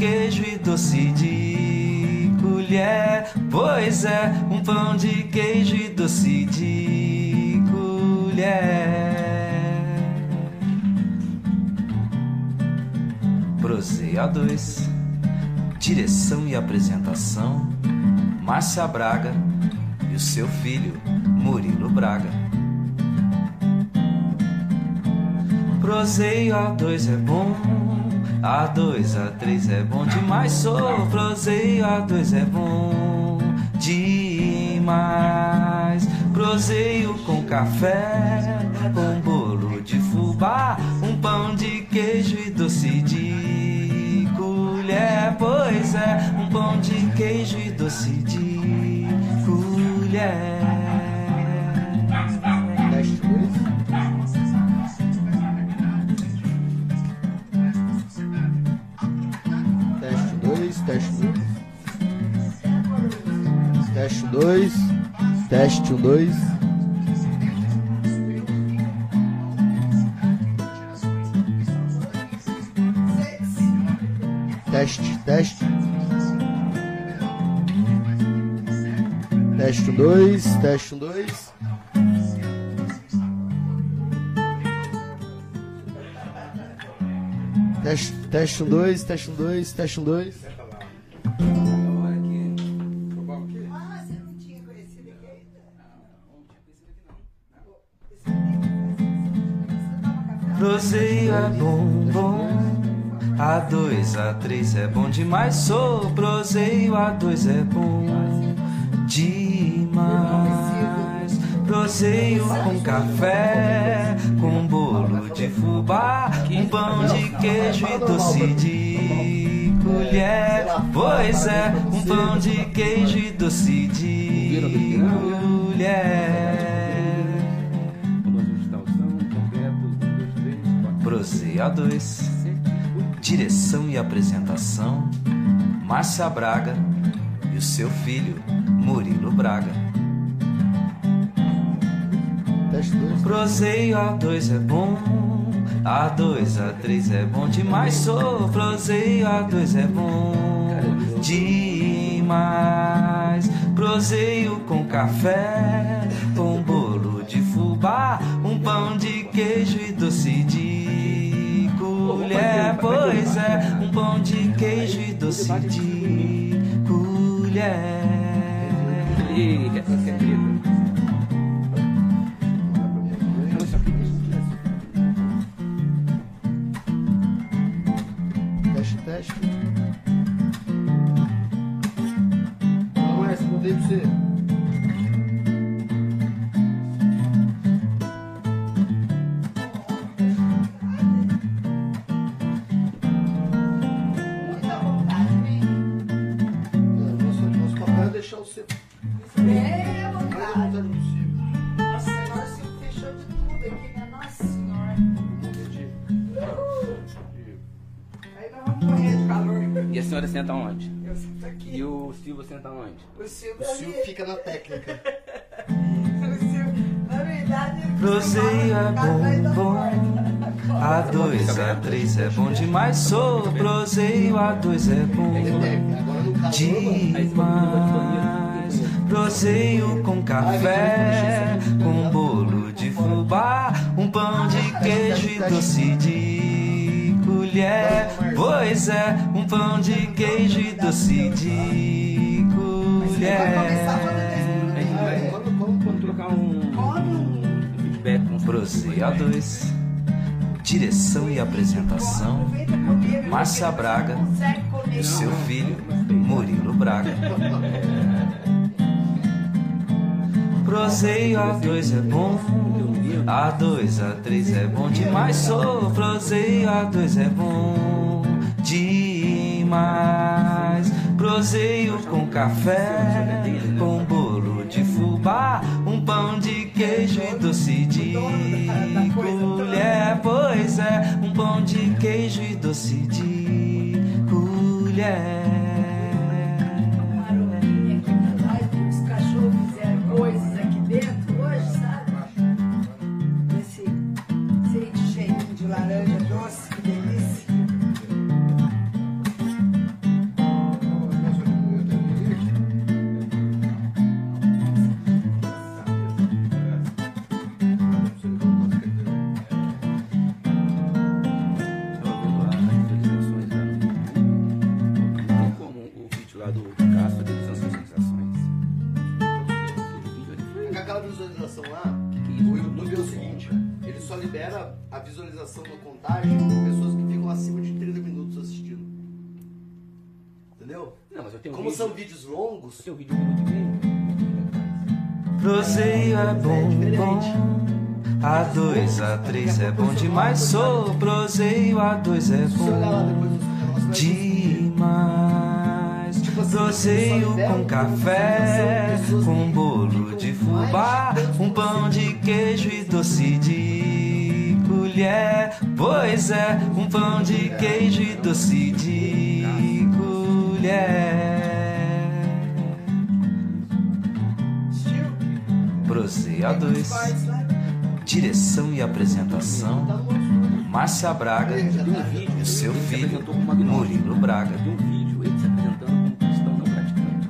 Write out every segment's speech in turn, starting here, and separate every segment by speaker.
Speaker 1: queijo e doce de colher. Pois é, um pão de queijo e doce de colher. Proseia 2 Direção e apresentação: Márcia Braga e o seu filho, Murilo Braga. Proseio A2 é bom, A2, A3 é bom demais. Sou proseio A2 é bom demais. Proseio com café, com bolo de fubá, um pão de queijo e doce de colher. Pois é, um pão de queijo e doce de colher.
Speaker 2: Teste 2. Teste 2, teste 1, 2. Teste, teste. Teste 1, 2, teste 1, 2. Teste, teste 1, 2, teste 1, 2, teste 1, 2.
Speaker 1: A2, A3 é bom demais. Sou proseio, A2 é bom demais. Proseio com café, com bolo de fubá, um pão de queijo e doce de colher. Pois é, um pão de queijo e doce de colher. Proseia 2 Direção e apresentação Márcia Braga e o seu filho Murilo Braga.
Speaker 2: 2.
Speaker 1: Proseio A2 é bom, A2, A3 é bom demais. Sou proseio A2 é bom demais. Proseio com café, com bolo de fubá, um pão de queijo e doce de colher. Pois é, um pão de queijo e doce de colher.
Speaker 3: E essa secreta.
Speaker 2: O
Speaker 3: Silvio
Speaker 4: O
Speaker 2: Sil
Speaker 4: ali.
Speaker 2: fica na técnica.
Speaker 4: O Silvio, na verdade,
Speaker 1: Proseio é
Speaker 4: atrás da
Speaker 1: bom,
Speaker 4: porta.
Speaker 1: A2, A3 é bom demais. Sou proseio, A2 é bom demais. Proseio com café, com bolo de fubá, um pão de queijo e doce de colher. Pois é, um pão de queijo e doce de colher.
Speaker 3: A gente vai. Quando, quando, quando trocar um
Speaker 4: Come.
Speaker 3: feedback com
Speaker 1: Proseio A2. Direção e apresentação: Márcia Braga
Speaker 4: você
Speaker 1: e o seu filho, Murilo Braga. Proseio A2 é bom, A2, A3 é bom demais. Sou proseio A2 é bom demais. Proseio com café, com bolo de fubá, um pão de queijo e doce de colher. Pois é, um pão de queijo e doce de colher.
Speaker 2: Vídeos longos,
Speaker 3: Eu tenho um vídeo de um e meio.
Speaker 1: Proseio é bom, bom. A dois, a três é bom demais. Sou proseio, a dois é bom
Speaker 2: depois nos canais, vai
Speaker 1: demais. Proseio com café, com bolo de fubá, um pão de queijo e doce de colher. Pois é, um pão de queijo e doce de colher. Proseio a dois. Direção e apresentação: Márcia Braga e seu filho. Murilo Braga.
Speaker 3: Tem um vídeo ele se apresentando como cristão não praticante.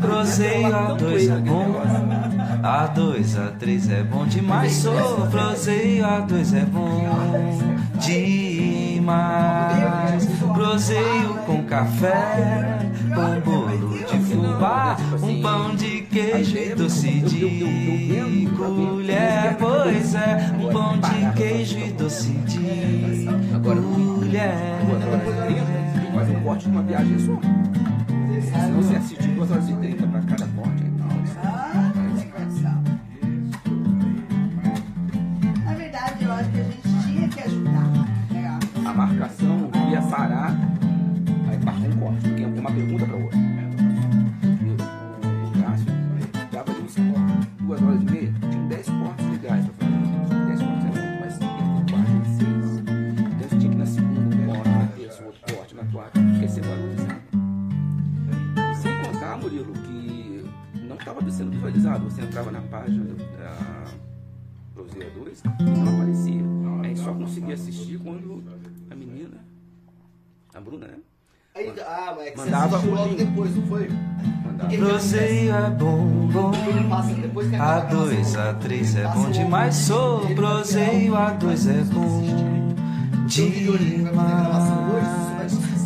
Speaker 1: Proseio a dois é bom, a dois, a três é bom demais. Sou proseio a dois é bom demais. Proseio com café, com bolo de fubá, um pão de queijo e doce de colher. Pois é, um pão de queijo e doce de colher.
Speaker 3: e que fazer um corte de uma viagem só. Senão você assiste duas horas e trinta pra cada corte e visualizado. Você entrava na página da Proseia 2 e não aparecia. Aí só conseguia assistir quando a menina, a Bruna, né?
Speaker 2: Aí, ah, mas é que
Speaker 3: Mandava
Speaker 2: você logo
Speaker 3: link.
Speaker 2: depois, não foi?
Speaker 1: Proseio é bom, bom.
Speaker 2: Que
Speaker 1: A dois, a três é bom demais. Sou
Speaker 2: vai
Speaker 1: proseio, a dois é
Speaker 2: pessoas
Speaker 1: bom
Speaker 2: assistirem.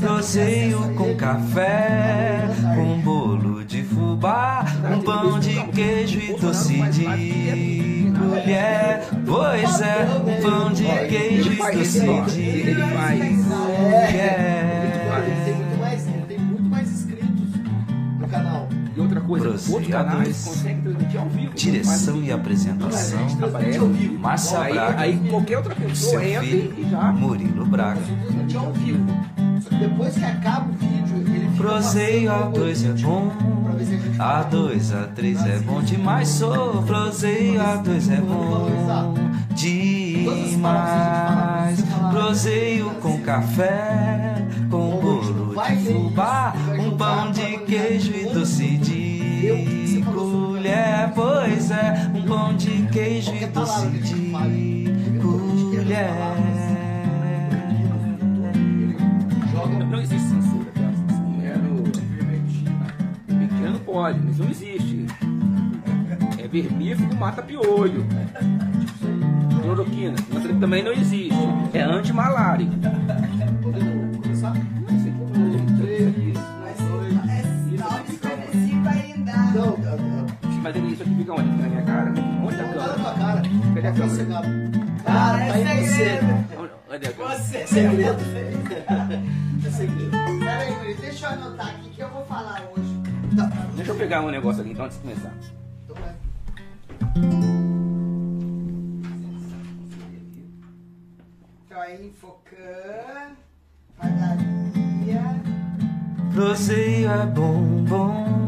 Speaker 2: A
Speaker 1: com café, com bolo de fubá, um pão de queijo e doce de colher. Pois é, um pão de queijo e doce de colher.
Speaker 3: E outra coisa, outros canais conseguem transmitir ao vivo.
Speaker 1: Direção e apresentação. Márcia
Speaker 3: Aí,
Speaker 1: Braga,
Speaker 3: aí qualquer outra pessoa entra
Speaker 1: filho,
Speaker 3: e já.
Speaker 1: Murilo Braga.
Speaker 2: Ao vivo. Depois que acaba o vídeo, ele
Speaker 1: Proseio
Speaker 2: passando
Speaker 1: a dois é
Speaker 2: o
Speaker 1: bom,
Speaker 2: pra ver se a gente
Speaker 1: a dois, a três é bom demais. Sou proseio a dois é bom demais. Proseio com café, com bolo de fubá, um pão de queijo e doce de colher. Pois é, um pão de queijo e doce de colher.
Speaker 2: joga
Speaker 3: Não existe censura, tá? É no. Vermelho pode, mas não existe. É vermífugo, mata piolho. Cloroquina, mas também não existe. É antimalária.
Speaker 2: podendo
Speaker 3: Não,
Speaker 2: ah,
Speaker 3: Mas ele, isso aqui fica onde? Na minha cara? Onde tá a
Speaker 2: ah, na
Speaker 3: câmera?
Speaker 2: tua cara.
Speaker 3: Cadê a
Speaker 2: Tá
Speaker 3: câmera?
Speaker 2: Cara, tá em você.
Speaker 3: Onde- Cadê a câmera?
Speaker 4: Você.
Speaker 2: É segredo. É segredo.
Speaker 4: Peraí, Murilo, deixa eu anotar aqui que eu vou falar hoje.
Speaker 2: Tá.
Speaker 3: Deixa eu pegar um negócio aqui então antes de começar.
Speaker 2: Então é.
Speaker 4: Então aí, Infocan, padaria.
Speaker 1: Proseio é bom, bom.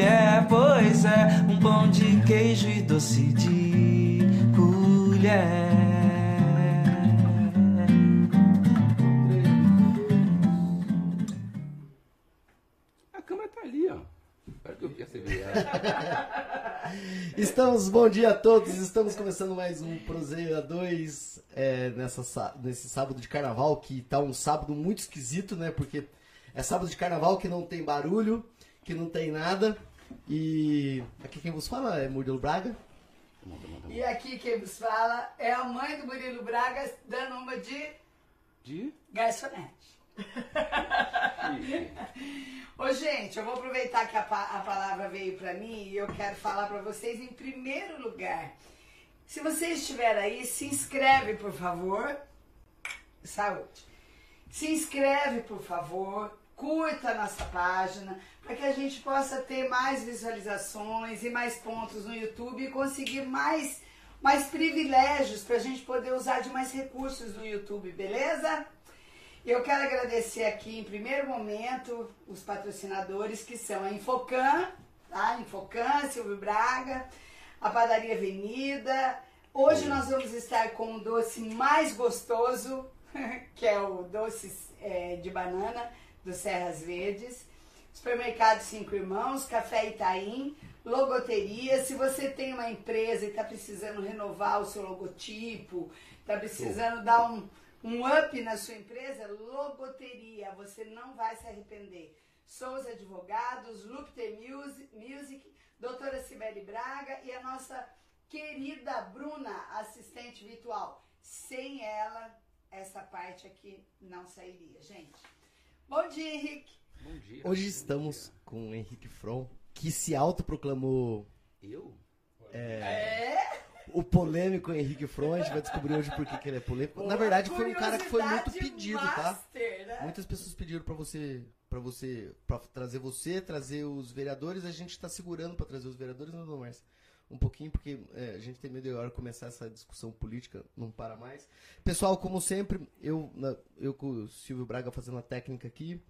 Speaker 1: colher. Pois é, um pão de queijo e doce de colher.
Speaker 3: Tá ali, ó. Espero que eu percebi ela.
Speaker 5: Estamos, bom dia a todos, estamos começando mais um Proseio a 2 é, nessa, nesse sábado de carnaval, que tá um sábado muito esquisito, né? Porque é sábado de carnaval que não tem barulho, que não tem nada. E aqui quem vos fala é Murilo Braga.
Speaker 4: E aqui quem vos fala é a mãe do Murilo Braga dando uma de
Speaker 3: De?
Speaker 4: garçonete. Ô, gente, eu vou aproveitar que a, pa- a palavra veio pra mim e eu quero falar pra vocês em primeiro lugar. Se você estiver aí, se inscreve, por favor. Saúde. Se inscreve, por favor. Curta a nossa página para que a gente possa ter mais visualizações e mais pontos no YouTube e conseguir mais, mais privilégios para a gente poder usar de mais recursos no YouTube, beleza? Eu quero agradecer aqui em primeiro momento os patrocinadores que são a Infocan, tá? Infocan, Silvio Braga, a Padaria Avenida. Hoje nós vamos estar com o doce mais gostoso, que é o doce eh, de banana do Serras Verdes. Supermercado Cinco Irmãos, Café Itaim, Logoteria. Se você tem uma empresa e está precisando renovar o seu logotipo, está precisando dar um, um up na sua empresa, Logoteria, você não vai se arrepender. Souza Advogados, Lupter Music, Music, doutora Cibele Braga e a nossa querida Bruna, assistente virtual. Sem ela, essa parte aqui não sairia, gente. Bom dia, Henrique.
Speaker 3: Bom dia.
Speaker 5: Hoje estamos com o Henrique From, que se autoproclamou
Speaker 3: Eu?
Speaker 4: É?
Speaker 5: o polêmico Henrique From. A gente vai descobrir hoje por que ele é polêmico. Na verdade, foi um cara que foi muito pedido, tá?
Speaker 4: master, né?
Speaker 5: Muitas pessoas pediram pra você, para você, para trazer você, trazer os vereadores. A gente tá segurando pra trazer os vereadores, não, Márcia? Um pouquinho, porque é, a gente tem medo de agora começar essa discussão política, não para mais. Pessoal, como sempre, eu, na- eu com o Silvio Braga fazendo a técnica aqui.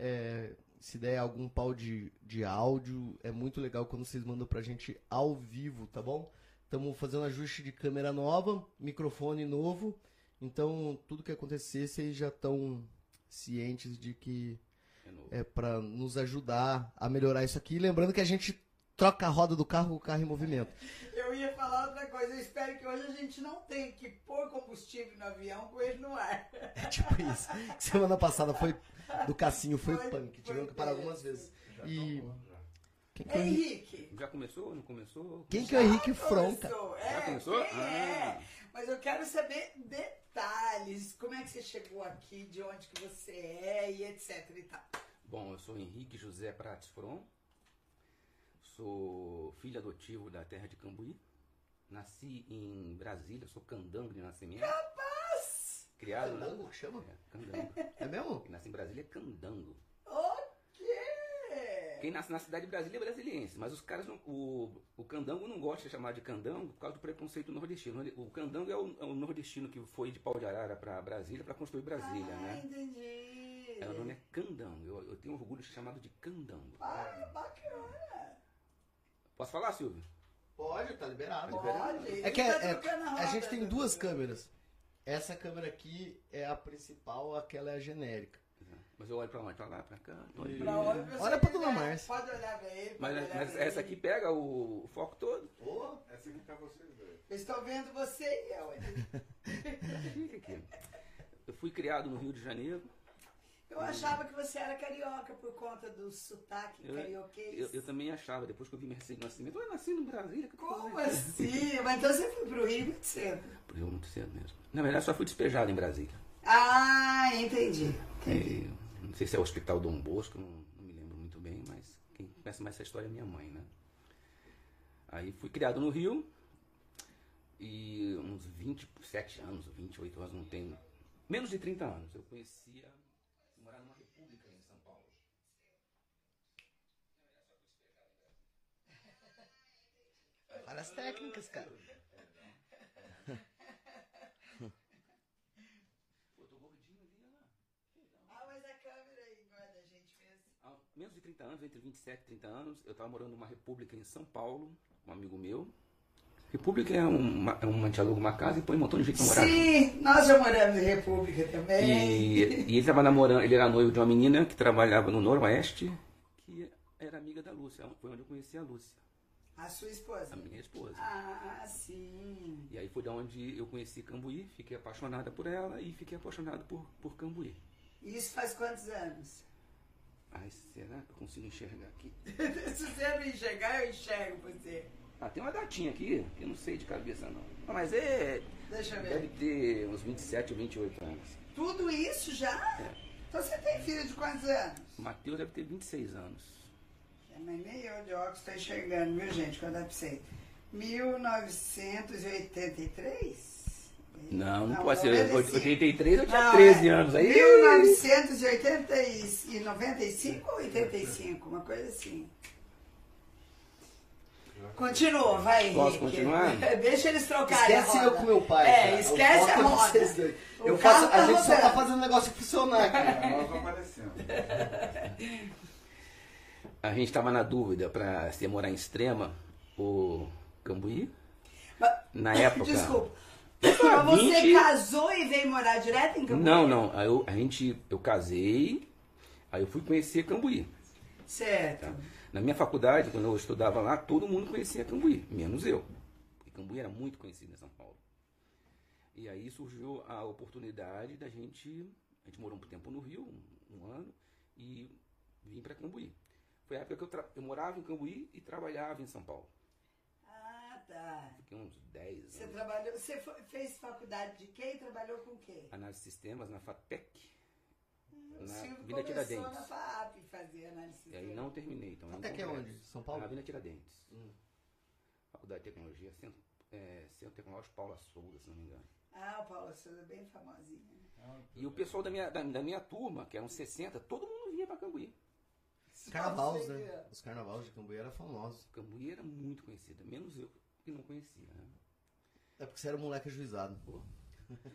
Speaker 5: É, se der algum pau de, de áudio, é muito legal quando vocês mandam pra gente ao vivo, tá bom? Estamos fazendo ajuste de câmera nova, microfone novo. Então, tudo que acontecer, vocês já estão cientes de que
Speaker 3: É
Speaker 5: é para nos ajudar a melhorar isso aqui. Lembrando que a gente troca a roda do carro com o carro em movimento.
Speaker 4: Eu ia falar outra coisa, eu espero que hoje a gente não tenha que pôr combustível no avião com ele no ar.
Speaker 5: É tipo isso. Semana passada foi do Cassinho, foi,
Speaker 4: Foi-
Speaker 5: punk. Tivemos que parar algumas vezes. E. Quem que é Henrique,
Speaker 4: Henrique.
Speaker 3: Já começou? Não começou?
Speaker 5: quem que é o Henrique Fronca?
Speaker 4: Começou,
Speaker 3: Já
Speaker 4: É,
Speaker 3: começou?
Speaker 4: quem é?
Speaker 3: Ah.
Speaker 4: Mas eu quero saber detalhes. Como é que você chegou aqui, de onde que você é e etc e tal.
Speaker 3: Bom, eu sou Henrique José Prates Fron. Sou filho adotivo da terra de Cambuí. Nasci em Brasília, sou candango de nascimento. Criado
Speaker 5: Candango que chama?
Speaker 3: É, candango.
Speaker 5: É mesmo?
Speaker 3: Quem nasce em Brasília é candango.
Speaker 4: O quê?
Speaker 3: Quem nasce na cidade de Brasília é brasiliense, mas os caras, não, o, o candango não gosta de chamar de candango por causa do preconceito nordestino. O candango é o, é o nordestino que foi de pau de arara para Brasília para construir Brasília,
Speaker 4: ah,
Speaker 3: né?
Speaker 4: entendi.
Speaker 3: É, o nome é candango. Eu, eu tenho orgulho de ser chamado de candango.
Speaker 4: Ah, bacana.
Speaker 3: Posso falar, Silvio?
Speaker 5: Pode, tá liberado.
Speaker 4: Pode.
Speaker 5: É que é-
Speaker 4: Tá
Speaker 5: é- a gente tem
Speaker 4: tá
Speaker 5: duas câmeras. Essa câmera aqui é a principal, aquela é a genérica.
Speaker 3: Mas eu olho pra onde? Pra lá, pra cá.
Speaker 4: Pra você
Speaker 5: Olha pra dona Márcia.
Speaker 4: Pode olhar pra ele.
Speaker 3: Mas,
Speaker 4: olhar
Speaker 3: mas
Speaker 4: pra
Speaker 3: essa
Speaker 4: ele.
Speaker 3: aqui pega o, foco todo.
Speaker 6: Essa aqui tá vocês dois.
Speaker 4: Eu estou vendo você e eu.
Speaker 3: Fica aqui. Eu fui criado no Rio de Janeiro.
Speaker 4: Eu achava que você era carioca por conta do sotaque
Speaker 3: Eu,
Speaker 4: carioquês.
Speaker 3: eu, eu também achava, depois que eu vi minha certidão de nascimento, eu nasci no tô
Speaker 4: Como assim? Mas então você foi pro Rio muito cedo.
Speaker 3: Por Rio muito cedo mesmo. Na verdade, só fui despejado em Brasília.
Speaker 4: Ah, entendi.
Speaker 3: E, não sei se é o Hospital Dom Bosco, não, não me lembro muito bem, mas quem conhece mais essa história é minha mãe, né? Aí fui criado no Rio e uns 27 anos, 28 anos, não tenho. Menos de 30 anos. Eu conhecia. As técnicas, cara. Pô, tô gordinho ali.
Speaker 5: Ah, mas a câmera aí a gente mesmo.
Speaker 3: Há menos de 30 anos, entre 27 e 30 anos, eu tava morando numa república em São Paulo, um amigo meu. República é um, é uma diálogo, uma casa e põe um montão de gente pra morar.
Speaker 4: Sim, nós já moramos em República também.
Speaker 3: E, e ele tava namorando, ele era noivo de uma menina que trabalhava no Noroeste, que era amiga da Lúcia, foi onde eu conheci a Lúcia.
Speaker 4: A sua esposa.
Speaker 3: a minha esposa.
Speaker 4: Ah, sim.
Speaker 3: E aí foi da onde eu conheci Cambuí, fiquei apaixonada por ela e fiquei apaixonado por, por Cambuí.
Speaker 4: Isso faz quantos anos?
Speaker 3: Ai, será que eu consigo enxergar aqui?
Speaker 4: Se você não enxergar, eu enxergo você.
Speaker 3: Ah, tem uma datinha aqui, que eu não sei de cabeça não. Ah, mas é.
Speaker 4: Deixa eu ver.
Speaker 3: Deve ter uns 27 ou 28 anos.
Speaker 4: Tudo isso já?
Speaker 3: É.
Speaker 4: Então você tem filho de quantos anos?
Speaker 3: Matheus deve ter 26 anos.
Speaker 4: É, Mas nem eu de óculos estou enxergando, viu gente? Quando é pra você. 1983?
Speaker 3: Não, não,
Speaker 4: Não,
Speaker 3: pode ser.
Speaker 4: 95.
Speaker 3: 83 eu tinha
Speaker 4: Não,
Speaker 3: 13
Speaker 4: é
Speaker 3: anos. Aí.
Speaker 4: 1995 ou 85, uma coisa assim. Continua, vai, Henrique.
Speaker 3: Posso continuar?
Speaker 4: Deixa eles trocarem
Speaker 5: Esquece
Speaker 4: a
Speaker 5: eu com meu pai.
Speaker 4: É,
Speaker 5: cara.
Speaker 4: esquece a
Speaker 5: é
Speaker 4: roda.
Speaker 5: vocês dois.
Speaker 4: O
Speaker 5: Eu faço,
Speaker 4: tá
Speaker 5: a gente só tá fazendo o negócio funcionar aqui.
Speaker 6: Nós aparecemos.
Speaker 3: A gente estava na dúvida para se morar em Extrema ou Cambuí.
Speaker 4: Mas-
Speaker 3: Na época.
Speaker 4: Desculpa. Mas você
Speaker 3: 20.
Speaker 4: casou e veio morar direto em Cambuí?
Speaker 3: Não, não. Eu, a gente, eu casei, aí eu fui conhecer Cambuí.
Speaker 4: Certo.
Speaker 3: tá? Na minha faculdade, quando eu estudava lá, todo mundo conhecia Cambuí, menos eu. Porque Cambuí era muito conhecido em São Paulo. E aí surgiu a oportunidade da gente. A gente morou um tempo no Rio, um, um ano, e vim para Cambuí. Foi a época que eu, tra- eu morava em Cambuí e trabalhava em São Paulo.
Speaker 4: Ah, tá.
Speaker 3: Fiquei uns 10
Speaker 4: Você
Speaker 3: anos.
Speaker 4: trabalhou, você foi- fez faculdade de quê e trabalhou com quê?
Speaker 3: Análise de sistemas na FATEC,
Speaker 4: O
Speaker 3: na
Speaker 4: Silvio
Speaker 3: Vila
Speaker 4: começou
Speaker 3: Tiradentes.
Speaker 4: na FAP fazer análise
Speaker 3: E aí não terminei. Então,
Speaker 5: Até
Speaker 3: não
Speaker 5: que é onde? São Paulo?
Speaker 3: Na Vila Tiradentes.
Speaker 5: Hum.
Speaker 3: Faculdade de Tecnologia, Centro, é, Centro Tecnológico Paula Souza, se não me engano.
Speaker 4: Ah, o Paulo Souza, bem famosinho. né?
Speaker 3: E o pessoal da minha, da, da minha turma, que eram 60, todo mundo vinha pra Cambuí.
Speaker 5: Carnavals,
Speaker 4: Você
Speaker 5: né? Os carnavais de Cambuí eram famosos.
Speaker 3: Cambuí era muito conhecida, menos eu que não conhecia. Né?
Speaker 5: É porque você era um moleque ajuizado.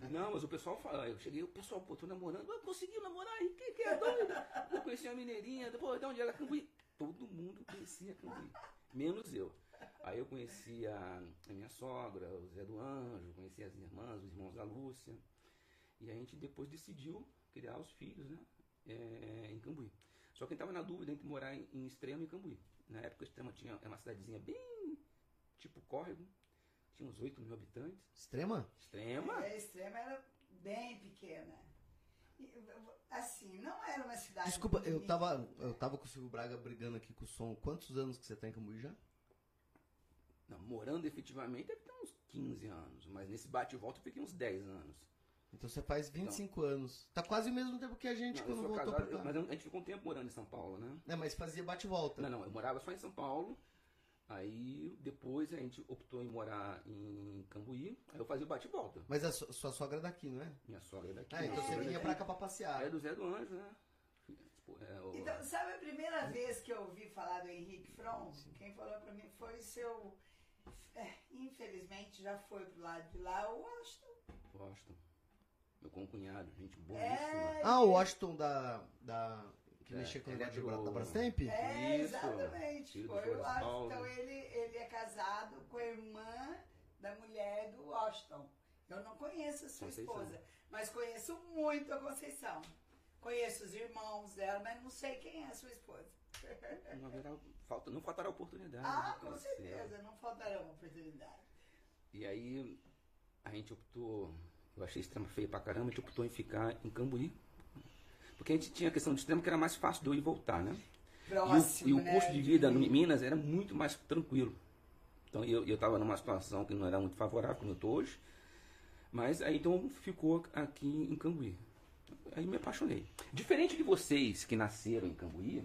Speaker 3: Não, mas o pessoal fala, eu cheguei, o pessoal, pô, tô namorando, ah, conseguiu namorar, e que, que é doido? Eu conheci uma mineirinha, pô, de onde era Cambuí? Todo mundo conhecia Cambuí, menos eu. Aí eu conheci a, a minha sogra, o Zé do Anjo, conheci as irmãs, os irmãos da Lúcia. E a gente depois decidiu criar os filhos, né, é, em Cambuí. Só que a gente tava na dúvida entre morar em, em Extrema e Cambuí. Na época, Extrema tinha, é uma cidadezinha bem tipo córrego, tinha uns 8 mil habitantes.
Speaker 5: Extrema?
Speaker 3: Extrema?
Speaker 4: A extrema era bem pequena. Assim, não era uma cidade.
Speaker 5: Desculpa, eu
Speaker 4: bonita.
Speaker 5: tava, eu tava com o Silvio Braga brigando aqui com o som. Quantos anos que você tá em Cambuí já?
Speaker 3: Não, morando efetivamente deve ter uns 15 anos, mas nesse bate e volta eu fiquei uns 10 anos.
Speaker 5: Então você faz 25 anos. Tá quase o mesmo tempo que a gente
Speaker 3: Não, eu
Speaker 5: quando voltou
Speaker 3: casado,
Speaker 5: pra
Speaker 3: eu-
Speaker 5: cá.
Speaker 3: mas a gente ficou um tempo morando em São Paulo, né?
Speaker 5: É, mas fazia bate e volta.
Speaker 3: Não, não, eu morava só em São Paulo, aí depois a gente optou em morar em Cambuí, aí eu fazia o bate e volta.
Speaker 5: Mas a su- sua sogra é daqui, não é?
Speaker 3: Minha sogra é daqui.
Speaker 5: Ah, então você
Speaker 3: é
Speaker 5: vinha
Speaker 3: daqui.
Speaker 5: pra cá pra passear.
Speaker 3: É do Zé do Anjo, né? É, o-
Speaker 4: Então, sabe a primeira vez que eu ouvi falar do Henrique From? Quem falou pra mim foi o seu. é, infelizmente já foi pro lado de lá, o Washington.
Speaker 3: Washington. Meu concunhado, gente boa.
Speaker 4: É,
Speaker 5: Ah, o Washington da. da que
Speaker 3: É,
Speaker 5: mexia com o
Speaker 3: é
Speaker 5: negócio de
Speaker 3: do-
Speaker 5: da Brastemp?
Speaker 4: É,
Speaker 3: Isso.
Speaker 4: exatamente. Foi o Washington. Então ele, ele é casado com a irmã da mulher do Washington. Eu não conheço a sua
Speaker 3: Conceição.
Speaker 4: esposa, mas conheço muito a Conceição. Conheço os irmãos dela, mas não sei quem é a sua esposa.
Speaker 3: Não, haverá, falta, não faltará oportunidade.
Speaker 4: Ah,
Speaker 3: de
Speaker 4: com certeza, não faltará uma oportunidade.
Speaker 3: E aí a gente optou, eu achei extrema feia pra caramba, a gente optou em ficar em Cambuí. Porque a gente tinha a questão de extremo que era mais fácil de eu ir e voltar, né? E o,
Speaker 4: Próximo,
Speaker 3: e o
Speaker 4: né?
Speaker 3: custo de vida em Minas era muito mais tranquilo. Então eu estava numa situação que não era muito favorável, como eu estou hoje. Mas aí então ficou aqui em Cambuí. Aí me apaixonei. Diferente de vocês que nasceram em Cambuí,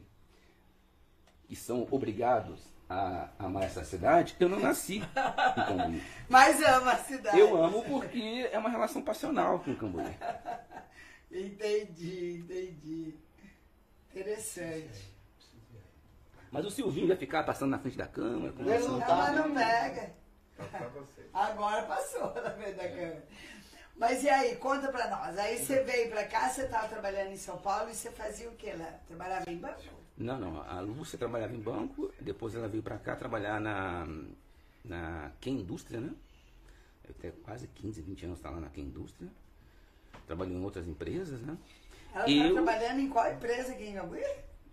Speaker 3: e são obrigados a amar essa cidade, eu não nasci em Cambuí.
Speaker 4: Mas ama a cidade.
Speaker 3: Eu amo porque é uma relação passional com Cambuí.
Speaker 4: Entendi, entendi. Interessante.
Speaker 3: Mas o Silvinho vai ficar passando na frente da câmera,
Speaker 5: Ele não
Speaker 4: Ah,
Speaker 5: tá.
Speaker 4: mas não pega. Agora passou na frente da câmera. Mas e aí, conta pra nós. Aí você veio pra cá, você tava trabalhando em São Paulo e você fazia o que lá? Trabalhava em banco?
Speaker 3: Não, não. A Lúcia trabalhava em banco, depois ela veio pra cá trabalhar na, na Ken Indústria, né? Eu tenho quase 15, 20 anos tá lá na Ken Indústria. Trabalhou em outras empresas, né?
Speaker 4: Ela tá
Speaker 3: Eu-
Speaker 4: trabalhando em qual empresa aqui em Cambuí?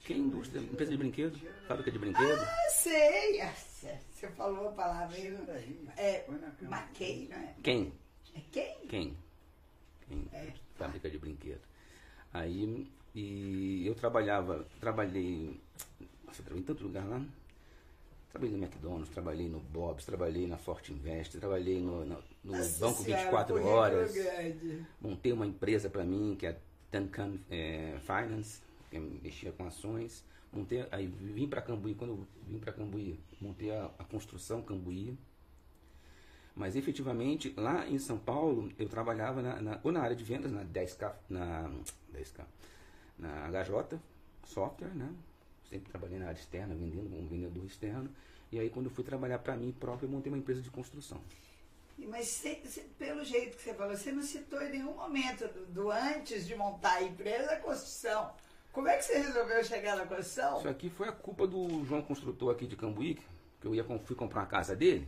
Speaker 3: Ken Indústria, empresa de brinquedo, fábrica de brinquedo.
Speaker 4: Ah, sei. Ah, Você falou a palavra aí. não- É maquei, não é?
Speaker 3: Quem?
Speaker 4: É quem?
Speaker 3: Quem? Quem?
Speaker 4: É.
Speaker 3: Fábrica de brinquedo. Aí, e eu trabalhava, trabalhei, nossa, trabalhei em tanto lugar lá. Trabalhei no McDonald's, trabalhei no Bob's, trabalhei na Forte Invest, trabalhei no, no- no Banco
Speaker 4: Senhora,
Speaker 3: 24
Speaker 4: currículo
Speaker 3: Horas. Montei uma empresa para mim, que é a Tancam eh, Finance, que mexia com ações. Montei, aí vim para Cambuí, quando eu vim para Cambuí, montei a, a construção Cambuí. Mas efetivamente, lá em São Paulo, eu trabalhava na, na- ou na área de vendas, na 10K, na 10K, na HJ Software, né? Sempre trabalhei na área externa, vendendo como vendedor externo. E aí, quando eu fui trabalhar para mim próprio, eu montei uma empresa de construção.
Speaker 4: Mas cê- cê- pelo jeito que você falou, você não citou em nenhum momento do, do antes de montar a empresa a construção. Como é que você resolveu chegar na construção?
Speaker 3: Isso aqui foi a culpa do João Construtor aqui de Cambuí, que eu ia, fui comprar a casa dele.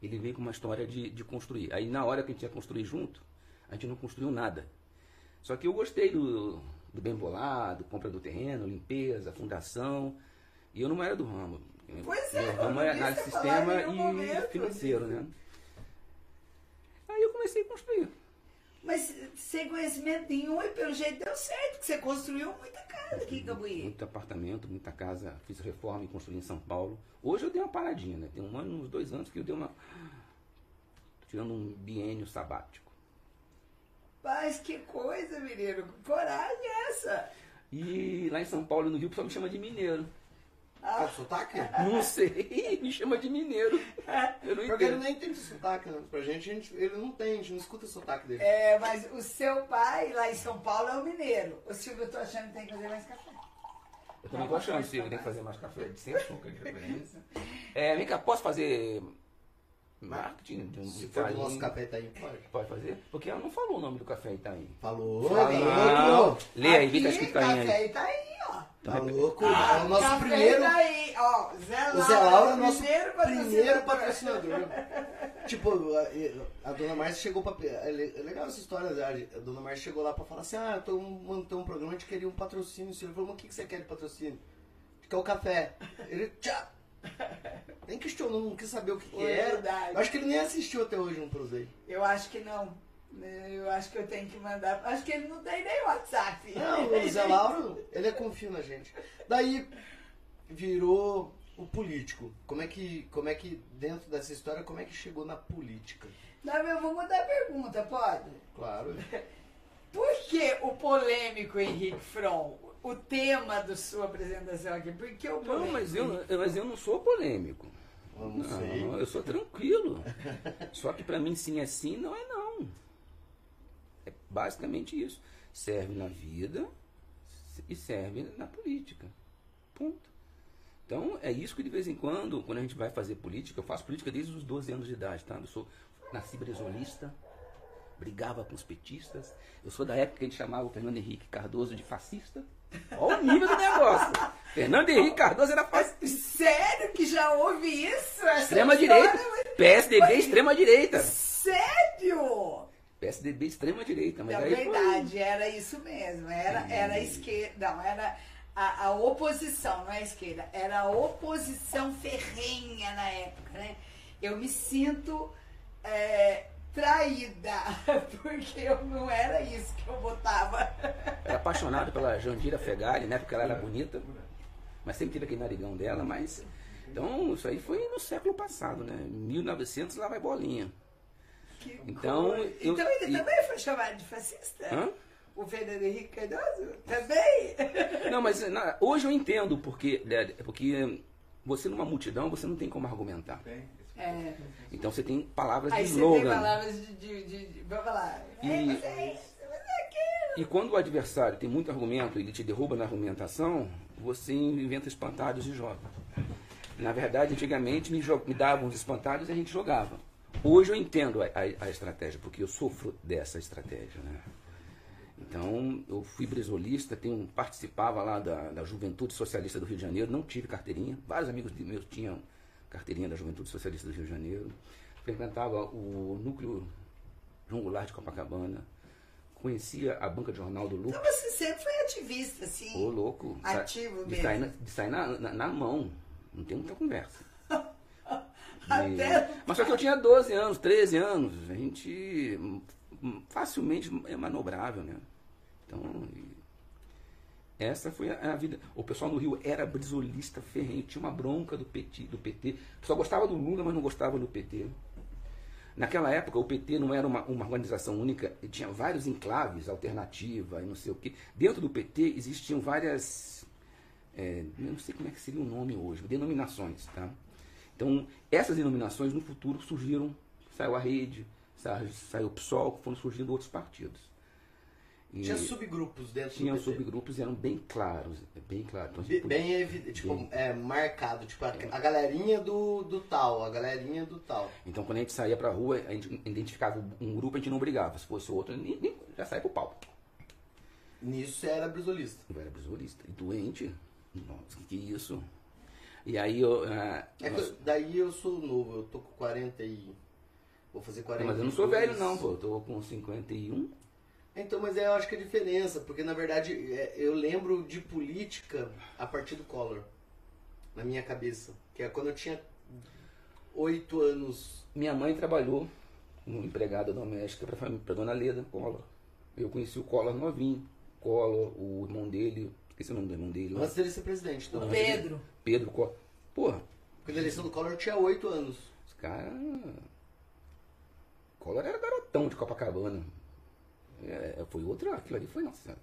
Speaker 3: Ele veio com uma história de, de construir. Aí na hora que a gente ia construir junto, a gente não construiu nada. Só que eu gostei do, do bem bolado, compra do terreno, limpeza, fundação. E eu não era do ramo.
Speaker 4: Pois é,
Speaker 3: Meu
Speaker 4: eu
Speaker 3: ramo é
Speaker 4: vi
Speaker 3: análise de sistema
Speaker 4: nenhum momento
Speaker 3: e financeiro, né? Aí eu comecei a construir.
Speaker 4: Mas sem conhecimento nenhum e pelo jeito deu certo, que você construiu muita casa aqui em Cambuí.
Speaker 3: Muito apartamento, muita casa. Fiz reforma e construí em São Paulo. Hoje eu dei uma paradinha, né? Tem um ano, uns dois anos que eu dei uma. Tô tirando um biênio sabático.
Speaker 4: Mas que coisa, menino, que coragem é essa?
Speaker 3: E lá em São Paulo e no Rio o pessoal me chama de mineiro.
Speaker 5: Tá de sotaque?
Speaker 3: Não sei, me chama de mineiro. Eu não
Speaker 5: Porque ele
Speaker 3: entendo.
Speaker 5: nem tem sotaque, né? Pra gente, a gente, ele não tem, a gente não escuta o sotaque dele.
Speaker 4: É, mas o seu pai lá em São Paulo é o mineiro. O Silvio, eu tô achando que tem que fazer mais café.
Speaker 3: Eu também tô achando, Silvio, tem que fazer mais café de sem açúcar de preferência. É, vem cá, posso fazer marketing de um
Speaker 5: Se for do nosso café tá aí, pode.
Speaker 3: Pode fazer? Porque ela não falou o nome do café Itaim.
Speaker 5: Falou, tá louco?
Speaker 3: Lê aí, vê
Speaker 4: Aqui,
Speaker 3: tá escrito Itaim
Speaker 4: café tá aí, ó.
Speaker 5: Tá louco?
Speaker 4: Ah,
Speaker 5: é o nosso
Speaker 4: café
Speaker 5: primeiro.
Speaker 4: tá aí, ó. Zé
Speaker 5: O
Speaker 4: Laura,
Speaker 5: Zé Laura é o nosso
Speaker 4: primeiro
Speaker 5: primeiro
Speaker 4: patrocinador.
Speaker 5: patrocinador. tipo, a, a dona Márcia chegou pra. É é legal essa história. A, a dona Márcia chegou lá pra falar assim: ah, eu tô montando um programa, a gente queria um patrocínio. Ele falou: mas o que, que você quer de patrocínio? Quer o café. Ele, tchau. Nem questionou, não quis saber o que, que era.
Speaker 4: verdade.
Speaker 5: Eu acho que ele nem assistiu até hoje um Prozei.
Speaker 4: Eu acho que não. Eu acho que eu tenho que mandar. Acho que ele não tem nem WhatsApp.
Speaker 5: Não, o Zé Lauro, ele é confio na gente. Daí virou o político. Como é que, como é que dentro dessa história, como é que chegou na política?
Speaker 4: Não, eu vou mudar a pergunta, pode?
Speaker 5: Claro.
Speaker 4: Por que o polêmico Henrique From? O tema da sua apresentação aqui. Por que o polêmico?
Speaker 3: Não, mas eu, eu- mas eu não sou polêmico.
Speaker 5: Eu não sei.
Speaker 3: eu sou tranquilo. Só que pra mim sim é sim, não é não. É basicamente isso. Serve na vida e serve na política. Ponto. Então é isso que de vez em quando, quando a gente vai fazer política, eu faço política desde os 12 anos de idade, tá? Eu sou nasci brezolista, brigava com os petistas. Eu sou da época que a gente chamava o Fernando Henrique Cardoso de fascista. Olha o nível do negócio. Fernando Henrique Cardoso era fascista.
Speaker 4: Sério que já houve isso? Essa
Speaker 3: Extrema
Speaker 4: história?
Speaker 3: direita. PSDB extrema direita.
Speaker 4: Sério?
Speaker 3: PSDB extrema direita, mas
Speaker 4: Na
Speaker 3: foi-
Speaker 4: verdade, era isso mesmo. Era, era a esquerda. Não, era a, a oposição, não é a esquerda. Era a oposição ferrenha na época, né? Eu me sinto é, traída, porque eu não era isso que eu votava.
Speaker 3: Era apaixonado pela Jandira Fegali, né? Porque ela era bonita. Mas sempre teve aquele narigão dela, mas. Então, isso aí foi no século passado, né? 1900 lá vai bolinha.
Speaker 4: Que
Speaker 3: Então,
Speaker 4: coisa.
Speaker 3: eu-
Speaker 4: então ele
Speaker 3: e-
Speaker 4: também foi chamado de fascista?
Speaker 3: Hã?
Speaker 4: O Fernando Henrique Cardoso? Também?
Speaker 3: Não, mas na- hoje eu entendo porque, né, porque você numa multidão você não tem como argumentar.
Speaker 6: Tem?
Speaker 4: É.
Speaker 3: Então você tem palavras
Speaker 4: Aí
Speaker 3: de
Speaker 4: você tem
Speaker 3: slogan.
Speaker 4: palavras de, de, de, de- Vamos lá.
Speaker 3: E-
Speaker 4: É, mas é isso, mas é aquilo.
Speaker 3: E quando o adversário tem muito argumento e ele te derruba na argumentação, você inventa espantalhos e joga. Na verdade, antigamente me, me davam os espantalhos e a gente jogava. Hoje eu entendo a, a- a estratégia, porque eu sofro dessa estratégia. Né? Então, eu fui brisolista, tenho, participava lá da, da Juventude Socialista do Rio de Janeiro, não tive carteirinha. Vários amigos meus tinham carteirinha da Juventude Socialista do Rio de Janeiro. Frequentava o núcleo João Goulart de Copacabana. Conhecia a banca de jornal do Lucas.
Speaker 4: Então você sempre foi ativista, assim.
Speaker 3: Ô, louco.
Speaker 4: Ativo
Speaker 3: de
Speaker 4: mesmo.
Speaker 3: sair, na, de sair na, na, na mão. Não tem muita conversa. E- Mas só que eu tinha 12 anos, 13 anos. A gente hum, facilmente é manobrável, né? Então, essa foi a, a vida. O pessoal no Rio era brisolista ferrenho, tinha uma bronca do PT, do PT. Só gostava do Lula, mas não gostava do PT. Naquela época, o PT não era uma, uma organização única, tinha vários enclaves, alternativa e não sei o quê. Dentro do PT existiam várias. é, não sei como é que seria o nome hoje, denominações. Tá? Então, essas denominações no futuro surgiram, saiu a rede, saiu o PSOL, foram surgindo outros partidos. E
Speaker 5: Tinha subgrupos dentro
Speaker 3: tinham
Speaker 5: do PT.
Speaker 3: subgrupos e eram bem claros, bem claros. Então, a gente
Speaker 5: Be-
Speaker 3: podia-
Speaker 5: Bem evidente, tipo,
Speaker 3: Bem.
Speaker 5: é, marcado, tipo, a, a galerinha do, do tal, a galerinha do tal.
Speaker 3: Então, quando a gente saía pra rua, a gente identificava um grupo, a gente não brigava. Se fosse outro, nem, nem- já saía pro pau.
Speaker 5: Nisso você era brisolista.
Speaker 3: Eu era brisolista. E doente. Nossa, que que é isso? E aí eu. ah,
Speaker 5: É
Speaker 3: nós-
Speaker 5: eu- daí eu sou novo, eu tô com 40 e... Vou fazer 40
Speaker 3: mas eu não sou velho, não, pô. Eu tô com 51.
Speaker 5: Então, mas é, eu acho que é a diferença, porque na verdade é, eu lembro de política a partir do Collor, na minha cabeça. Que é quando eu tinha 8 anos.
Speaker 3: Minha mãe trabalhou como empregada doméstica pra dona Leda Collor. Eu conheci o Collor novinho. Collor, o irmão dele. Esqueci o nome do irmão dele.
Speaker 5: Antes dele ser presidente. Então,
Speaker 4: Pedro.
Speaker 3: Pedro Collor. Porra,
Speaker 5: Quando a eleição do Collor eu tinha 8 anos.
Speaker 3: Os caras. Collor era garotão de Copacabana. É, foi outra. Aquilo ali foi, nossa.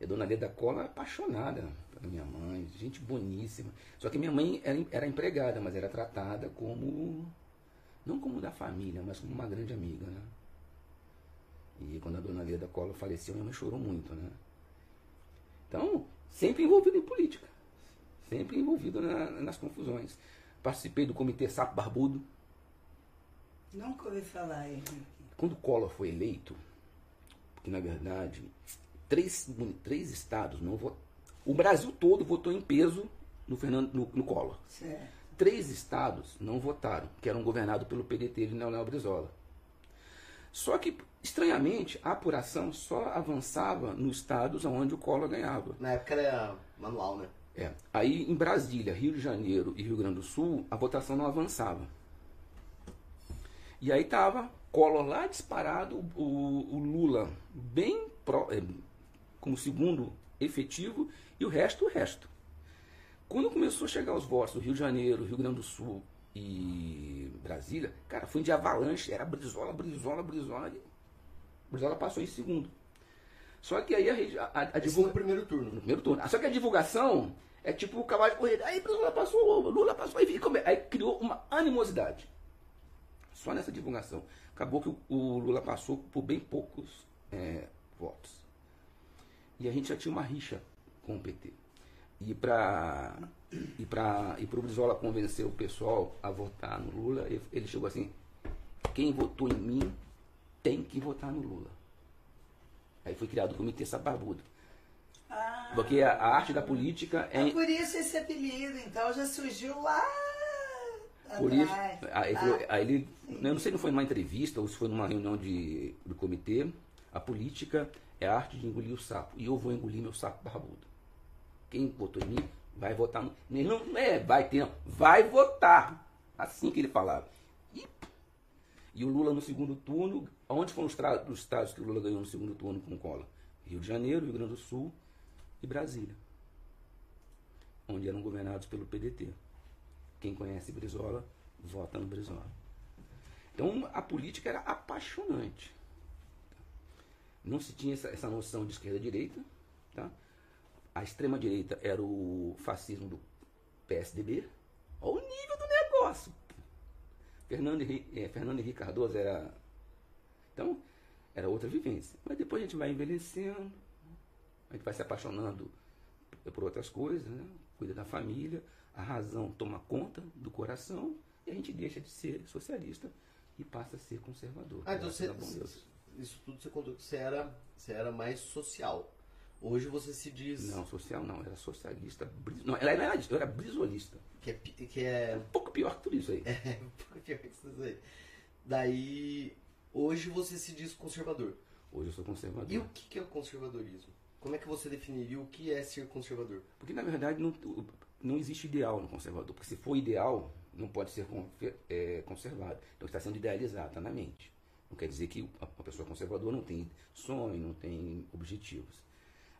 Speaker 3: E a dona Leda Collor apaixonada pela minha mãe, gente boníssima. Só que minha mãe era, era empregada, mas era tratada como. Não como da família, mas como uma grande amiga, né? E quando a dona Leda Collor faleceu, minha mãe chorou muito, né? Então, sempre envolvido em política. Sempre envolvido na- nas confusões. Participei do Comitê Sapo Barbudo.
Speaker 4: Nunca ouvi falar, Henrique.
Speaker 3: Quando Collor foi eleito, porque na verdade, três, três estados não votaram. O Brasil todo votou em peso no, Fernando, no, no Collor.
Speaker 4: Certo.
Speaker 3: Três estados não votaram, que eram governados pelo PDT de Leonel Brizola. Só que, estranhamente, a apuração só avançava nos estados onde o Collor ganhava.
Speaker 5: Na época era manual, né?
Speaker 3: É. Aí em Brasília, Rio de Janeiro e Rio Grande do Sul, a votação não avançava. E aí tava Collor lá disparado, o, o Lula bem pró- é, como segundo efetivo e o resto, o resto. Quando começou a chegar os votos do Rio de Janeiro, Rio Grande do Sul e Brasília, cara, foi de avalanche, era Brizola, Brizola, Brizola. E Brizola passou em segundo. Só que aí a, a, a, a
Speaker 5: Esse
Speaker 3: divulga-
Speaker 5: no primeiro turno.
Speaker 3: no primeiro turno. Só que a divulgação é tipo o cavalo de corrida. Aí Lula passou, Lula passou, aí, aí criou uma animosidade. Só nessa divulgação. Acabou que o, o Lula passou por bem poucos é, votos. E a gente já tinha uma rixa com o PT. E para e para e pro Brizola convencer o pessoal a votar no Lula, ele, chegou assim: quem votou em mim tem que votar no Lula. Aí foi criado o Comitê Sabarbudo.
Speaker 4: Ah,
Speaker 3: Porque a, a arte da política é.
Speaker 4: é por isso esse apelido, então já surgiu lá
Speaker 3: Por isso,
Speaker 4: atrás.
Speaker 3: aí,
Speaker 4: tá?
Speaker 3: aí ele, eu não sei se foi numa entrevista ou se foi numa reunião de, do comitê, a política é a arte de engolir o sapo. E eu vou engolir meu sapo barbudo. Quem votou em mim vai votar. Ele não é, vai ter, não, vai votar. Assim que ele falava. E, e o Lula no segundo turno, onde foram os, os estados que o Lula ganhou no segundo turno com cola? Rio de Janeiro, Rio Grande do Sul e Brasília. Onde eram governados pelo PDT. Quem conhece Brizola, vota no Brizola. Então a política era apaixonante. Não se tinha essa, noção de esquerda e direita. Tá? A extrema-direita era o fascismo do PSDB. Olha o nível do negócio. Fernando Henrique, eh, Fernando Henrique Cardoso era. Então, era outra vivência. Mas depois a gente vai envelhecendo, a gente vai se apaixonando por outras coisas, né? cuida da família, a razão toma conta do coração e a gente deixa de ser socialista e passa a ser conservador.
Speaker 5: Ah, então você, isso tudo você contou que você era, você era mais social. Hoje você se diz
Speaker 3: Não, social não, era socialista. bris- Não, ela era, eu era brisolista.
Speaker 5: que é, que é
Speaker 3: Um pouco pior que tudo isso aí.
Speaker 5: É, um pouco pior que isso aí. Daí, hoje você se diz conservador.
Speaker 3: Hoje eu sou conservador.
Speaker 5: E o que que é o conservadorismo? Como é que você definiria o que é ser conservador?
Speaker 3: Porque na verdade não, não existe ideal no conservador. Porque se for ideal, não pode ser é, conservado. Então está sendo idealizado, está na mente. Não quer dizer que a pessoa conservadora não tem sonho, não tem objetivos.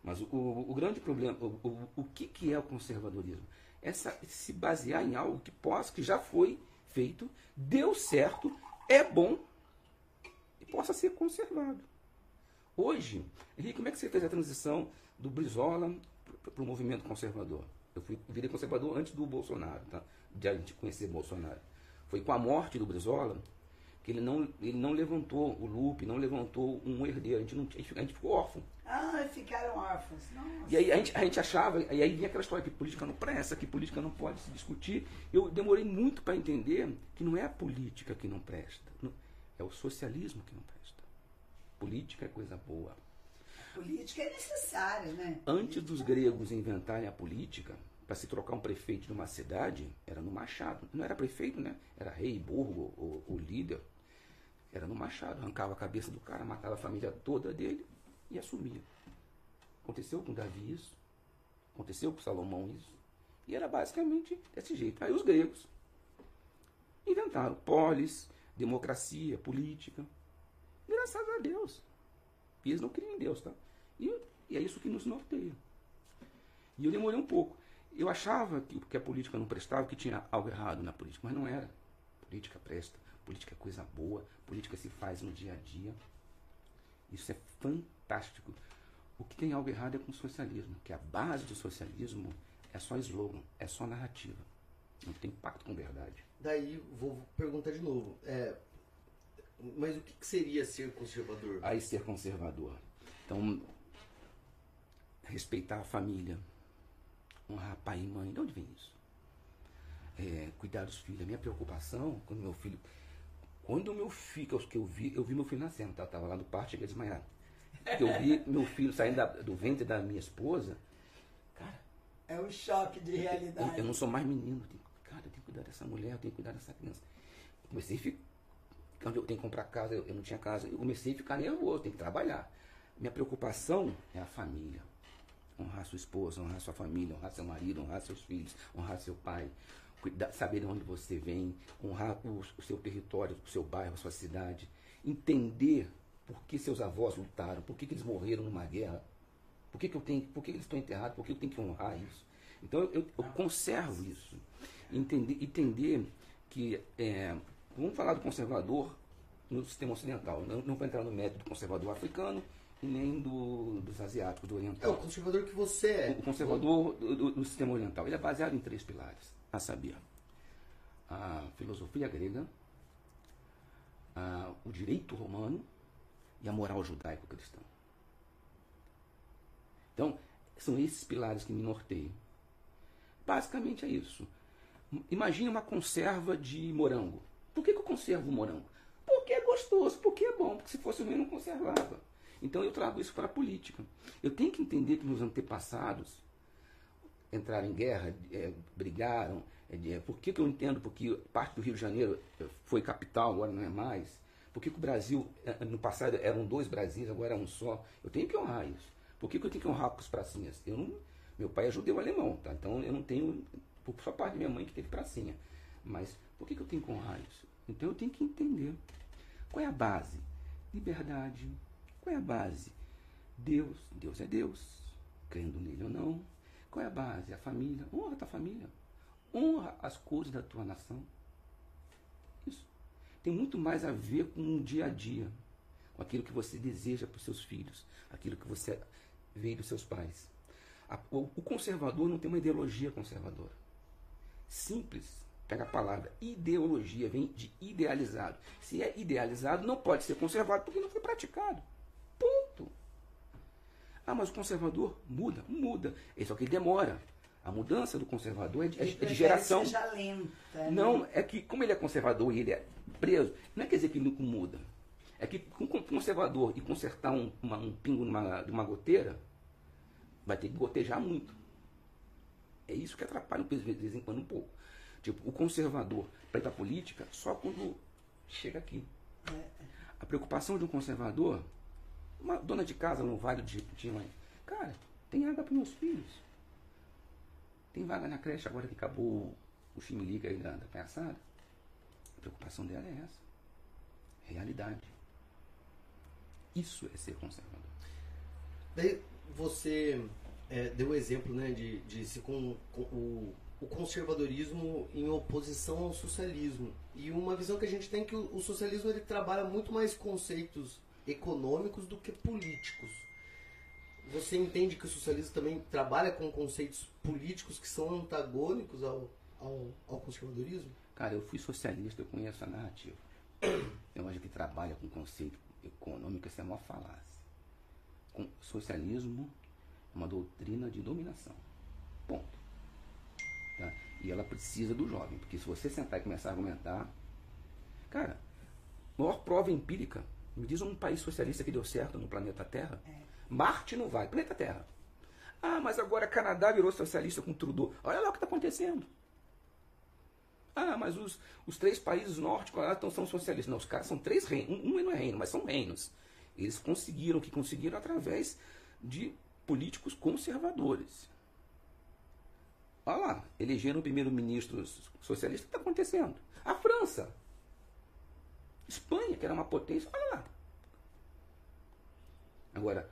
Speaker 3: Mas o, o- o grande problema, o, o, que, que é o conservadorismo? É se basear em algo que possa, que já foi feito, deu certo, é bom e possa ser conservado. Hoje, Henrique, como é que você fez a transição do Brizola para o movimento conservador? Eu fui, virei conservador antes do Bolsonaro, tá? de a gente conhecer Bolsonaro. Foi com a morte do Brizola que ele não, ele não levantou o Lupe, não levantou um herdeiro. A gente, não, a gente, ficou órfão.
Speaker 4: Ah, ficaram órfãos. Nossa.
Speaker 3: E aí a gente, a gente achava, e aí vinha aquela história que política não presta, que política não pode se discutir. Eu demorei muito para entender que não é a política que não presta, é o socialismo que não presta. Política é coisa boa.
Speaker 4: Política é necessária, né?
Speaker 3: Antes dos gregos inventarem a política, para se trocar um prefeito de uma cidade, era no Machado. Não era prefeito, né? Era rei, burgo, ou líder. Era no Machado. Arrancava a cabeça do cara, matava a família toda dele e assumia. Aconteceu com Davi isso. Aconteceu com Salomão isso. E era basicamente desse jeito. Aí os gregos inventaram polis, democracia, política. Graças a Deus. E eles não criam em Deus, tá? E, e é isso que nos norteia. E eu demorei um pouco. Eu achava que, que a política não prestava, que tinha algo errado na política, mas não era. Política presta, política é coisa boa, política se faz no dia a dia. Isso é fantástico. O que tem algo errado é com o socialismo, que a base do socialismo é só slogan, é só narrativa. Não tem pacto com verdade.
Speaker 5: Daí, vou perguntar de novo. É, mas o que que seria ser conservador?
Speaker 3: Aí ser conservador. Então, respeitar a família, honrar pai e mãe. De onde vem isso? É, cuidar dos filhos. A minha preocupação quando meu filho. Quando o meu filho, que eu vi, eu vi meu filho nascendo, tá? Eu tava lá no parto, cheguei a desmaiar. Eu vi meu filho saindo da- do ventre da minha esposa. Cara,
Speaker 4: É um choque de
Speaker 3: eu,
Speaker 4: realidade.
Speaker 3: eu não sou mais menino. Eu tenho- cara, eu tenho que cuidar dessa mulher, eu tenho que cuidar dessa criança. Comecei a ficar. Quando eu tenho que comprar casa, eu, eu não tinha casa. Eu comecei a ficar nervoso, tenho que trabalhar. Minha preocupação é a família. Honrar sua esposa, honrar sua família, honrar seu marido, honrar seus filhos, honrar seu pai. Cuidar, saber de onde você vem, honrar o, o seu território, o seu bairro, a sua cidade. Entender por que seus avós lutaram, por que, que eles morreram numa guerra. Por que, que eu tenho, por que eles estão enterrados? Por que eu tenho que honrar isso? Então eu, eu conservo isso. Entender, entender que é, vamos falar do conservador no sistema ocidental. Não, não vou entrar no mérito do conservador africano e nem do, dos asiáticos, do
Speaker 5: É
Speaker 3: oriental.
Speaker 5: o conservador que você é.
Speaker 3: O conservador do, do- do sistema oriental ele é baseado em três pilares, a saber, a filosofia grega, a- o direito romano e a moral judaico-cristã. Então, são esses pilares que me norteiam. Basicamente é isso. Imagine uma conserva de morango. Por que, que eu conservo o morango? Porque é gostoso, porque é bom, porque se fosse ruim eu não conservava. Então eu trago isso para a política. Eu tenho que entender que meus antepassados entraram em guerra, eh, brigaram. eh, de- por que, que eu entendo? Porque parte do Rio de Janeiro eh, foi capital, agora não é mais. Por que, que o Brasil, eh, no passado eram dois Brasis, agora é um só? Eu tenho que honrar isso. Por que, que eu tenho que honrar com os pracinhas? Eu não, meu pai é judeu alemão, tá? então eu não tenho, por só parte minha mãe que teve pracinha. Mas por que, que eu tenho que honrar isso? Então eu tenho que entender. Qual é a base? Liberdade. Qual é a base? Deus. Deus é Deus. Crendo nele ou não. Qual é a base? A família. Honra a tua família. Honra as cores da tua nação. Isso. Tem muito mais a ver com o dia a dia. Com aquilo que você deseja para os seus filhos. Aquilo que você veio dos seus pais. O conservador não tem uma ideologia conservadora. Simples. Pega a palavra ideologia, vem de idealizado. Se é idealizado, não pode ser conservado porque não foi praticado. Ponto. Ah, mas o conservador muda? Muda. É só que ele demora. A mudança do conservador é de, é de- geração.
Speaker 4: seja lenta. né?
Speaker 3: Não, é que como ele é conservador e ele é preso, não é quer dizer que ele não muda. É que um con- conservador e consertar um, uma- um pingo numa, de uma goteira, vai ter que gotejar muito. É isso que atrapalha de vez em quando um pouco. Tipo, o conservador para ir para política só quando chega aqui. A preocupação de um conservador, uma dona de casa no Vale de Jequitinhonha, cara, tem água para meus filhos. Tem vaga na creche agora que acabou o chimilica aí da, da palhaçada. A preocupação dela é essa. Realidade. Isso é ser conservador.
Speaker 5: Daí você é, deu o exemplo né, de, de se com, com o, o conservadorismo em oposição ao socialismo. E uma visão que a gente tem é que o, socialismo ele trabalha muito mais conceitos econômicos do que políticos. Você entende que o socialismo também trabalha com conceitos políticos que são antagônicos ao, ao, ao conservadorismo?
Speaker 3: Cara, eu fui socialista, eu conheço a narrativa. Eu acho que trabalha com conceito econômico, isso é uma falácia. Com socialismo é uma doutrina de dominação. Ponto. E ela precisa do jovem, porque se você sentar e começar a argumentar. Cara, maior prova empírica. Me diz um país socialista que deu certo no planeta Terra. Marte não vai, planeta Terra. Ah, mas agora Canadá virou socialista com Trudeau. Olha lá o que está acontecendo. Ah, mas os, os três países nórdicos lá tão, são socialistas. Não, os caras são três reinos. Um, um não é reino, mas são reinos. Eles conseguiram o que conseguiram através de políticos conservadores. Olha lá, elegeram o primeiro-ministro socialista. O que está acontecendo? A França. Espanha, que era uma potência. Olha lá. Agora,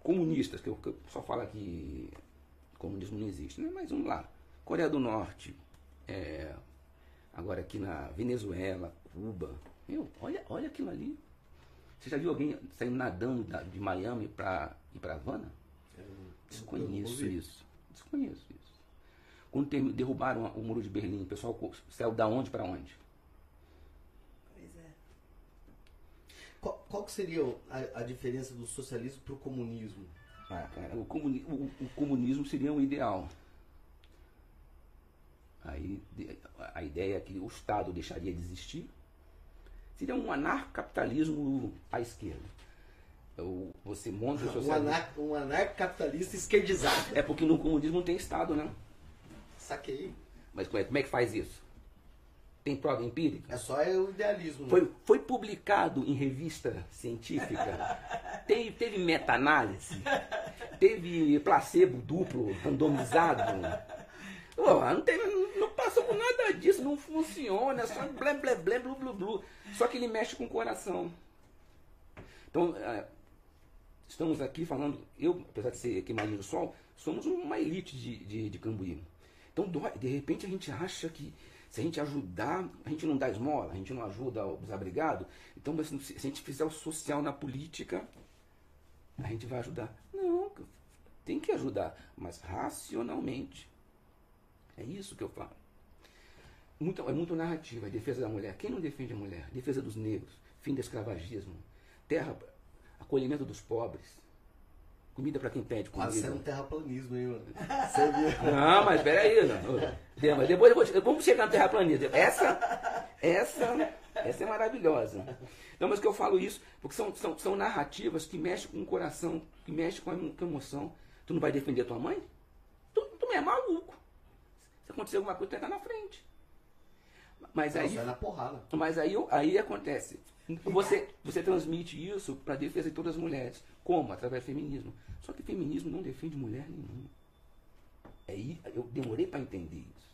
Speaker 3: comunistas, que eu, que eu só falo que comunismo não existe, né? mas vamos lá. Coreia do Norte, é, agora aqui na Venezuela, Cuba. Meu, olha, olha aquilo ali. Você já viu alguém saindo nadando da- de Miami para ir para Havana? Desconheço isso. Desconheço isso. Quando derrubaram o muro de Berlim, o pessoal saiu da onde para onde?
Speaker 4: Pois é.
Speaker 5: Qual, qual que seria a, a diferença do socialismo para o comunismo?
Speaker 3: Ah, cara, o, comuni- o- o comunismo seria um ideal. Aí a ideia é que o Estado deixaria de existir. Seria um anarcapitalismo à esquerda. Você monta o
Speaker 5: Um,
Speaker 3: socialismo.
Speaker 5: um anarcapitalista esquerdizado.
Speaker 3: É porque no comunismo não tem Estado, né?
Speaker 5: Saquei.
Speaker 3: Mas como é, como é que faz isso? Tem prova empírica?
Speaker 5: É só o idealismo. né?
Speaker 3: Foi, foi publicado em revista científica? Teve, teve meta-análise? Teve placebo duplo, randomizado? Não, tem, não passou por nada disso, não funciona, é só blé, blé, blé, blu, blu, blu. Só que ele mexe com o coração. Então, é, estamos aqui falando, eu, apesar de ser aqui Marinho do Sol, somos uma elite de, de, de Cambuí. Então, dói, de repente, a gente acha que se a gente ajudar, a gente não dá esmola, a gente não ajuda o desabrigado. Então, se a gente fizer o social na política, a gente vai ajudar. Não, tem que ajudar, mas racionalmente. É isso que eu falo. Muito, é muito narrativa, a defesa da mulher. Quem não defende a mulher? Defesa dos negros, fim do escravagismo, terra, acolhimento dos pobres, comida para quem pede comida.
Speaker 5: Quase sendo um terraplanismo, hein, mano? Você viu?
Speaker 3: Não, mas peraí, não. Mas depois eu vou vamos chegar no terraplanismo. Essa, essa, essa é maravilhosa. Não, mas que eu falo isso, porque são, são, são narrativas que mexem com o coração, que mexem com a, emoção. Tu não vai defender tua mãe? Tu, tu é maluco. Se acontecer alguma coisa, tu vai estar na frente. Mas aí,
Speaker 5: na porrada.
Speaker 3: mas aí, aí acontece. Você, você transmite isso para defesa de todas as mulheres. Como? Através do feminismo. Só que feminismo não defende mulher nenhuma. Aí eu demorei para entender isso.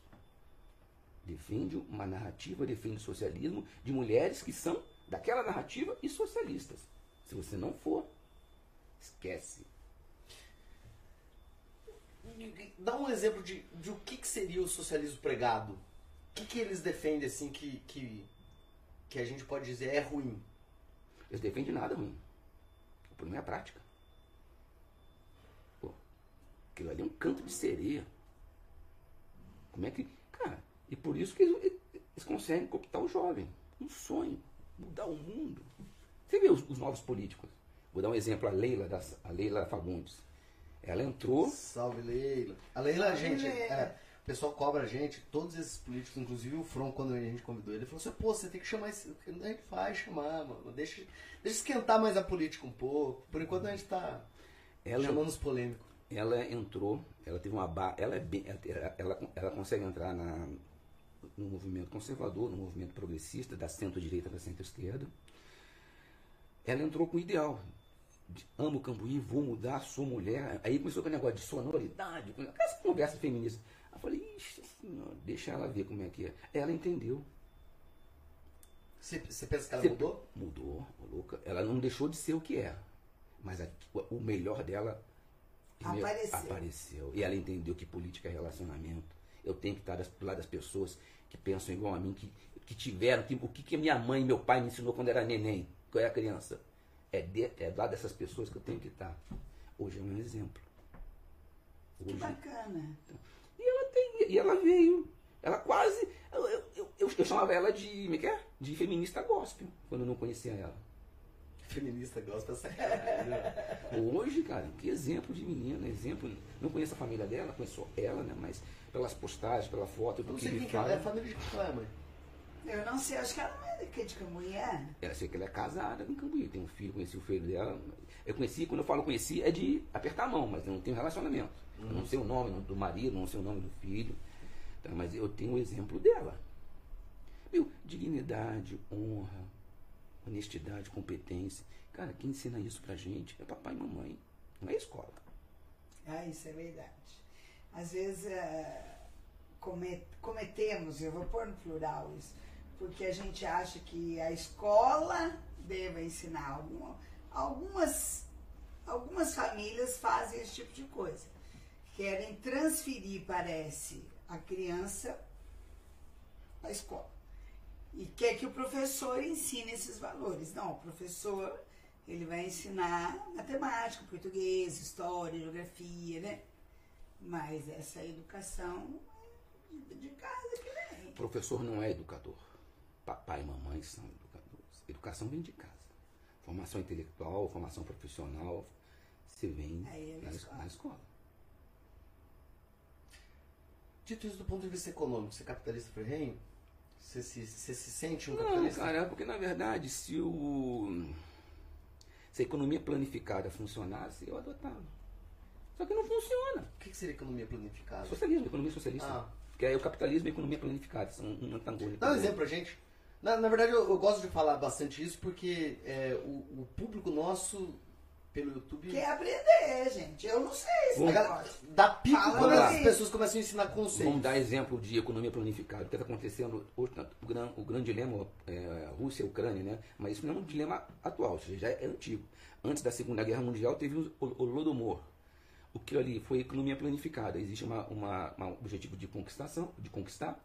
Speaker 3: Defende uma narrativa, defende o socialismo de mulheres que são daquela narrativa e socialistas. Se você não for, esquece.
Speaker 5: Dá um exemplo de, de o que, que seria o socialismo pregado. O que, que eles defendem, assim, que, que, que a gente pode dizer é ruim?
Speaker 3: Eles defendem nada ruim. O problema é a prática. Pô, aquilo ali é um canto de sereia. Como é que. Cara, e por isso que eles, eles conseguem cooptar o jovem. Um sonho. Mudar o mundo. Você vê os, os novos políticos. Vou dar um exemplo, a Leila, das, a Leila Fagundes. Ela entrou.
Speaker 5: Salve, Leila. A Leila, gente,
Speaker 4: Leila.
Speaker 5: é, pessoal cobra a gente, todos esses políticos, inclusive o From, quando a gente convidou ele, ele falou assim, pô, você tem que chamar esse. A gente vai chamar, mano. Deixa, deixa esquentar mais a política um pouco. Por enquanto a gente tá
Speaker 3: Ela,
Speaker 5: chamando os polêmicos.
Speaker 3: ela entrou, ela teve uma ba... ela é bem, ela, ela, ela consegue entrar na, no movimento conservador, no movimento progressista, da centro-direita da centro-esquerda. Ela entrou com o ideal. de, amo o Cambuí, vou mudar, sou mulher. Aí começou com o negócio de sonoridade, essa conversa feminista. Eu falei, ixi, senhora, deixa ela ver como é que é. Ela entendeu.
Speaker 5: Você, você pensa que ela
Speaker 3: Você-
Speaker 5: mudou?
Speaker 3: Mudou, louca. Ela não deixou de ser o que era. Mas a- o melhor dela?
Speaker 4: Apareceu.
Speaker 3: apareceu. E ela entendeu que política é relacionamento. Eu tenho que estar das- do lado das pessoas que pensam igual a mim, que, que tiveram, que, o que, que minha mãe e meu pai me ensinou quando era neném, quando eu era criança. É, de, é do lado dessas pessoas que eu tenho que estar. Hoje é um exemplo.
Speaker 4: Que
Speaker 3: Hoje,
Speaker 4: bacana.
Speaker 3: e ela tem, e ela veio. Ela quase. Eu, eu, eu, eu- eu chamava ela de. Como é que é? De feminista gospel, quando eu não conhecia ela.
Speaker 5: Feminista cara. né?
Speaker 3: Hoje, cara, que exemplo de menina, exemplo. Não conheço a família dela, conheço ela, né? Mas pelas postagens, pela foto,
Speaker 5: Eu
Speaker 3: do
Speaker 5: não
Speaker 3: que
Speaker 5: sei
Speaker 3: ele
Speaker 5: que ela é. A família de ela é, mãe?
Speaker 4: Eu não sei, acho que ela não é daqui de Cambuí, é?
Speaker 3: Ela sei que ela é casada em Cambuí, tem um filho, conheci o filho dela. Eu conheci, quando eu falo conheci, é de apertar a mão, mas eu não tenho relacionamento. Não sei o nome do marido, não sei o nome do filho. Então, mas eu tenho o exemplo dela. Meu, dignidade, honra, honestidade, competência. Cara, quem ensina isso pra gente é papai e mamãe, não é escola.
Speaker 4: Ah, isso é verdade. Às vezes eh, come- cometemos, eu vou pôr no plural isso, porque a gente acha que a escola deva ensinar. Algum- algumas, algumas famílias fazem esse tipo de coisa. Querem transferir, parece, a criança à escola. E quer que o professor ensine esses valores. Não, o professor ele vai ensinar matemática, português, história, geografia, né? Mas essa educação é de, casa que vem.
Speaker 3: O professor não é educador. Papai e mamãe são educadores. Educação vem de casa. Formação intelectual, formação profissional, você vem
Speaker 4: é na
Speaker 3: na, es-
Speaker 4: escola.
Speaker 3: na escola.
Speaker 5: Dito isso do ponto de vista econômico, você é capitalista ferrenho? Você se, você se sente um
Speaker 3: Não,
Speaker 5: capitalista?
Speaker 3: cara, porque na verdade, se o. Se a economia planificada funcionasse, eu adotava. Só que não funciona.
Speaker 5: O que que seria economia planificada?
Speaker 3: Socialismo, economia socialista.
Speaker 5: Ah.
Speaker 3: Que é o capitalismo e a economia planificada, são um antagônico.
Speaker 5: Dá um exemplo pra gente. Na, na verdade, eu, eu gosto de falar bastante isso porque é, o, o público nosso, pelo YouTube,
Speaker 4: Quer aprender, gente. Eu não sei esse
Speaker 3: Vamos-
Speaker 5: a galera
Speaker 4: negócio.
Speaker 5: dá pico
Speaker 4: Fala
Speaker 5: quando as
Speaker 4: mim.
Speaker 5: pessoas começam a ensinar conceitos.
Speaker 3: Vamos dar exemplo de economia planificada. O que está acontecendo hoje, o, gran, o grande dilema é Rússia e Ucrânia, né? Mas isso não é um dilema atual, ou seja, já é antigo. Antes da Segunda Guerra Mundial teve o, o Holodomor. O que ali foi economia planificada. Existe uma, uma, uma objetivo de conquistação, de conquistar.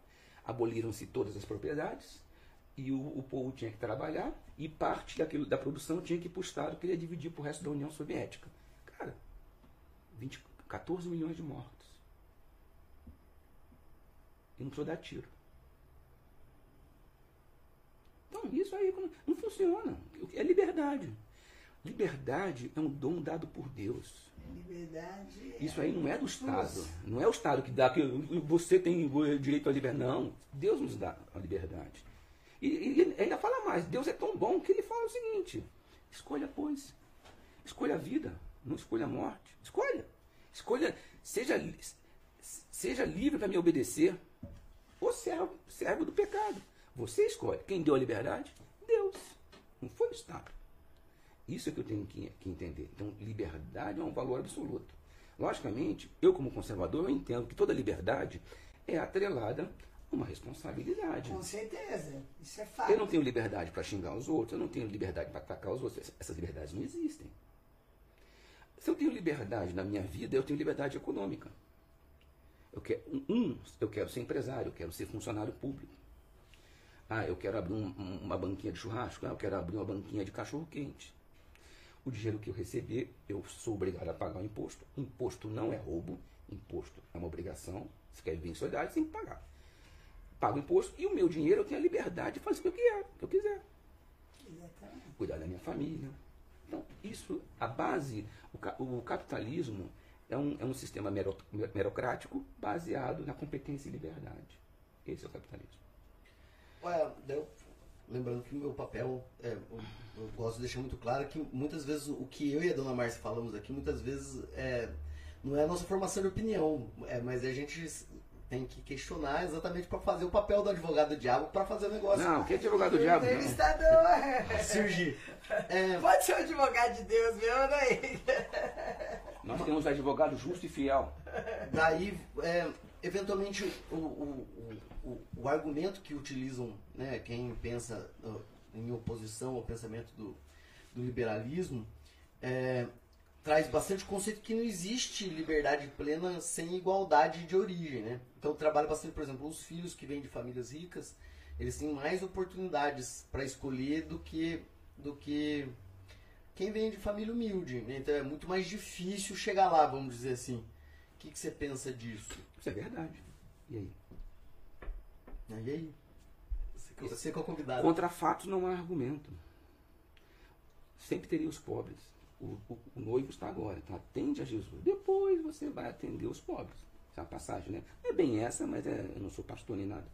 Speaker 3: Aboliram-se todas as propriedades e o, o povo tinha que trabalhar e parte daquilo, da produção tinha que ir para o Estado que ele ia dividir para o resto da União Soviética. Cara, 20, 14 milhões de mortos. E não precisou dar tiro. Então, isso aí não- funciona. É liberdade. Liberdade é um dom dado por Deus.
Speaker 4: Liberdade. é
Speaker 3: Isso aí não é do Estado. Não é o Estado que dá que você tem direito à liberdade. Não. Deus nos dá a liberdade. E, e ainda fala mais. Deus é tão bom que ele fala o seguinte: escolha, pois. Escolha a vida, não escolha a morte. Escolha. Escolha, seja, seja livre para me obedecer. Ou servo, servo do pecado. Você escolhe. Quem deu a liberdade? Deus. Não foi o Estado. Isso é que eu tenho que, que entender. Então, liberdade é um valor absoluto. Logicamente, eu como conservador, eu entendo que toda liberdade é atrelada uma responsabilidade.
Speaker 4: Com certeza. Isso é fato.
Speaker 3: Eu não tenho liberdade para xingar os outros, eu não tenho liberdade para atacar os outros. Essas liberdades não existem. Se eu tenho liberdade na minha vida, eu tenho liberdade econômica. Eu quero, um, eu quero ser empresário, eu quero ser funcionário público. Ah, eu quero abrir um- um- uma banquinha de churrasco, ah, eu quero abrir uma banquinha de cachorro quente. O dinheiro que eu receber, eu sou obrigado a pagar o imposto. Imposto não é roubo, imposto é uma obrigação. Se quer viver em sociedade, você tem que pagar. Pago imposto e o meu dinheiro eu tenho a liberdade de fazer o que eu quiser. O que eu quiser
Speaker 4: Exatamente.
Speaker 3: cuidar da minha família. Então, isso, a base, o, o capitalismo é um, é um sistema mero- merocrático baseado na competência e liberdade. Esse é o capitalismo.
Speaker 5: Eu- lembrando que o meu papel, é, eu, eu gosto de deixar muito claro que muitas vezes o que eu e a dona Márcia falamos aqui, muitas vezes é, não é a nossa formação de opinião, é, mas a gente tem que questionar exatamente para fazer o papel do advogado do diabo para fazer o negócio
Speaker 3: Não, que advogado do diabo? Não.
Speaker 4: Entrevistador.
Speaker 5: surgir. É,
Speaker 4: Pode ser um advogado de Deus mesmo, né?
Speaker 3: Nós temos advogado justo e fiel.
Speaker 5: Daí, é, eventualmente, o, o, o, o- o argumento que utilizam né, quem pensa em oposição ao pensamento do, do liberalismo é, traz bastante conceito que não existe liberdade plena sem igualdade de origem. Né? Então, trabalha bastante, por exemplo, os filhos que vêm de famílias ricas, eles têm mais oportunidades para escolher do que, do que quem vem de família humilde. Né? Então, é muito mais difícil chegar lá, vamos dizer assim. O que, que você pensa disso?
Speaker 3: Isso é verdade. E aí?
Speaker 5: Ah, E aí? Você, que- você é o convidado.
Speaker 3: Contra fatos não há argumento. Sempre teria os pobres. O, o- o noivo está agora, então atende a Jesus. Depois você vai atender os pobres. Essa é uma passagem, né? É bem essa, mas é, eu não sou pastor nem nada.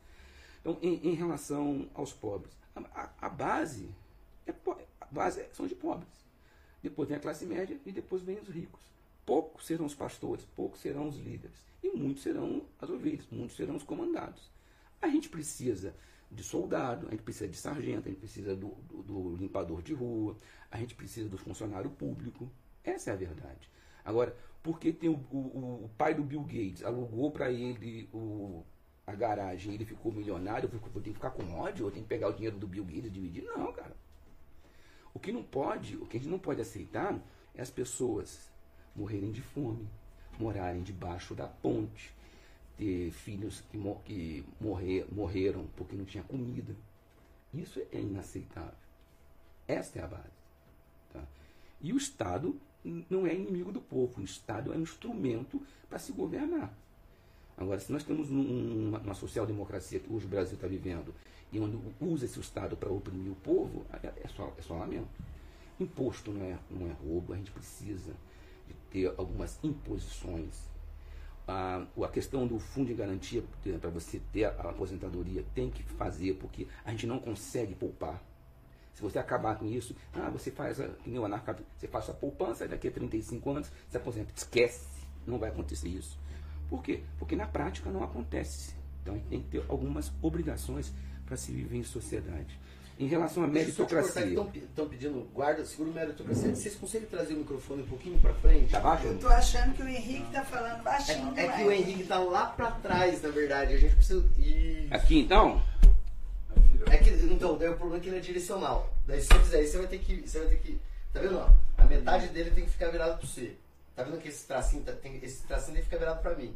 Speaker 3: Então, em, em relação aos pobres, a, a- a base, é, a base são de pobres. Depois vem a classe média e depois vem os ricos. Poucos serão os pastores, poucos serão os líderes. E muitos serão as ovelhas, muitos serão os comandados. A gente precisa de soldado, a gente precisa de sargento, a gente precisa do, do- do limpador de rua, a gente precisa do funcionário público. Essa é a verdade. Agora, porque tem o, o- o pai do Bill Gates alugou para ele o- a garagem ele ficou milionário, eu tenho que ficar com ódio, eu tenho que pegar o dinheiro do Bill Gates e dividir? Não, cara. O que não pode, o que a gente não pode aceitar é as pessoas morrerem de fome, morarem debaixo da ponte, ter filhos que, mo- que morrer, morreram porque não tinha comida. Isso é inaceitável. Esta é a base. tá? E o Estado não é inimigo do povo. O Estado é um instrumento para se governar. Agora, se nós temos um- uma, uma social-democracia que hoje o Brasil está vivendo e onde usa esse Estado para oprimir o povo, é, é só, é só lamento. Imposto não é, não é roubo, a gente precisa de ter algumas imposições. A, a questão do fundo de garantia para você ter a aposentadoria tem que fazer, porque a gente não consegue poupar. Se você acabar com isso, ah, você faz, a, que anarca, você faz sua poupança, daqui a 35 anos se aposenta. Esquece, não vai acontecer isso. Por quê? Porque na prática não acontece. Então a gente tem que ter algumas obrigações para se viver em sociedade. Em relação à meritocracia.
Speaker 5: Estão pedindo guarda, seguro meritocracia. Vocês conseguem trazer o microfone um pouquinho para frente?
Speaker 3: Tá baixo?
Speaker 4: Eu tô achando que o Henrique tá falando baixinho
Speaker 5: É, é que o Henrique tá lá pra trás, na verdade. A gente precisa. Ih.
Speaker 3: Aqui então,
Speaker 5: É que, então, daí o problema é que ele é direcional. Daí se você fizer isso, você vai ter que. Você vai ter que. Tá vendo? ó? A metade dele tem que ficar virado pra você. Tá vendo que esse tracinho, tá- tem, esse tracinho tem que ficar virado pra mim.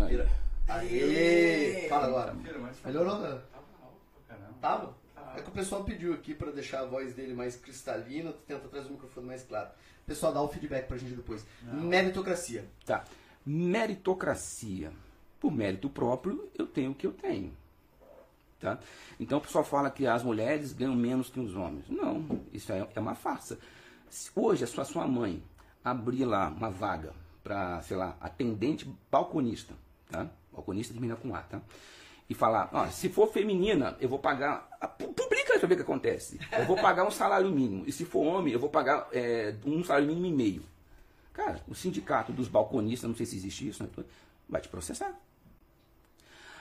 Speaker 3: Aí.
Speaker 5: Vira. Aê! Fala agora.
Speaker 6: Mas
Speaker 5: Melhorou, né?
Speaker 6: Tava alto pra caramba.
Speaker 5: Tava? É que o pessoal pediu aqui pra deixar a voz dele mais cristalina, tenta trazer o microfone mais claro. Pessoal, dá o feedback pra gente depois. Meritocracia.
Speaker 3: Tá. Meritocracia. Por mérito próprio, eu tenho o que eu tenho. Tá? Então o pessoal fala que as mulheres ganham menos que os homens. Não, isso é, é uma farsa. Se hoje a sua, sua mãe abrir lá uma vaga para, sei lá, atendente balconista, tá? Balconista termina com A, tá? E falar, ó, se for feminina, eu vou pagar. ah, pu- Publica pra ver o que acontece. Eu vou pagar um salário mínimo. E se for homem, eu vou pagar é, um salário mínimo e meio. Cara, o sindicato dos balconistas, não sei se existe isso, né? vai te processar.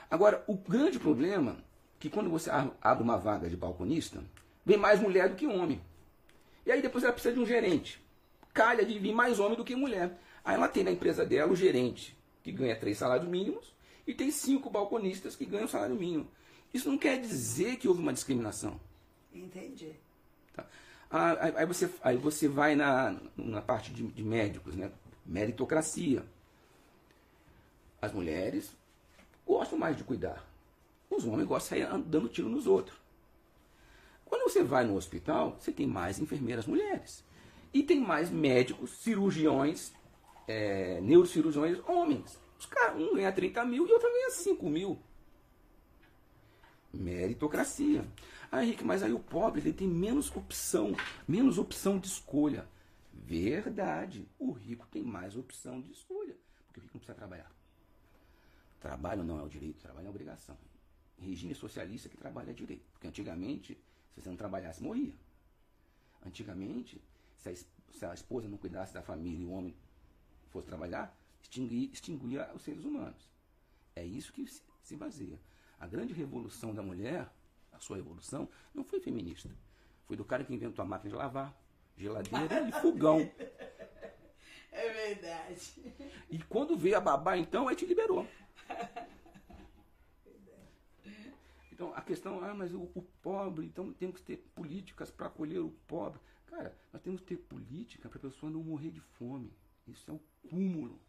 Speaker 3: Agora, o grande problema é que quando você abre uma vaga de balconista, vem mais mulher do que homem. E aí depois ela precisa de um gerente. Calha de vir mais homem do que mulher. Aí ela tem na empresa dela o gerente, que ganha três salários mínimos, e tem cinco balconistas que ganham salário mínimo. Isso não quer dizer que houve uma discriminação.
Speaker 4: Entendi.
Speaker 3: Tá? Ah, aí, aí você, aí você vai na, na parte de, de médicos, né? Meritocracia. As mulheres gostam mais de cuidar. Os homens gostam de sair dando tiro nos outros. Quando você vai no hospital, você tem mais enfermeiras mulheres. E tem mais médicos, cirurgiões, é, neurocirurgiões homens. Os caras, um ganha 30 mil e outro ganha 5 mil. Meritocracia. Ah, Henrique, mas aí o pobre ele tem menos opção, menos opção de escolha. Verdade. O rico tem mais opção de escolha. Porque o rico não precisa trabalhar. Trabalho não é o direito, trabalho é a obrigação. Regime socialista que trabalha é direito. Porque antigamente, se você não trabalhasse, morria. Antigamente, se a, se a esposa não cuidasse da família e o homem fosse trabalhar, extinguia, extinguia os seres humanos. É isso que se, se baseia. A grande revolução da mulher, a sua revolução, não foi feminista. Foi do cara que inventou a máquina de lavar, geladeira e fogão.
Speaker 4: É verdade.
Speaker 3: E quando veio a babá, então, aí te liberou. Então, a questão, ah, mas o, o pobre, então temos que ter políticas para acolher o pobre. Cara, nós temos que ter política para a pessoa não morrer de fome. Isso é o cúmulo.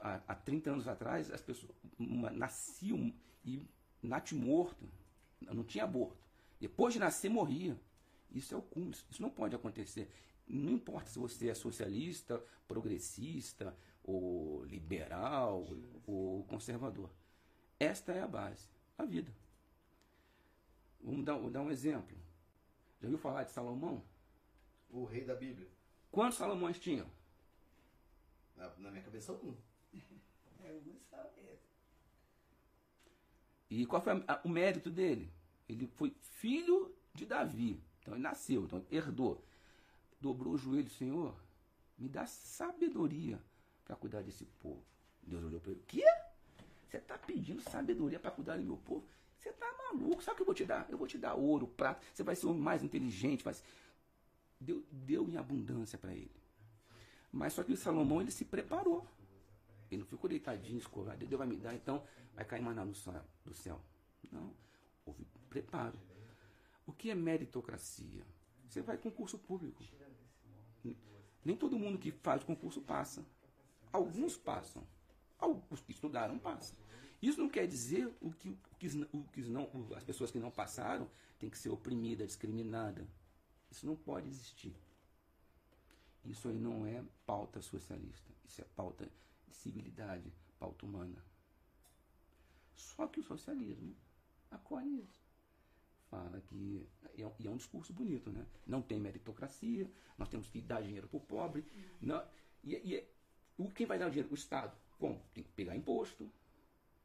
Speaker 3: Há, há 30 anos atrás, as pessoas uma- nasciam e natimorto, não tinha aborto. Depois de nascer, morria. Isso é o cúmulo, isso não pode acontecer. Não importa se você é socialista, progressista, ou liberal, ou conservador. Esta é a base, a vida. Vamos dar, dar um exemplo. Já ouviu falar de Salomão?
Speaker 5: O rei da Bíblia.
Speaker 3: Quantos Salomões tinham?
Speaker 5: Na, na minha cabeça, um.
Speaker 3: E qual foi a- o mérito dele? Ele foi filho de Davi. Então ele nasceu, então herdou. Dobrou o joelho, Senhor, me dá sabedoria para cuidar desse povo. Deus olhou para ele: Quê? Você está pedindo sabedoria para cuidar do meu povo? Você está maluco? Sabe o que eu vou te dar? Eu vou te dar ouro, prata. Você vai ser o homem mais inteligente. Ser... deu, deu em abundância para ele. Mas só que o Salomão ele se preparou. Ele não ficou deitadinho, escorado. Deus vai me dar, então vai cair maná no céu, do céu. Não. Houve preparo. O que é meritocracia? Você vai concurso público. Nem todo mundo que faz concurso passa. Alguns passam. Os que estudaram passam. Isso não quer dizer o que, o que, o que não, as pessoas que não passaram têm que ser oprimidas, discriminadas. Isso não pode existir. Isso aí não é pauta socialista. Isso é pauta civilidade, pauta humana. Só que o socialismo acolhe isso. Fala que. E é, um- e é um discurso bonito, né? Não tem meritocracia, nós temos que dar dinheiro para o pobre. Não, e, e é- o, quem vai dar o dinheiro? O Estado. Bom, tem que pegar imposto.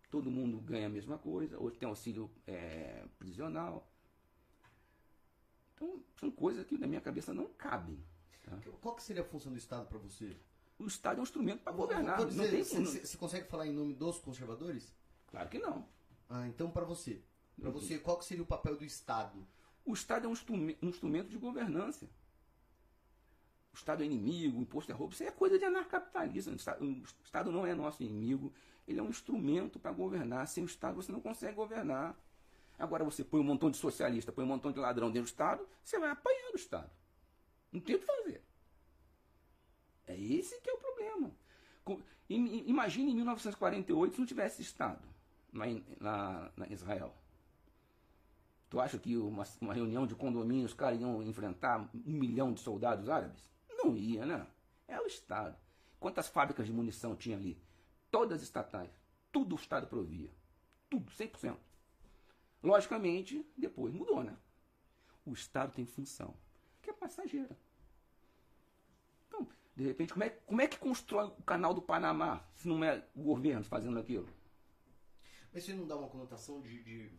Speaker 3: Todo mundo ganha a mesma coisa. Hoje tem auxílio é, prisional. Então, são coisas que na minha cabeça não cabem. tá?
Speaker 5: Qual que seria a função do Estado para você?
Speaker 3: O Estado é um instrumento para governar.
Speaker 5: Você, consegue falar em nome dos conservadores?
Speaker 3: Claro que não.
Speaker 5: Ah, então para você. Para
Speaker 3: Uhum.
Speaker 5: você, qual que seria o papel do Estado?
Speaker 3: O Estado é um um instrumento de governança. O Estado é inimigo, o imposto é roubo. Isso é coisa de anarcapitalismo. O Estado, o Estado não é nosso inimigo. Ele é um instrumento para governar. Sem o Estado você não consegue governar. Agora você põe um montão de socialista, põe um montão de ladrão dentro do Estado, você vai apanhando o Estado. Não tem o que fazer. É esse que é o problema. Imagine em 1948 se não tivesse Estado em, lá- na Israel. Tu acha que uma, uma reunião de condomínio os caras iam enfrentar um milhão de soldados árabes? Não ia, né? É o Estado. Quantas fábricas de munição tinha ali? Todas estatais. Tudo o Estado provia. Tudo, 100%. Logicamente, depois mudou, né? O Estado tem função, que é passageira. De repente, como é, como é que constrói o canal do Panamá se não é o governo fazendo aquilo?
Speaker 5: Mas isso não dá uma conotação de. de-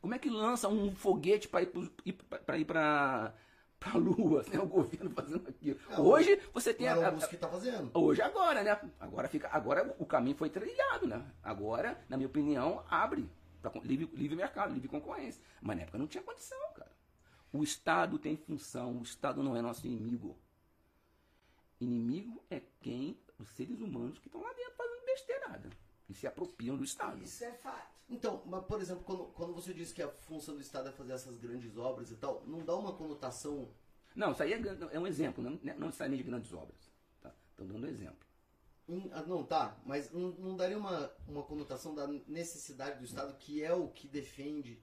Speaker 3: Como é que lança um foguete para ir para para a Lua, né? O governo fazendo aquilo.
Speaker 5: Ah,
Speaker 3: Hoje você tem
Speaker 5: Não
Speaker 3: a,
Speaker 5: é
Speaker 3: a-
Speaker 5: o que tá fazendo.
Speaker 3: hoje agora, né? Agora fica, agora o caminho foi trilhado, né? Agora, na minha opinião, abre para livre, livre mercado, livre concorrência. Mas na época não tinha condição, cara. O Estado tem função, o Estado não é nosso inimigo. Inimigo é quem, os seres humanos que estão lá dentro fazendo besteirada e se apropriam do Estado.
Speaker 4: Isso é fato.
Speaker 5: Então, mas por exemplo, quando, quando você diz que a função do Estado é fazer essas grandes obras e tal, não dá uma conotação.
Speaker 3: Não, isso aí é, é um exemplo, não, não necessariamente de grandes obras. Tá? Estou dando um exemplo.
Speaker 5: Hum, ah, Não, tá, mas não, não daria uma, uma conotação da necessidade do Estado, que é o que defende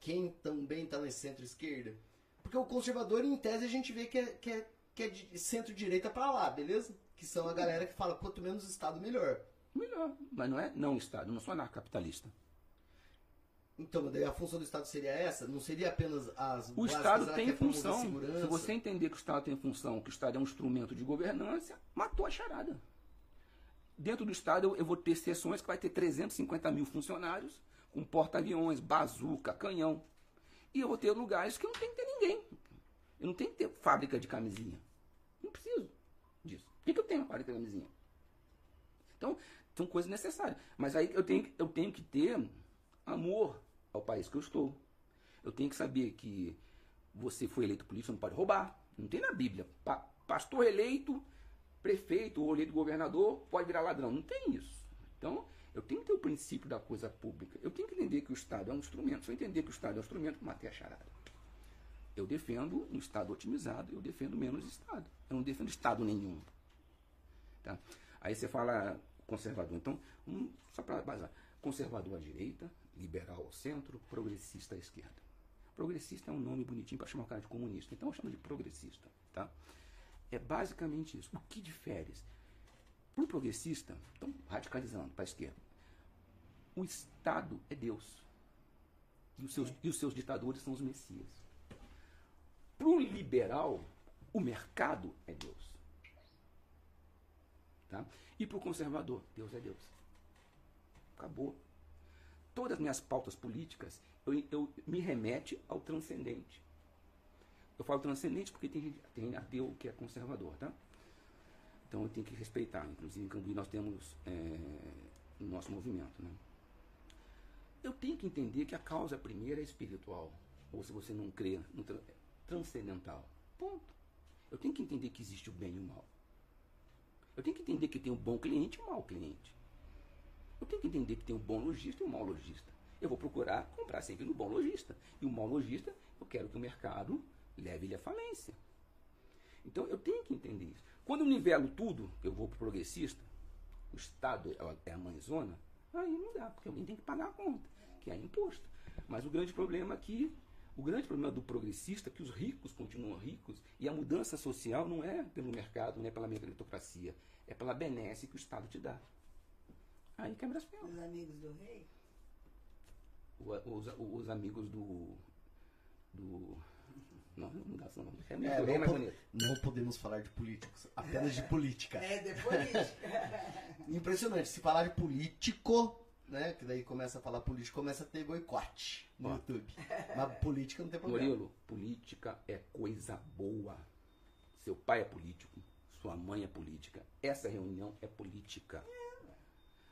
Speaker 5: quem também está na centro-esquerda? Porque o conservador, em tese, a gente vê que é, que é, que é de centro-direita para lá, beleza? Que são a galera que fala quanto menos Estado, melhor.
Speaker 3: Melhor, mas não é não Estado, não sou anarcapitalista.
Speaker 5: Então, daí a função do Estado seria essa? Não seria apenas as
Speaker 3: O Estado tem função. Se você entender que o Estado tem função, que o Estado é um instrumento de governança, matou a charada. Dentro do Estado eu, vou ter seções que vai ter 350 mil funcionários, com porta-aviões, bazuca, canhão. E eu vou ter lugares que não tenho que ter ninguém. Eu não tenho que ter fábrica de camisinha. Não preciso disso. Por que, que eu tenho uma fábrica de camisinha? Então, são coisas necessárias. Mas aí eu tenho, eu tenho que ter amor ao país que eu estou. Eu tenho que saber que você foi eleito político, você não pode roubar. Não tem na Bíblia. Pa- pastor eleito, prefeito ou eleito governador pode virar ladrão. Não tem isso. Então, eu tenho que ter o princípio da coisa pública. Eu tenho que entender que o Estado é um instrumento. Se eu entender que o Estado é um instrumento, matei a charada. Eu defendo um Estado otimizado, eu defendo menos Estado. Eu não defendo Estado nenhum. Tá? Aí você fala conservador. Então, um, só para basar. Conservador à direita, liberal ao centro, progressista à esquerda. Progressista é um nome bonitinho para chamar o cara de comunista. Então eu chamo de progressista. Tá? É basicamente isso. O que difere? Para o progressista, então radicalizando para a esquerda, o Estado é Deus. E os seus, e os seus ditadores são os messias. Para o liberal, o mercado é Deus. Tá? E para o conservador, Deus é Deus. Acabou. Todas as minhas pautas políticas, eu, eu me remete ao transcendente. Eu falo transcendente porque tem, tem ateu que é conservador, tá? Então eu tenho que respeitar. Inclusive em Cambuí nós temos é, o nosso movimento, né? Eu tenho que entender que a causa primeira é espiritual. Ou se você não crê, transcendental. Ponto. Eu tenho que entender que existe o bem e o mal. Eu tenho que entender que tem um bom cliente e um mau cliente. Eu tenho que entender que tem um bom lojista e um mau lojista. Eu vou procurar comprar sempre no bom lojista. E o mau lojista, eu quero que o mercado leve ele à falência. Então eu tenho que entender isso. Quando eu nivelo tudo, eu vou para o progressista, o Estado é a mãezona, aí não dá, porque alguém tem que pagar a conta, que é imposto. Mas o grande problema aqui, o grande problema do progressista é que os ricos continuam ricos e a mudança social não é pelo mercado, não é pela meritocracia, é pela benesse que o Estado te dá. Aí quebra as pernas.
Speaker 4: Os amigos do rei?
Speaker 3: O- Os, os amigos do. do. Não, não dá só não. É,
Speaker 5: É,
Speaker 3: do rei é
Speaker 5: não,
Speaker 3: mais
Speaker 5: po-
Speaker 3: bonito.
Speaker 5: não podemos falar de políticos, apenas de política.
Speaker 4: É, depois.
Speaker 5: Impressionante, se falar de político, né? Que daí começa a falar político, começa a ter boicote no
Speaker 3: Ó.
Speaker 5: YouTube. Mas política não tem problema.
Speaker 3: Murilo, política é coisa boa. Seu pai é político, sua mãe é política. Essa reunião é política.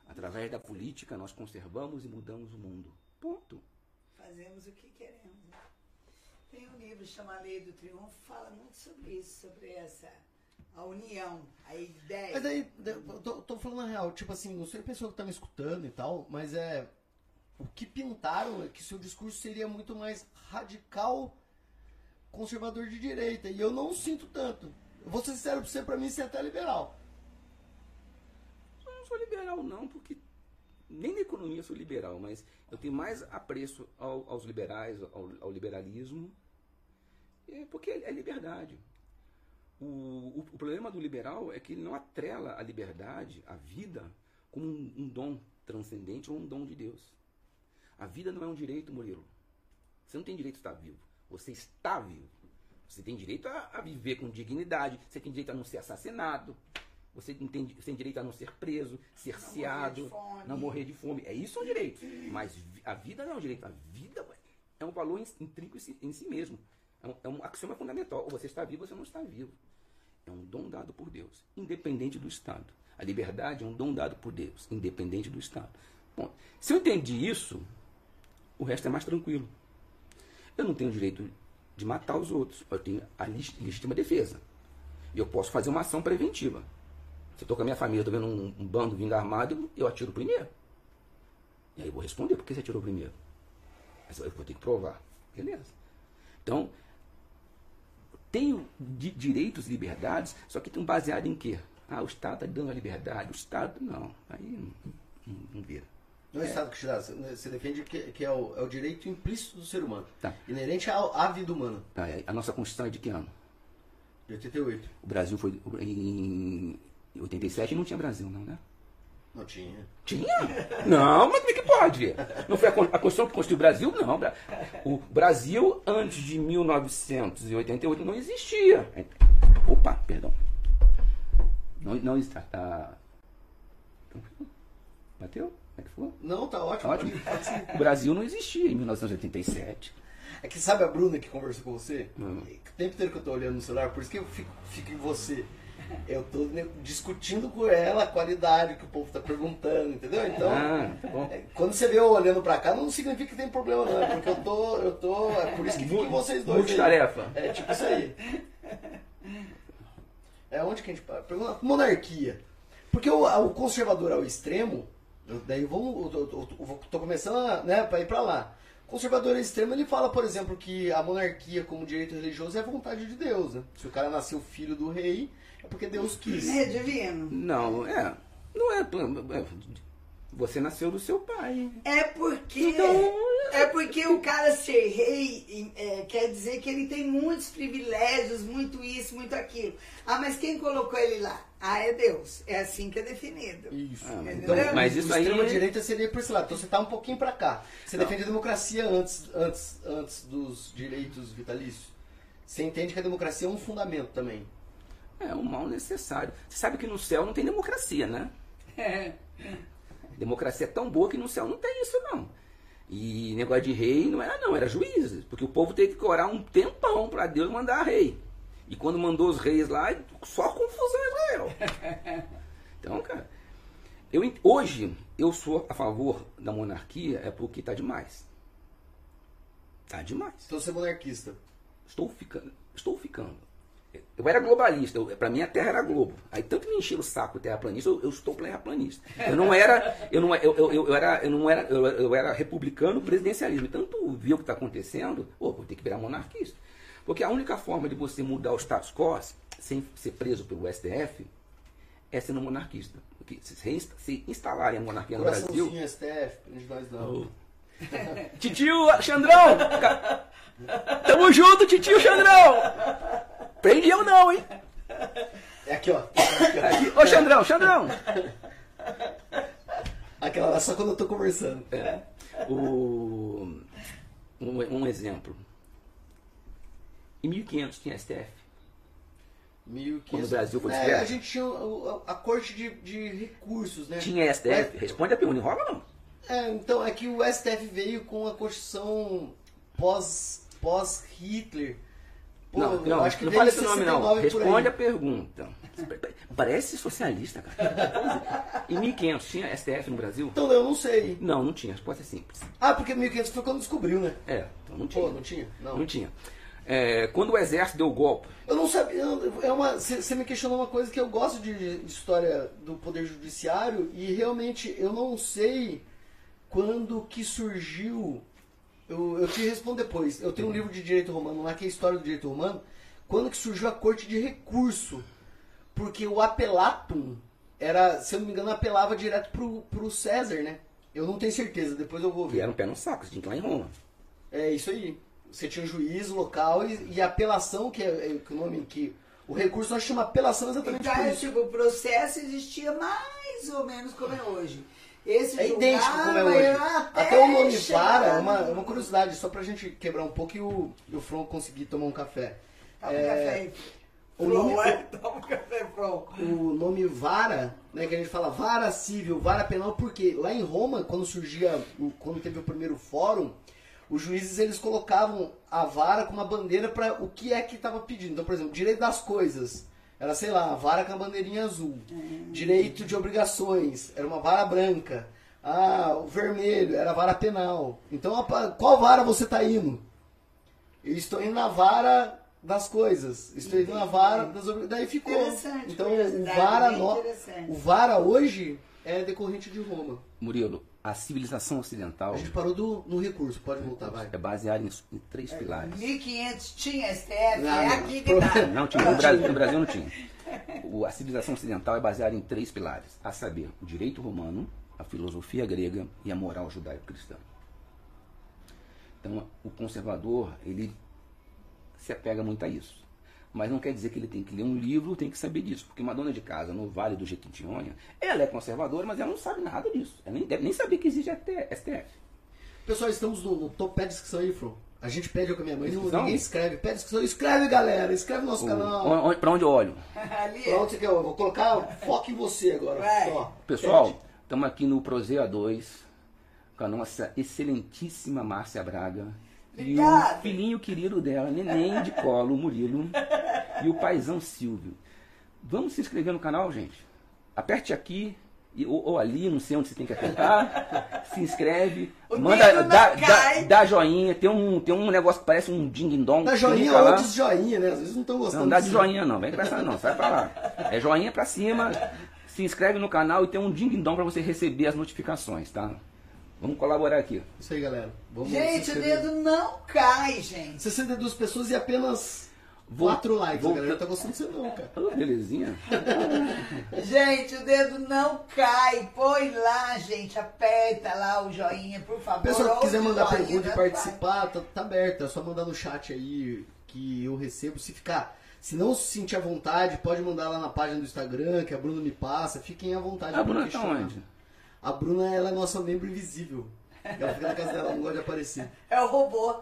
Speaker 3: Através da política nós conservamos e mudamos o mundo. Ponto.
Speaker 4: Fazemos o que queremos. Tem um livro chamado Lei do Triunfo, fala muito sobre isso, sobre essa a união, a ideia.
Speaker 5: Mas daí, eu tô, tô falando a real, tipo assim, não sei a pessoa que tá me escutando e tal, mas é. O que pintaram é que seu discurso seria muito mais radical, conservador de direita. E eu não sinto tanto. Eu vou ser sincero pra você, pra mim, você é até liberal.
Speaker 3: Eu não sou liberal, não, porque nem na economia eu sou liberal, mas eu tenho mais apreço ao- aos liberais, ao, ao liberalismo, é porque é liberdade. O, o, o problema do liberal é que ele não atrela a liberdade, a vida, como um, um dom transcendente ou um dom de Deus. A vida não é um direito, Murilo. Você não tem direito a estar vivo. Você está vivo. Você tem direito a, a viver com dignidade. Você tem direito a não ser assassinado. Você tem, você tem direito a não ser preso, cerceado,
Speaker 4: fome.
Speaker 3: não morrer de fome. É isso um direito. Mas a vida não é um direito. A vida é um valor in- intrínseco em si mesmo. É um, é um axioma fundamental. Ou você está vivo ou você não está vivo. É um dom dado por Deus, independente do Estado. A liberdade é um dom dado por Deus, independente do Estado. Bom, se eu entendi isso, o resto é mais tranquilo. Eu não tenho direito de matar os outros. Eu tenho a legítima defesa. E eu posso fazer uma ação preventiva. Se eu estou com a minha família, estou vendo um, um bando vindo armado, eu atiro primeiro. E aí eu vou responder por que você atirou primeiro. Mas eu vou ter que provar. Beleza. Então, tenho di- direitos e liberdades, só que estão baseados em quê? Ah, o Estado está dando a liberdade. O Estado, não. Aí não, não, não vira.
Speaker 5: Não é o Estado que te dá, você- você defende que, que é, o, é o direito implícito do ser humano.
Speaker 3: Tá.
Speaker 5: Inerente à, à vida humana.
Speaker 3: Tá, a nossa Constituição é de que ano?
Speaker 5: De 88.
Speaker 3: O Brasil foi em 87 não tinha Brasil, não, né?
Speaker 5: Não tinha.
Speaker 3: Tinha? Não, mas como é que pode? Não foi a a Constituição que construiu o Brasil? Não. O Brasil, antes de 1988, não existia. Opa, perdão. Não, não está. Tá... Bateu? Como é que foi?
Speaker 5: Não, tá ótimo.
Speaker 3: Ótimo.
Speaker 5: pode sim.
Speaker 3: O Brasil não existia em 1987.
Speaker 5: É que sabe a Bruna que conversou com você?
Speaker 3: Hum.
Speaker 5: O tempo inteiro que eu tô olhando no celular, por isso que eu fico, fico em você. Eu tô discutindo com ela a qualidade que o povo tá perguntando, entendeu? Então,
Speaker 3: Ah, tá
Speaker 5: é, quando você vê eu olhando pra cá, não significa que tem problema não, é porque eu tô, eu tô, é por isso que fica em vocês dois.
Speaker 3: Multitarefa.
Speaker 5: É tipo isso aí. É onde que a gente para? Pergunta monarquia. Porque o, o conservador ao extremo, eu- daí vamos, eu, eu- eu tô começando a, né, para ir para lá. O conservador ao extremo, ele fala, por exemplo, que a monarquia como direito religioso é vontade de Deus, né? Se o cara nasceu filho do rei, porque Deus quis.
Speaker 4: É divino.
Speaker 3: Não, é. Não é. é, Você nasceu do seu pai.
Speaker 4: É porque.
Speaker 3: Então-
Speaker 4: É porque o cara ser rei é, quer dizer que ele tem muitos privilégios, muito isso, muito aquilo. Ah, mas quem colocou ele lá? Ah, é Deus. É assim que é definido.
Speaker 5: Isso.
Speaker 3: Ah, mas-
Speaker 5: Então,
Speaker 3: mas isso aí-
Speaker 5: extrema direita seria por esse lado. Então você tá um pouquinho para cá. Você defende a democracia antes, antes, antes dos direitos vitalícios. Você entende que a democracia é um fundamento também.
Speaker 3: É um mal necessário. Você sabe que no céu não tem democracia, né? Democracia é tão boa que no céu não tem isso, não. E negócio de rei não era, não, era juízes. Porque o povo teve que orar um tempão para Deus mandar rei. E quando mandou os reis lá, só confusão em Israel. Então, cara, eu, hoje eu sou a favor da monarquia é porque tá demais. Tá demais.
Speaker 5: Então você é monarquista.
Speaker 3: Estou ficando. Estou ficando. Eu era globalista, pra mim a Terra era globo. Aí tanto me encheu o saco terraplanista, eu, eu estou terraplanista. Eu não era, eu não, eu, eu, eu era, eu não era, eu, eu era republicano presidencialismo. Tanto ver o que está acontecendo, pô, vou ter que virar monarquista. Porque a única forma de você mudar o status quo sem ser preso pelo STF é sendo monarquista. Porque se, se instalarem a monarquia no Brasil.
Speaker 5: STF, nós não.
Speaker 3: Titio Xandrão! Tamo junto, titio Xandrão! Prende eu não, hein?
Speaker 5: É aqui, ó. Aqui, ó.
Speaker 3: Aqui, Ô Xandrão, Xandrão!
Speaker 5: Aquela lá só quando eu tô conversando.
Speaker 3: É, o, um, um exemplo. Em 1500 tinha STF.
Speaker 5: 1500.
Speaker 3: Quando o Brasil foi
Speaker 5: é. A gente tinha o- a, a corte de, de recursos, né?
Speaker 3: Tinha STF? Responde a pergunta, enrola não.
Speaker 5: É, então, é que o STF veio com a Constituição pós, pós Hitler. Pô,
Speaker 3: não, não,
Speaker 5: acho que
Speaker 3: não fala
Speaker 5: em
Speaker 3: esse nome não.
Speaker 5: 69 por
Speaker 3: Responde a pergunta. Parece socialista, cara. Em 1500 tinha STF no Brasil?
Speaker 5: Então, eu não sei.
Speaker 3: Não, não tinha. A resposta é simples.
Speaker 5: Ah, porque 1500 foi quando descobriu, né?
Speaker 3: É, então não tinha.
Speaker 5: Pô, não tinha? Não.
Speaker 3: Não tinha. É, quando o exército deu o golpe,
Speaker 5: Eu não sabia. É uma. Você me questionou uma coisa que eu gosto de, de história do poder judiciário e realmente eu não sei quando que surgiu. Eu, eu te respondo depois. Eu tenho um livro de direito romano lá que é a história do direito romano. Quando que surgiu a corte de recurso? Porque o apelatum era, se eu não me engano, apelava direto pro, pro César, né? Eu não tenho certeza, depois eu vou ver.
Speaker 3: era um pé no saco, você tinha que ir lá em Roma.
Speaker 5: É isso aí. Você tinha um juiz local e, e a apelação, que é, é que o nome que. O recurso nós chama apelação exatamente
Speaker 4: Então,
Speaker 5: por
Speaker 4: é,
Speaker 5: isso.
Speaker 4: tipo, o processo existia mais ou menos como é hoje. Esse
Speaker 5: É idêntico como é hoje.
Speaker 4: até
Speaker 5: Até o nome
Speaker 4: chegar
Speaker 5: vara, é uma, é uma curiosidade, só pra gente quebrar um pouco e o, e o From conseguir tomar um café.
Speaker 4: Toma um
Speaker 5: É,
Speaker 4: café aí.
Speaker 5: o
Speaker 4: From,
Speaker 5: nome-
Speaker 4: é, Toma um café, From.
Speaker 5: o nome vara, né, que a gente fala vara civil, vara penal, porque lá em Roma, quando surgia, o- quando teve o primeiro fórum, os juízes eles colocavam a vara como uma bandeira para o que é que estava pedindo. Então, por exemplo, direito das coisas, era, sei lá, a vara com a bandeirinha azul. Direito de obrigações, era uma vara branca. Ah, o vermelho era a vara penal. Então, qual vara você está indo? Eu estou indo na vara das coisas. Estou indo na vara das obrigações. Daí ficou. Então, o vara, no- o vara hoje é decorrente de Roma.
Speaker 3: Murilo, a civilização ocidental
Speaker 5: A gente parou do, no recurso. Pode voltar, vai.
Speaker 3: é baseada em, em três pilares.
Speaker 4: 1500 tinha STF,
Speaker 5: Não,
Speaker 4: é
Speaker 5: não.
Speaker 4: aqui que tá.
Speaker 3: Não tinha, no Brasil, no Brasil não tinha. O- a civilização ocidental é baseada em três pilares, a saber, o direito romano, a filosofia grega e a moral judaico-cristã. Então, o conservador, ele se apega muito a isso. Mas não quer dizer que ele tem que ler um livro, tem que saber disso. Porque uma dona de casa no Vale do Jequitinhonha, ela é conservadora, mas ela não sabe nada disso. Ela nem deve nem saber que existe STF.
Speaker 5: Pessoal, estamos no, no top. Pede descrição aí, Fro. A gente pede com a minha mãe, ninguém escreve. Pede descrição. Escreve, galera. Escreve no nosso canal.
Speaker 3: O- onde- Pra onde eu olho?
Speaker 4: Ali.
Speaker 5: Pra onde você quer? Eu vou colocar foco em você agora.
Speaker 4: Vai.
Speaker 5: Ó,
Speaker 3: Pessoal, estamos aqui no Prozeia 2 com a nossa excelentíssima Márcia Braga. E o filhinho querido dela, neném de colo, o Murilo. E o paizão Silvio. Vamos se inscrever no canal, gente? Aperte aqui ou, ou ali, não sei onde você tem que apertar. se inscreve.
Speaker 4: O
Speaker 3: manda, dá, dá, dá joinha. Tem um, tem um negócio que parece um ding-dong.
Speaker 5: Dá joinha ou desjoinha, né? Às vezes não estão gostando.
Speaker 3: Não dá de
Speaker 5: disso.
Speaker 3: joinha não, vem com essa não, sai pra lá. É joinha pra cima, se inscreve no canal e tem um ding-dong pra você receber as notificações, tá? Vamos colaborar aqui.
Speaker 5: Isso aí, galera. Vamos
Speaker 4: Gente, o dedo não cai, gente.
Speaker 5: 62 pessoas e apenas
Speaker 3: Vou-
Speaker 5: 4 likes.
Speaker 3: vou-
Speaker 5: A galera tá gostando de você não, cara.
Speaker 3: Belezinha.
Speaker 4: Gente, o dedo não cai. Põe lá, gente. Aperta lá o joinha, por favor.
Speaker 5: Pessoal que quiser mandar pergunta e participar, tá, tá aberto. É só mandar no chat aí que eu recebo. Se ficar. Se não se sentir à vontade, pode mandar lá na página do Instagram, que a Bruna me passa. Fiquem à vontade.
Speaker 3: A
Speaker 5: pra
Speaker 3: Bruna tá onde?
Speaker 5: A Bruna, ela é nossa membro invisível. Ela fica na casa dela, ela não gosta de aparecer.
Speaker 4: É o robô.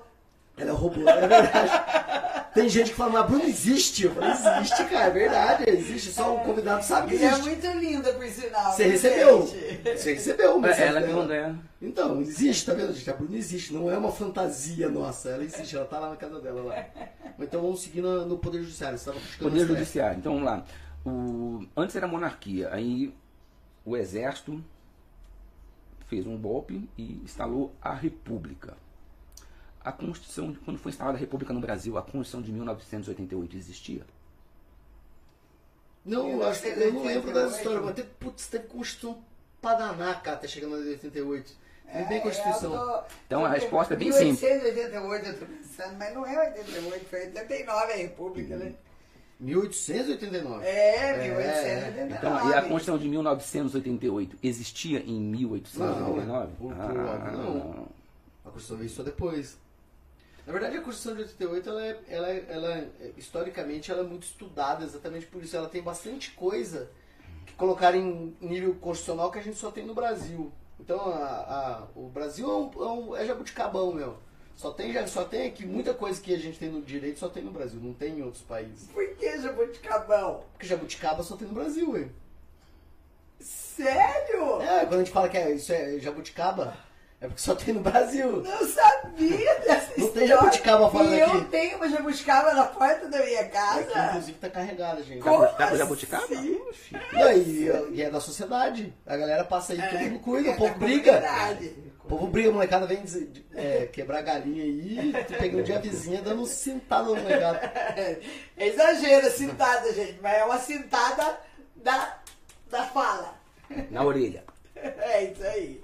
Speaker 5: Ela é robô, é verdade. Tem gente que fala, mas a Bruna existe. Eu falei, existe, cara, é verdade, existe. Só o convidado sabe que
Speaker 4: E é
Speaker 5: existe.
Speaker 4: muito linda, por sinal.
Speaker 5: Você
Speaker 4: viu,
Speaker 5: recebeu. Você recebeu, mas
Speaker 3: É, ela que mandou ela.
Speaker 5: Então, existe, tá vendo, gente? A Bruna existe, não é uma fantasia nossa. Ela existe, ela tá lá na casa dela lá. Então vamos seguir no, no Poder Judiciário. Você tava
Speaker 3: Poder
Speaker 5: o.
Speaker 3: Judiciário. Então vamos lá. O, antes era monarquia, aí o exército fez um golpe e instalou a República. A Constituição, quando foi instalada a República no Brasil, a Constituição de 1988 existia?
Speaker 5: Não, eu, acho, que- eu não lembro das histórias, mas teve, putz, teve Constituição pra danar, cara, até chegando em 88. Não tem Constituição.
Speaker 4: É, tô-
Speaker 3: Então, a resposta é bem simples.
Speaker 4: 1888 eu tô pensando, mas não é 88, foi 89 a República, né?
Speaker 5: 1889.
Speaker 4: É, 1889.
Speaker 3: Então, e a Constituição de 1988 existia em 1889?
Speaker 5: Não, por
Speaker 3: Ah,
Speaker 5: óbvio, não. A Constituição veio só depois. Na verdade, a Constituição de 88, ela é, ela é- ela é- historicamente, ela é muito estudada exatamente por isso. Ela tem bastante coisa que colocaram em nível constitucional que a gente só tem no Brasil. Então, a- a- o Brasil é, um, é, um- é jabuticabão, meu. Só tem, já- só tem aqui, muita coisa que a gente tem no direito só tem no Brasil, não tem em outros países.
Speaker 4: Por que jabuticabão?
Speaker 5: Porque jabuticaba só tem no Brasil, ué.
Speaker 4: Sério?
Speaker 5: É, quando a gente fala que é, isso é jabuticaba, é porque só tem no Brasil.
Speaker 4: Não sabia dessa
Speaker 5: Não tem
Speaker 4: história.
Speaker 5: jabuticaba fora
Speaker 4: E
Speaker 5: daqui.
Speaker 4: eu tenho uma jabuticaba na porta da minha
Speaker 5: Aqui,
Speaker 4: casa.
Speaker 5: inclusive, tá carregada, gente.
Speaker 4: Como
Speaker 3: Dá pra
Speaker 4: assim?
Speaker 3: jabuticaba? Oxi.
Speaker 5: E aí, e é da sociedade. A galera passa aí, todo mundo cuida, o
Speaker 4: é
Speaker 5: povo
Speaker 4: da
Speaker 5: briga.
Speaker 4: comunidade.
Speaker 5: O povo briga, a molecada vem dizer- é, quebrar galinha aí, tu pegando de a vizinha dando um cintada no molecada.
Speaker 4: É exagero cintada, gente, mas é uma cintada da, da fala.
Speaker 3: Na orelha.
Speaker 4: É isso aí.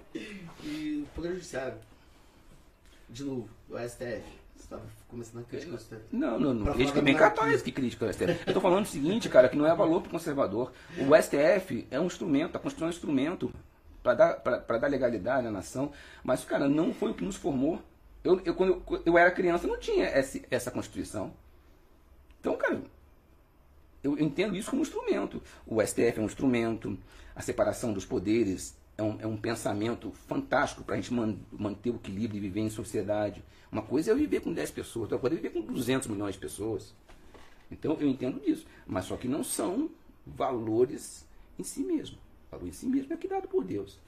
Speaker 5: E o Poder Judiciário. De novo, o STF. Você tava começando a criticar o STF.
Speaker 3: Não, não, não. É
Speaker 5: da
Speaker 3: bem capaz que critica o STF. Eu tô falando o seguinte, cara, que não é valor pro conservador. O STF é um instrumento, a Constituição é um instrumento para dar, dar legalidade à nação, mas, cara, não foi o que nos formou. Eu, eu, quando eu, eu era criança, não tinha esse, essa Constituição. Então, cara, eu entendo isso como instrumento. O STF é um instrumento, a separação dos poderes é um, é um pensamento fantástico para a gente man- manter o equilíbrio e viver em sociedade. Uma coisa é eu viver com 10 pessoas, outra coisa é viver com 200 milhões de pessoas. Então eu entendo disso. Mas só que não são valores em si mesmo. O valor em si mesmo é criado por Deus.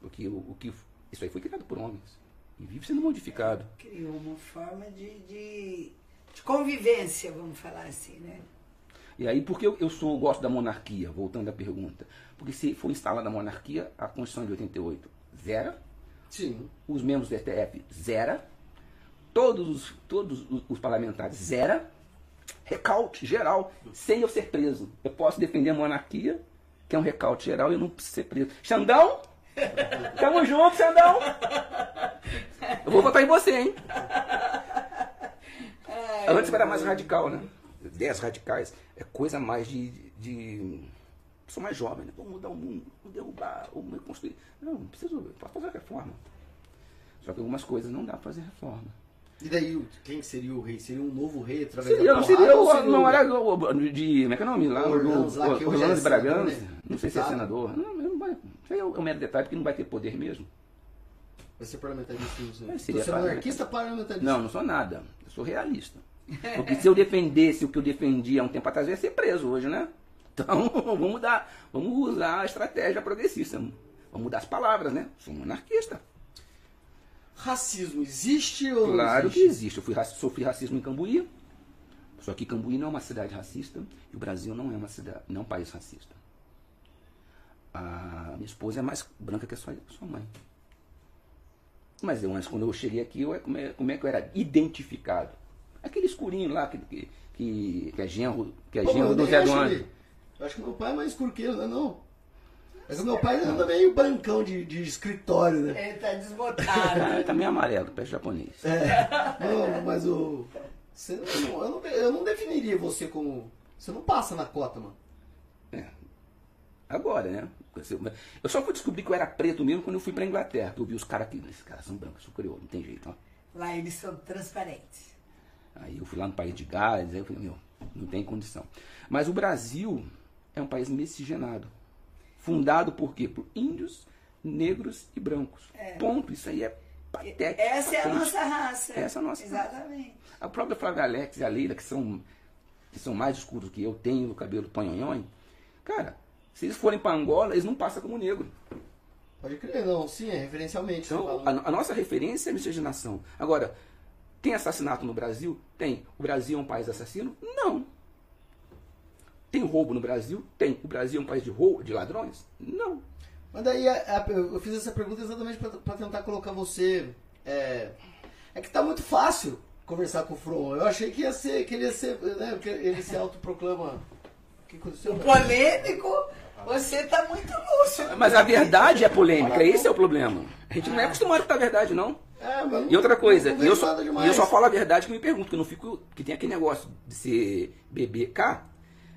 Speaker 3: Porque o, o que, isso aí foi criado por homens. E vive sendo modificado.
Speaker 4: Criou uma forma de, de, de convivência, vamos falar assim, né?
Speaker 3: E aí, por que eu, eu sou, gosto da monarquia? Voltando à pergunta. Porque se for instalada a monarquia, a Constituição de 88 zera,
Speaker 5: Sim.
Speaker 3: os membros do STF zera, todos os, todos os, os parlamentares zera, recaute geral, sem eu ser preso. Eu posso defender a monarquia, que é um recaute geral, e eu não preciso ser preso. Xandão? Tamo junto, Xandão! Eu vou votar em você, hein? Antes era mais radical, né? Ideias radicais. É coisa mais de. de... Sou mais jovem, né? Vamos mudar o mundo, vamos derrubar, vamos reconstruir. Não, não preciso. Posso fazer reforma. Só que algumas coisas não dá pra fazer reforma.
Speaker 5: E daí, quem que seria o rei? Seria um novo rei através
Speaker 3: Seria,
Speaker 5: da porrada
Speaker 3: seria o,
Speaker 5: seria
Speaker 3: não era o, de, como é que é o nome lá? O,
Speaker 5: Orlando lá, que é
Speaker 3: Orlando de Bragança.
Speaker 5: né?
Speaker 3: Não sei se é senador. Não, não vai. Isso aí é um mero detalhe, porque não vai ter poder mesmo.
Speaker 5: Vai ser parlamentarista.
Speaker 3: Seria
Speaker 5: você é monarquista parlamentarista?
Speaker 3: Não, não sou nada. Eu sou realista. Porque se eu defendesse o que eu defendia há um tempo atrás, eu ia ser preso hoje, né? Então, vamos mudar. Vamos usar a estratégia progressista. Vamos mudar as palavras, né? Sou monarquista.
Speaker 5: Racismo existe ou não
Speaker 3: Claro que
Speaker 5: existe?
Speaker 3: existe. Eu fui, sofri racismo em Cambuí. Só que Cambuí não é uma cidade racista e o Brasil não é uma cidade, não é um país racista. A minha esposa é mais branca que a sua, sua mãe. Mas eu, antes, quando eu cheguei aqui, eu, como, é, como é que eu era identificado? Aquele escurinho lá que, que, que, que é genro, que é genro do Zé do Anjo.
Speaker 5: Eu acho que meu pai é mais escuro que ele, não é não? Mas o meu pai anda meio brancão de, de escritório, né?
Speaker 4: Ele tá desbotado.
Speaker 3: tá meio amarelo, pé japonês.
Speaker 5: É. Não, mas o. Você não, eu, não, eu não definiria você como. Você não passa na cota, mano.
Speaker 3: É. Agora, né? Eu só fui descobrir que eu era preto mesmo quando eu fui pra Inglaterra. Que eu vi os caras aqui, esses caras são brancos, sou crioulo, não tem jeito, ó.
Speaker 4: Lá eles são transparentes.
Speaker 3: Aí eu fui lá no país de Gales, aí eu falei, meu, não tem condição. Mas o Brasil é um país miscigenado. Fundado por quê? Por índios, negros e brancos. Ponto. Isso aí é patético.
Speaker 4: Essa é a
Speaker 3: patente.
Speaker 4: nossa raça.
Speaker 3: Essa é a nossa raça.
Speaker 4: Exatamente.
Speaker 3: A própria Flávia Alex e a Leila, que são, que são mais escuros que eu, tenho o cabelo panhonhon, cara, se eles forem para Angola, eles não passam como negro.
Speaker 5: Pode crer, não. Sim, é referencialmente.
Speaker 3: Então, a, a nossa referência é a miscigenação. Agora, tem assassinato no Brasil? Tem. O Brasil é um país assassino? Não. Tem roubo no Brasil? Tem. O Brasil é um país de roubo, de ladrões? Não.
Speaker 5: Mas daí a- a- eu fiz essa pergunta exatamente pra, pra tentar colocar você. É, é que tá muito fácil conversar com o From. Eu achei que ia ser, que ele ia ser, né? que ele se autoproclama. O que aconteceu?
Speaker 4: O polêmico, você tá muito lúcido.
Speaker 3: Mas a verdade é polêmica, esse é o problema. A gente não é acostumado com a verdade, não.
Speaker 5: É, mas
Speaker 3: E outra coisa, eu, só, eu só falo a verdade que me pergunto, que eu não fico. Que tem aquele negócio de ser BBK,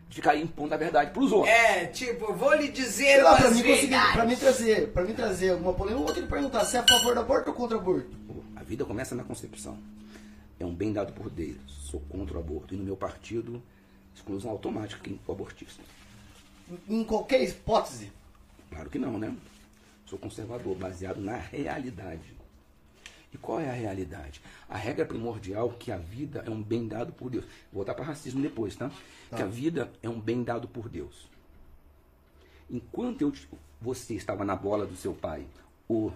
Speaker 3: ficar impondo a verdade pros outros.
Speaker 4: É, tipo, vou lhe dizer
Speaker 5: Sei lá, pra mim, conseguir, pra mim trazer, pra mim trazer alguma polêmica, eu vou ter que perguntar se é a favor do aborto ou contra o aborto.
Speaker 3: A vida começa na concepção. É um bem dado por Deus. Sou contra o aborto. E no meu partido, exclusão automática quem for abortista.
Speaker 5: Em qualquer hipótese.
Speaker 3: Claro que não, né? Sou conservador, baseado na realidade. E qual é a realidade? A regra primordial que a vida é um bem dado por Deus. Vou voltar para racismo depois, tá? Que a vida é um bem dado por Deus. Enquanto eu, você estava na bola do seu pai ou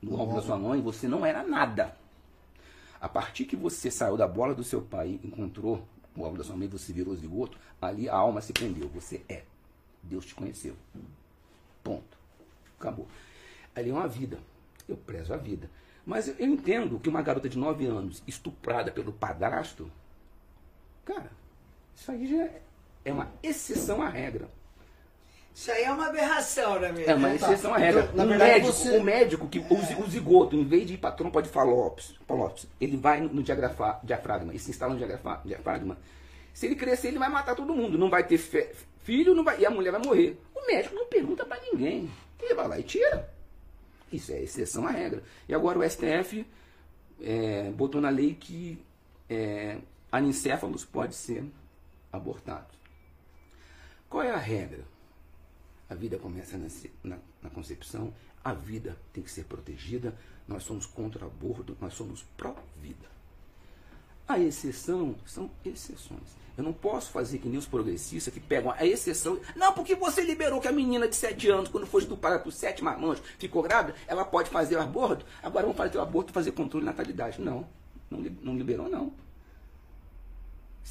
Speaker 3: no ombro da sua mãe, você não era nada. A partir que você saiu da bola do seu pai e encontrou o ombro da sua mãe, você virou zigoto, ali a alma se prendeu. Você é. Deus te conheceu. Ponto. Acabou. Ali é uma vida. Eu prezo a vida. Mas eu eu entendo que uma garota de 9 anos estuprada pelo padrasto, cara, isso aí já é- é uma exceção à regra.
Speaker 4: Isso aí é uma aberração, não é mesmo?
Speaker 3: É uma
Speaker 5: Tá.
Speaker 3: exceção à regra.
Speaker 5: Então,
Speaker 3: um,
Speaker 5: verdade,
Speaker 3: médico,
Speaker 5: você-
Speaker 3: um médico que zi- o zigoto, em vez de ir para trompa de falópis, falópis, ele vai no, diafragma e se instala no diafragma. Se ele crescer, ele vai matar todo mundo. Não vai ter fe- filho não vai, e a mulher vai morrer. O médico não pergunta para ninguém. Ele vai lá e tira. Isso é exceção à regra. E agora o STF é, botou na lei que é, anencéfalos pode ser abortados. Qual é a regra? A vida começa na, na- na concepção, a vida tem que ser protegida, nós somos contra o aborto, nós somos pró-vida. A exceção são exceções. Eu não posso fazer que nem os progressistas que pegam a exceção. Não, porque você liberou que a menina de 7 anos, quando foi estuprada por sete marmanjos, ficou grávida, ela pode fazer o aborto, agora vamos fazer o aborto fazer controle de natalidade. Não, não, não liberou, não.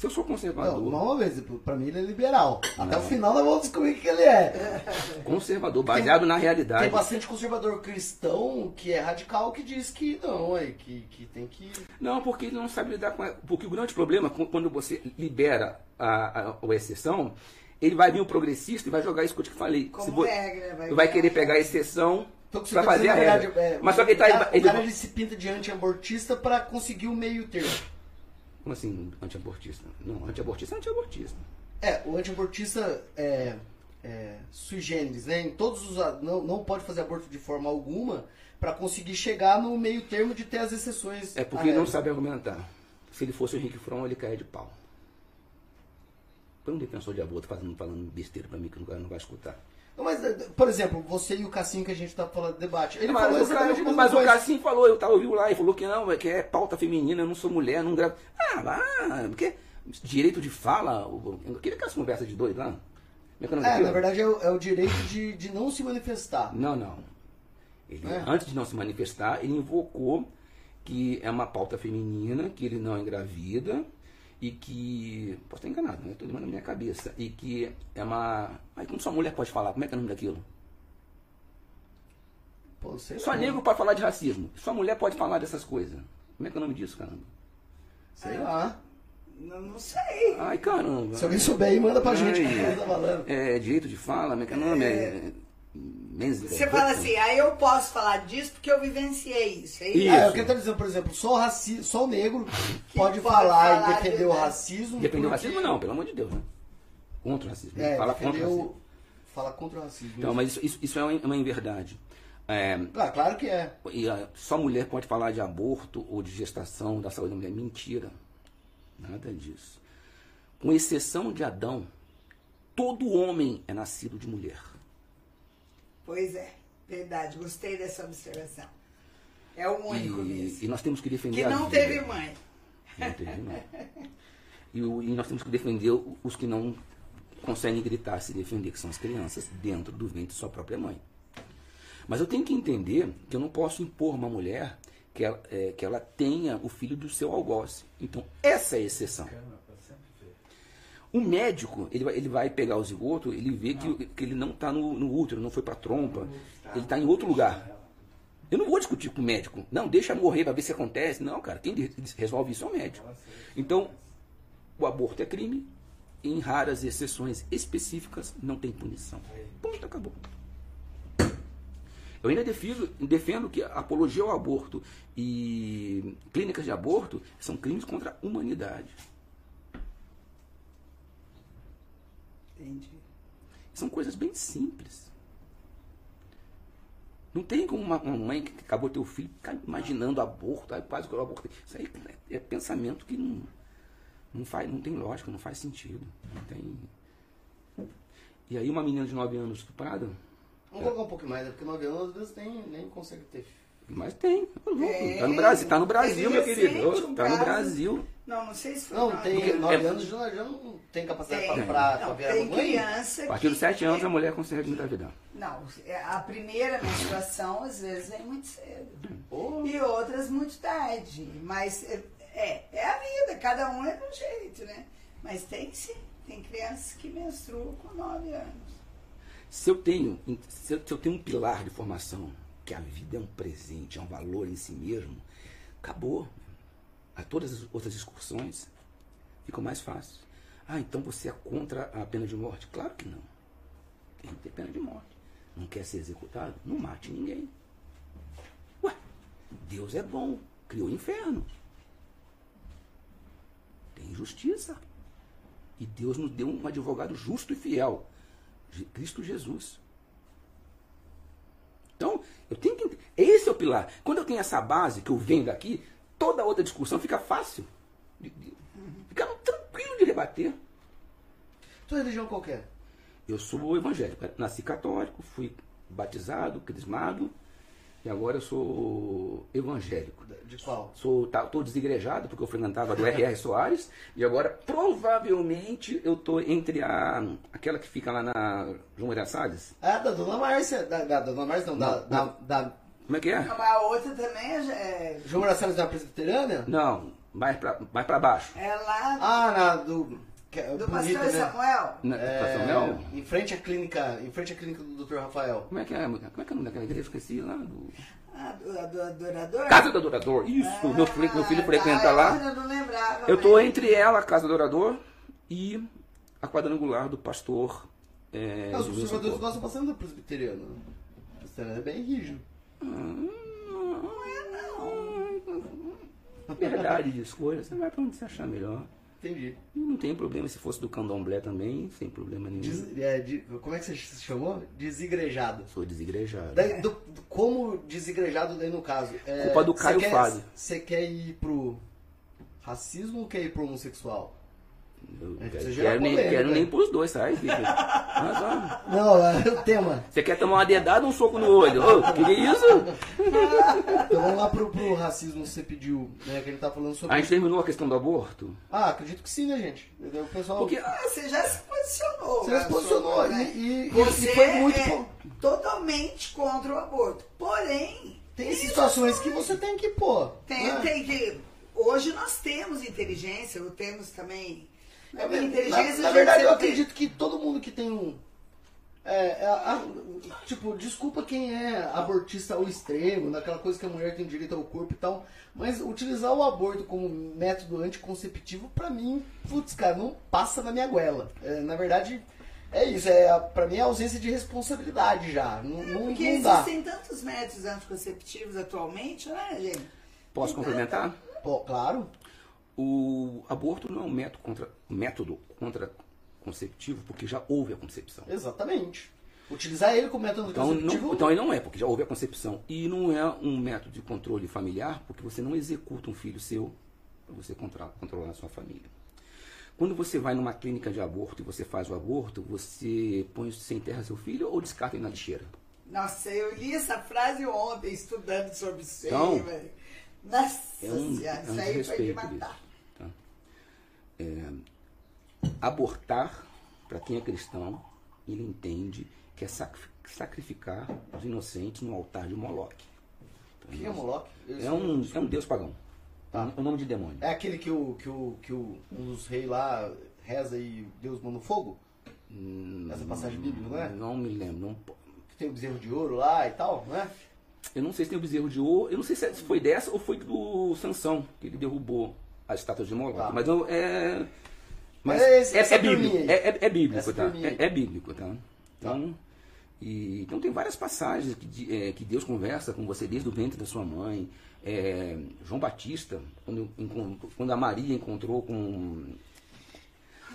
Speaker 3: Se eu sou conservador,
Speaker 5: Não, uma vez, pra mim ele é liberal. Até
Speaker 3: Não.
Speaker 5: o final nós vamos descobrir o que ele é.
Speaker 3: conservador, baseado na realidade.
Speaker 5: Tem bastante conservador cristão que é radical que diz que não, é, que, que tem que.
Speaker 3: Não, porque ele não sabe lidar com. Porque o grande problema, quando você libera a, a, a exceção, ele vai vir o progressista e vai jogar isso que eu te falei.
Speaker 4: Como regra, vai
Speaker 3: vai querer pegar a exceção
Speaker 5: Então, o que você
Speaker 3: para
Speaker 5: tá
Speaker 3: fazer a regra.
Speaker 5: é,
Speaker 3: Mas só que ele tá.
Speaker 5: o
Speaker 3: Ele,
Speaker 5: cara ele se pinta de anti-abortista pra conseguir o meio termo.
Speaker 3: Como assim, anti-abortista? Não, anti-abortista é anti-abortista.
Speaker 5: É, o anti-abortista é, é sui generis, né? Em todos os. Não, não pode fazer aborto de forma alguma, pra conseguir chegar no meio termo de ter as exceções.
Speaker 3: É porque ele não sabe argumentar. Se ele fosse o Henrique Fron, ele caia de pau. Foi um defensor de aborto fazendo, falando besteira pra mim que o cara não vai escutar.
Speaker 5: Mas, por exemplo, você e o Cassinho que a gente tá falando de debate. Ele
Speaker 3: mas
Speaker 5: falou
Speaker 3: o, cara, mas o. Cassim falou, eu tava ouvindo lá, e falou que não, que é pauta feminina, eu não sou mulher, não gravo. Ah, lá, porque direito de fala, o- aquele aquelas conversas de doido lá. É é
Speaker 5: É, na verdade é o, é o direito de, de não se manifestar.
Speaker 3: Não, não. Ele,
Speaker 5: É.
Speaker 3: Antes de não se manifestar, ele invocou que é uma pauta feminina, que ele não engravida e que. Posso estar enganado, né? Estou na minha cabeça. E que é uma. Aí como só mulher pode falar? Como é que é o nome daquilo?
Speaker 5: Pô, sei
Speaker 3: Só negro pode falar de racismo. Só mulher pode falar dessas coisas. Como é que é o nome disso, caramba?
Speaker 5: Sei lá.
Speaker 4: Não, não sei.
Speaker 3: Ai, caramba.
Speaker 5: Se alguém souber aí, manda pra gente.
Speaker 3: Ai.
Speaker 5: eu tô falando.
Speaker 3: É direito de fala, como é que é o nome? É...
Speaker 4: Você fala assim, aí eu posso falar disso porque eu vivenciei isso. É isso?
Speaker 3: Isso.
Speaker 5: É, o que eu tô dizendo, por exemplo, só o, raci... só o negro pode,
Speaker 4: pode
Speaker 5: falar,
Speaker 4: falar
Speaker 5: e defender
Speaker 4: de-
Speaker 5: o racismo.
Speaker 3: Depende do
Speaker 5: porque-
Speaker 3: racismo, não, pelo amor de Deus, né? Contra o racismo.
Speaker 5: É,
Speaker 3: fala contra o
Speaker 5: defender
Speaker 3: racismo.
Speaker 5: o... Fala contra o racismo.
Speaker 3: Então, mas isso, isso, isso é uma, uma inverdade. É,
Speaker 5: Ah, claro que é.
Speaker 3: e, ah, só mulher pode falar de aborto ou de gestação, da saúde da mulher. Mentira. Nada disso. Com exceção de Adão, todo homem é nascido de mulher.
Speaker 4: Pois é, verdade. Gostei dessa observação. É o único
Speaker 3: E,
Speaker 4: mesmo.
Speaker 3: e nós temos que defender
Speaker 4: Que
Speaker 3: a
Speaker 4: não
Speaker 3: vida.
Speaker 4: teve mãe.
Speaker 3: Não teve, não. E, e nós temos que defender os que não conseguem gritar, se defender, que são as crianças, dentro do ventre de sua própria mãe. Mas eu tenho que entender que eu não posso impor uma mulher que ela, é, que ela tenha o filho do seu algoz. Então, essa é a exceção. O médico, ele vai, ele vai pegar o zigoto, ele vê que, que ele não está no, no útero, não foi para a trompa, ele está em outro lugar. Eu não vou discutir com o médico. Não, deixa morrer para ver se acontece. Não, cara, quem resolve isso é o médico. Então, o aborto é crime, em raras exceções específicas não tem punição. Ponto, acabou. Eu ainda defendo, defendo que apologia ao aborto e clínicas de aborto são crimes contra a humanidade.
Speaker 4: Entendi.
Speaker 3: São coisas bem simples. Não tem como uma, uma mãe que acabou o filho ficar imaginando aborto, aí quase que eu abortei. Isso aí é pensamento que não, não, faz, não tem lógica, não faz sentido. Não tem... E aí uma menina de 9 anos estuprada,
Speaker 5: Vamos colocar um pouco mais, né? porque 9 anos às vezes nem, nem consegue ter.
Speaker 3: Mas tem.
Speaker 4: É.
Speaker 3: Tá no Brasil, tá no Brasil, meu querido.
Speaker 4: um
Speaker 3: Tá no Brasil.
Speaker 4: Não, não sei se foi.
Speaker 5: Não,
Speaker 4: nove.
Speaker 5: tem
Speaker 3: Porque-
Speaker 5: 9
Speaker 3: é-
Speaker 5: anos já, já não tem capacidade
Speaker 4: Tem,
Speaker 5: pra, pra,
Speaker 4: não,
Speaker 5: pra
Speaker 4: tem
Speaker 5: mãe.
Speaker 4: criança
Speaker 3: A partir dos 7 anos a mulher consegue engravidar.
Speaker 4: Não, é, a primeira menstruação às vezes é muito cedo.
Speaker 5: Pô,
Speaker 4: E outras muito tarde. Mas é, é, é a vida, cada um é de um jeito, né? Mas tem sim, tem crianças que menstruam com 9 anos.
Speaker 3: Se eu tenho, se eu, se eu tenho um pilar de formação, que a vida é um presente, é um valor em si mesmo, acabou. A todas as outras discussões ficam mais fáceis. Ah, então você é contra a pena de morte? Claro que não. Tem que ter pena de morte. Não quer ser executado? Não mate ninguém. Ué, Deus é bom, criou o inferno. Tem justiça. E Deus nos deu um advogado justo e fiel. Cristo Jesus. Então, eu tenho que. Esse é o pilar. Quando eu tenho essa base que eu venho daqui, toda outra discussão fica fácil. De- de- Fica tranquilo de debater.
Speaker 5: tua religião qual que é?
Speaker 3: Eu sou evangélico. Nasci católico, fui batizado, crismado, e agora eu sou evangélico.
Speaker 5: De qual?
Speaker 3: Sou, tá, tô desigrejado porque eu frequentava do R.R. Soares e agora provavelmente eu tô entre a aquela que fica lá na João Maria Salles.
Speaker 5: Ah, da Dona Márcia. Da, da Dona Márcia não, da,
Speaker 3: Não,
Speaker 5: da,
Speaker 3: não.
Speaker 5: da
Speaker 3: Como é que é?
Speaker 4: Mas a outra também é, é,
Speaker 5: João Marcelo da Presbiteriana?
Speaker 3: Não, mais pra, mais pra baixo.
Speaker 4: é lá
Speaker 5: Ah, na do. Que é
Speaker 4: do
Speaker 5: bonito,
Speaker 4: pastor
Speaker 5: né?
Speaker 4: Samuel.
Speaker 3: Na,
Speaker 5: É,
Speaker 3: Pastor Mel?
Speaker 5: em frente à clínica, em frente à clínica do Dr. Rafael.
Speaker 3: Como é que é? Como é que é o nome daquela igreja? Esqueci lá. Do...
Speaker 4: Ah, do, do adorador?
Speaker 3: Casa do Adorador. Isso, meu, filho, meu filho
Speaker 4: Ah,
Speaker 3: frequenta
Speaker 4: tá,
Speaker 3: lá.
Speaker 4: Eu não lembrava.
Speaker 3: Eu tô
Speaker 4: mas-
Speaker 3: entre ela, a Casa do Adorador, e a quadrangular do pastor. É,
Speaker 5: Ah, os
Speaker 3: Wilson
Speaker 5: conservadores gostam bastante do presbiteriano. O presbiteriano é bem rígido.
Speaker 3: Verdade de escolha, você vai pra onde você achar melhor.
Speaker 5: Entendi.
Speaker 3: E não tem problema, se fosse do candomblé também, sem problema nenhum.
Speaker 5: Des- é, de- como é que você se chamou? Desigrejado.
Speaker 3: Sou desigrejado.
Speaker 5: Daí, do- do- como desigrejado daí no caso? É,
Speaker 3: Culpa do Caio Fábio.
Speaker 5: Você quer ir pro racismo ou quer ir pro homossexual?
Speaker 3: Eu
Speaker 5: É,
Speaker 3: quero,
Speaker 5: você gera
Speaker 3: nem,
Speaker 5: polêmica.
Speaker 3: quero nem pros dois, sai, filho. Mas, ó,
Speaker 5: Não, é o tema.
Speaker 3: Você quer tomar uma dedada ou um soco no olho? Ô, que que é isso?
Speaker 5: Então vamos lá pro, pro racismo que você pediu, né? Que ele tá falando sobre.
Speaker 3: A gente terminou a questão do aborto?
Speaker 5: Ah, acredito que sim, né, gente? O pessoal.
Speaker 3: Porque
Speaker 4: Ah, Você já se posicionou.
Speaker 5: Você
Speaker 4: né,
Speaker 5: se posicionou
Speaker 4: né?
Speaker 5: e, e- e
Speaker 4: Você
Speaker 5: foi muito.
Speaker 4: é
Speaker 5: bom.
Speaker 4: totalmente contra o aborto. Porém,
Speaker 5: Tem situações que você tem que pôr.
Speaker 4: tem,
Speaker 5: né?
Speaker 4: tem que. Hoje nós temos inteligência, temos também.
Speaker 5: É,
Speaker 4: Na,
Speaker 5: na,
Speaker 4: inteligência
Speaker 5: na
Speaker 4: a gente
Speaker 5: verdade, eu acredito que todo mundo que tem um. é, é, a- tipo, desculpa quem é abortista ao extremo, naquela coisa que a mulher tem direito ao corpo e tal, mas utilizar o aborto como método anticonceptivo, pra mim, putz, cara, não passa na minha goela. É, na verdade, é isso, é, a- pra mim é ausência de responsabilidade já. Não, não,
Speaker 4: Porque
Speaker 5: não dá.
Speaker 4: existem tantos métodos anticonceptivos atualmente, né, gente?
Speaker 3: Posso complementar?
Speaker 5: Pô, claro.
Speaker 3: O aborto não é um método contra, método contraconceptivo, porque já houve a concepção.
Speaker 5: Exatamente. Utilizar ele como método
Speaker 3: Então,
Speaker 5: anticonceptivo.
Speaker 3: não, então ele não é, porque já houve a concepção. E não é um método de controle familiar, porque você não executa um filho seu para você controlar, controlar a sua família. Quando você vai numa clínica de aborto e você faz o aborto, você põe, você enterra seu filho ou descarta ele na lixeira?
Speaker 4: Nossa, eu li essa frase ontem estudando sobre isso aí,
Speaker 3: Então,
Speaker 4: velho. Nossa
Speaker 3: É um,
Speaker 4: senhora,
Speaker 3: é um
Speaker 4: foi de
Speaker 3: desrespeito
Speaker 4: matar.
Speaker 3: isso. tá? É, abortar, para quem é cristão, ele entende que é sacri- sacrificar os inocentes no altar de Moloque.
Speaker 5: Quem é Moloch?
Speaker 3: É um, é um deus pagão.
Speaker 5: Tá.
Speaker 3: É um nome de demônio.
Speaker 5: É aquele que o, que o, que o, um dos reis lá reza e Deus manda o fogo? Essa passagem bíblica, não é?
Speaker 3: Não me lembro. não
Speaker 5: Que tem o bezerro de ouro lá e tal, não é?
Speaker 3: Eu não sei se tem o bezerro de ouro. Eu não sei se foi dessa ou foi do Sansão, que ele derrubou as estátuas de Moloque.
Speaker 5: Tá.
Speaker 3: Mas é. Mas
Speaker 5: É
Speaker 3: é,
Speaker 5: esse-
Speaker 3: é,
Speaker 5: essa
Speaker 3: bíblico.
Speaker 5: aí.
Speaker 3: É, é- é bíblico, tá? É, é bíblico, tá? Então, e, então tem várias passagens que, é, que Deus conversa com você desde o ventre da sua mãe. É, João Batista, quando, quando a Maria encontrou com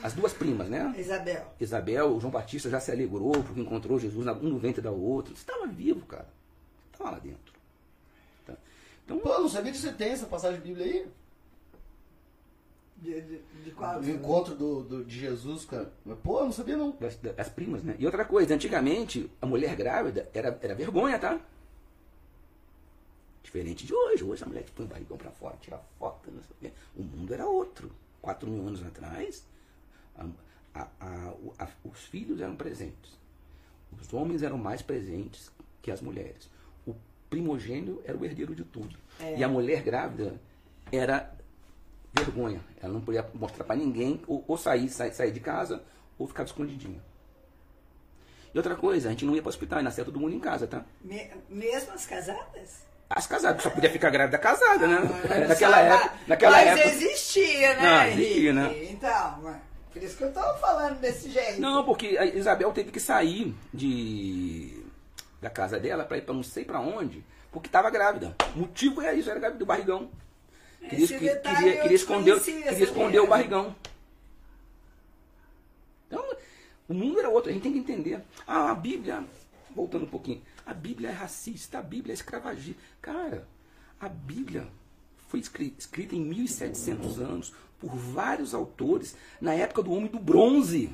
Speaker 3: as duas primas, né?
Speaker 4: Isabel.
Speaker 3: Isabel, o João Batista já se alegrou porque encontrou Jesus um no ventre da outra. Você estava vivo, cara. Estava lá dentro. Tá? Então,
Speaker 5: Pô, eu não sabia que você tem essa passagem bíblica aí?
Speaker 4: De, de, de qual?
Speaker 5: O encontro do, do- de Jesus, cara. Pô, eu não sabia não.
Speaker 3: das, das primas, né? E outra coisa, antigamente, a mulher grávida era, era vergonha, tá? Diferente de hoje. Hoje a mulher põe o barrigão pra fora, tira foto, não sei o quê. O mundo era outro. Quatro mil anos atrás, a- a- a- os filhos eram presentes. Os homens eram mais presentes que as mulheres. Primogênio era o herdeiro de tudo. E a mulher grávida era vergonha. Ela não podia mostrar pra ninguém, ou, ou sair, sair, sair de casa, ou ficar escondidinha. E outra coisa, a gente não ia para o hospital, nascia todo mundo em casa, tá?
Speaker 4: Me- mesmo as casadas?
Speaker 3: As casadas, só podia ficar grávida casada, né?
Speaker 4: Mas
Speaker 3: naquela época. Naquela
Speaker 4: mas
Speaker 3: época.
Speaker 4: existia, né?
Speaker 3: Não, existia, né?
Speaker 4: Então, por isso que eu tô falando desse jeito.
Speaker 3: Não, porque a Isabel teve que sair de da casa dela para ir para não sei para onde, porque estava grávida. O motivo é isso, era grávida do barrigão. Queria, que- queria, queria esconder, queria esconder o barrigão. Então, o mundo era outro, a gente tem que entender. Ah, a Bíblia, voltando um pouquinho, a Bíblia é racista, a Bíblia é escravagista. Cara, a Bíblia foi escri- escrita em 1700 anos por vários autores na época do homem do bronze.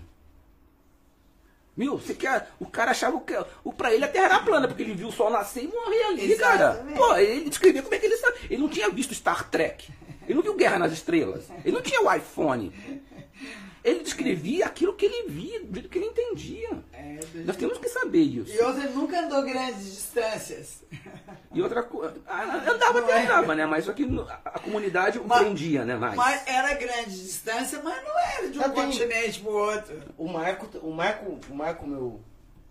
Speaker 3: Meu, você quer. O cara achava que o, pra ele a terra era plana, porque ele viu o sol nascer e morrer ali, cara.
Speaker 4: Exatamente.
Speaker 3: Pô, ele descrevia como é que ele sabe. Ele não tinha visto Star Trek. Ele não viu Guerra nas Estrelas. Ele não tinha o iPhone. Ele descrevia aquilo que ele via, do jeito que ele entendia.
Speaker 4: É,
Speaker 3: Nós temos que saber isso.
Speaker 4: E outra, nunca andou grandes distâncias.
Speaker 3: E outra coisa. Andava
Speaker 4: Não
Speaker 3: até
Speaker 4: é.
Speaker 3: andava, né? Mas só que a, comunidade o
Speaker 4: Mas-
Speaker 3: prendia, né? Mais.
Speaker 4: Mas era grande distância, mas não era de um
Speaker 5: Já tem-
Speaker 4: continente pro outro.
Speaker 5: O Marco, o Marco, o Marco meu,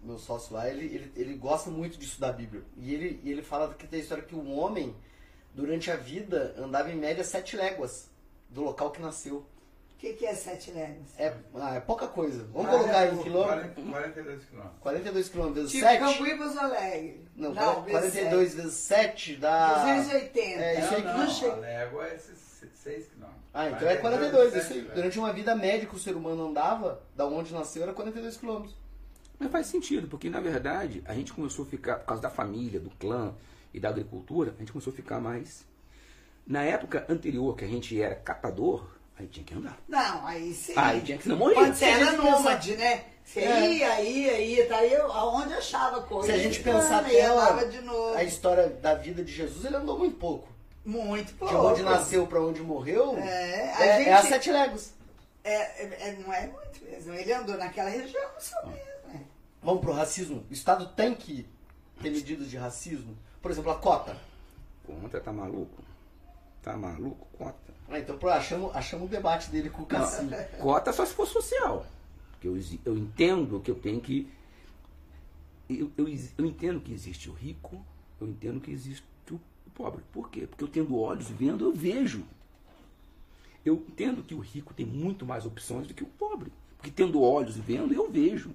Speaker 5: meu sócio lá, ele, ele, ele gosta muito de estudar a Bíblia. E ele, e ele fala que tem a história que o homem, durante a vida, andava em média sete léguas do local que nasceu.
Speaker 4: Que, que é sete léguas?
Speaker 5: É, ah, é pouca coisa. Vamos colocar em quilômetros.
Speaker 6: 40, 42 quilômetros.
Speaker 5: 42 quilômetros vezes
Speaker 4: Tipo
Speaker 5: 7.
Speaker 4: Cambuí e Pouso Alegre.
Speaker 5: Não,
Speaker 4: vezes
Speaker 5: 42 vezes 7 dá.
Speaker 4: 280.
Speaker 5: É, isso aí que
Speaker 6: não,
Speaker 5: não
Speaker 6: não,
Speaker 5: chega.
Speaker 6: a légua é 6 quilômetros.
Speaker 5: Ah, então é 42. Isso aí. Durante uma vida média que o ser humano andava, da onde nasceu, era 42 quilômetros.
Speaker 3: Mas faz sentido, porque na verdade a gente começou a ficar, por causa da família, do clã e da agricultura, a gente começou a ficar mais. Na época anterior, que a gente era catador, a gente tinha que andar.
Speaker 4: Não, aí sim.
Speaker 3: Aí tinha que não morrer.
Speaker 4: Quando você era nômade, né? Você
Speaker 5: É.
Speaker 4: ia, ia, ia, tá aí aonde achava coisa.
Speaker 5: Se a gente pensar até ó,
Speaker 4: de novo.
Speaker 5: a história da vida de Jesus, ele andou muito pouco.
Speaker 4: Muito pouco.
Speaker 5: De onde nasceu pra onde morreu,
Speaker 4: É, a
Speaker 5: é,
Speaker 4: gente-
Speaker 5: é a sete léguas.
Speaker 4: É, é- é- não é muito mesmo. Ele andou naquela região só mesmo. é.
Speaker 5: Vamos pro racismo. O Estado tem que ter medidas de racismo. Por exemplo, a cota.
Speaker 3: Contra, tá maluco? Tá maluco? Cota.
Speaker 5: Ah, então pô, achamos, achamos o debate dele com o Cassim.
Speaker 3: Cota só se for social. Porque eu, eu entendo que eu tenho que. Eu, eu, eu entendo que existe o rico, eu entendo que existe o pobre. Por quê? Porque eu tendo olhos vendo, eu vejo. Eu entendo que o rico tem muito mais opções do que o pobre. Porque tendo olhos vendo, eu vejo.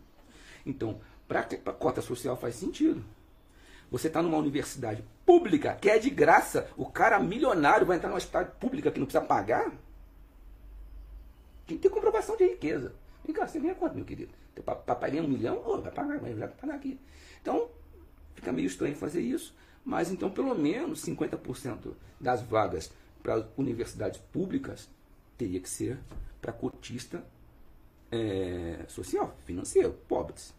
Speaker 3: Então, para a cota social faz sentido. Você está numa universidade pública, que é de graça, o cara milionário vai entrar numa universidade pública que não precisa pagar? Tem que ter comprovação de riqueza. Vem cá, você ganha quanto, meu querido? Teu pa- papai ganha um milhão? Ô, vai pagar, vai pagar aqui. Então, fica meio estranho fazer isso, mas então pelo menos 50% das vagas para universidades públicas teria que ser para cotista é, social, financeiro, pobres.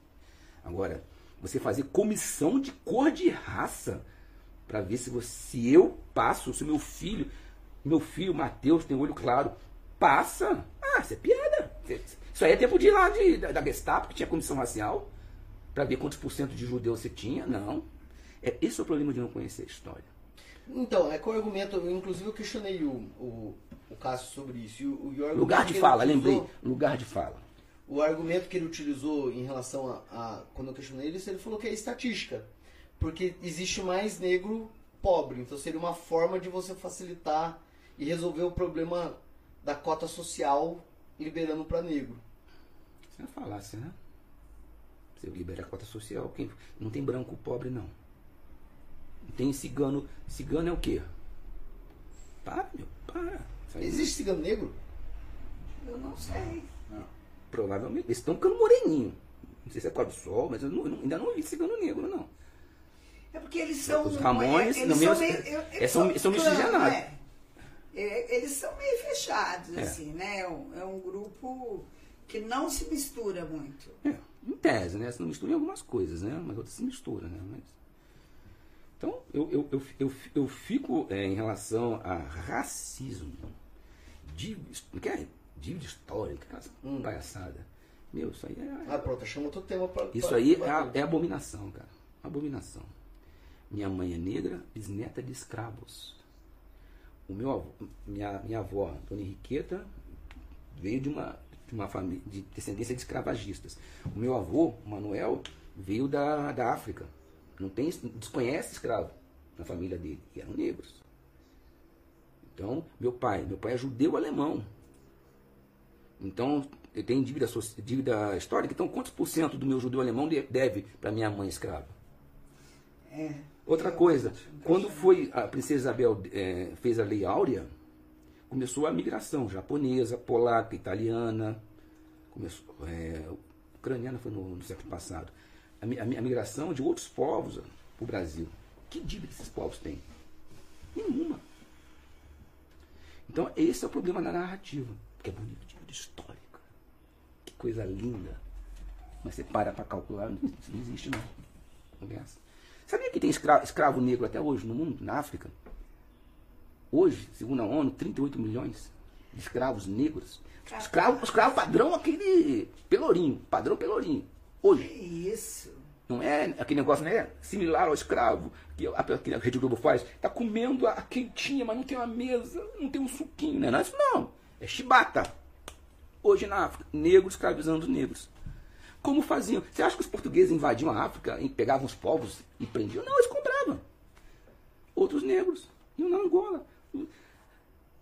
Speaker 3: Agora, você fazer comissão de cor de raça para ver se, você, se eu passo, se meu filho, meu filho Matheus tem olho claro, passa. Ah, isso é piada. Isso aí é tempo de ir lá de, da, da Gestapo, que tinha comissão racial, para ver quantos por cento de judeu você tinha. Não. É, esse é o problema de não conhecer a história.
Speaker 5: Então, é com o argumento, inclusive eu questionei o, o, o Cássio sobre isso. O, o
Speaker 3: Lugar
Speaker 5: que
Speaker 3: de fala, lembrei. Lugar de fala.
Speaker 5: O argumento que ele utilizou em relação a, a- Quando eu questionei ele, ele falou que é estatística. Porque existe mais negro pobre. Então seria uma forma de você facilitar e resolver o problema da cota social liberando para negro.
Speaker 3: Você não falasse, né? Você libera a cota social, quem, não tem branco pobre, não. Não tem cigano. Cigano é o quê? Para, meu, para. Isso
Speaker 5: Existe cigano negro?
Speaker 4: Eu não sei.
Speaker 3: Provavelmente. Eles estão ficando moreninho. Não sei se é causa do sol, mas eu não- eu ainda não vi cigano negro, não.
Speaker 4: É porque eles são.
Speaker 3: Os Ramones,
Speaker 4: eles
Speaker 3: no
Speaker 4: são meio,
Speaker 3: é,
Speaker 4: eles
Speaker 3: são- são
Speaker 4: clã,
Speaker 3: miscigenados.
Speaker 4: né? É, Eles são meio fechados,
Speaker 3: É.
Speaker 4: assim, né? É um, é um grupo que não se mistura muito.
Speaker 3: É, em tese, né? Se não mistura em algumas coisas, né? Mas outras se mistura, né? Mas... Então, eu, eu, eu, eu, eu fico é, em relação a racismo, dívida, não quer? Dívida histórica, aquelas
Speaker 5: Hum.
Speaker 3: palhaçada. Meu, isso aí é.
Speaker 5: Ah, pronto, achamos outro tema para
Speaker 3: Isso aí é, a- é abominação, cara. Abominação. Minha mãe é negra, bisneta de escravos. O meu avô, minha, minha avó, Dona Henriqueta, veio de uma, de uma família de descendência de escravagistas. O meu avô, Manuel, veio da, da África. Não tem, desconhece escravo na família dele, e eram negros. Então, meu pai, meu pai é judeu alemão. Então, eu tenho dívida, dívida histórica. Então, quantos por cento do meu judeu alemão de- deve para minha mãe escrava?
Speaker 4: É.
Speaker 3: Outra coisa, quando foi a princesa Isabel eh, fez a Lei Áurea, começou a migração japonesa, polaca, italiana, começou, eh, ucraniana foi no, no século passado. A, a a migração de outros povos para o Brasil. Que dívida esses povos têm? Nenhuma. Então, esse é o problema da narrativa. Que é bonito, dívida histórica. Que coisa linda. Mas você para para calcular, isso não existe não. Conversa. Sabia que tem escravo, escravo negro até hoje no mundo, na África? Hoje, segundo a ONU, 38 milhões de escravos negros. Escravo, escravo padrão, aquele pelourinho, padrão pelourinho.
Speaker 4: Que
Speaker 3: Hoje.
Speaker 4: isso?
Speaker 3: Não é aquele negócio, né? Similar ao escravo que a, que a Rede Globo faz. Tá comendo a quentinha, mas não tem uma mesa, não tem um suquinho, né? Não é isso não. É chibata. Hoje na África, negros escravizando negros. Como faziam? Você acha que os portugueses invadiam a África e pegavam os povos e prendiam? Não, eles compravam. Outros negros iam na Angola.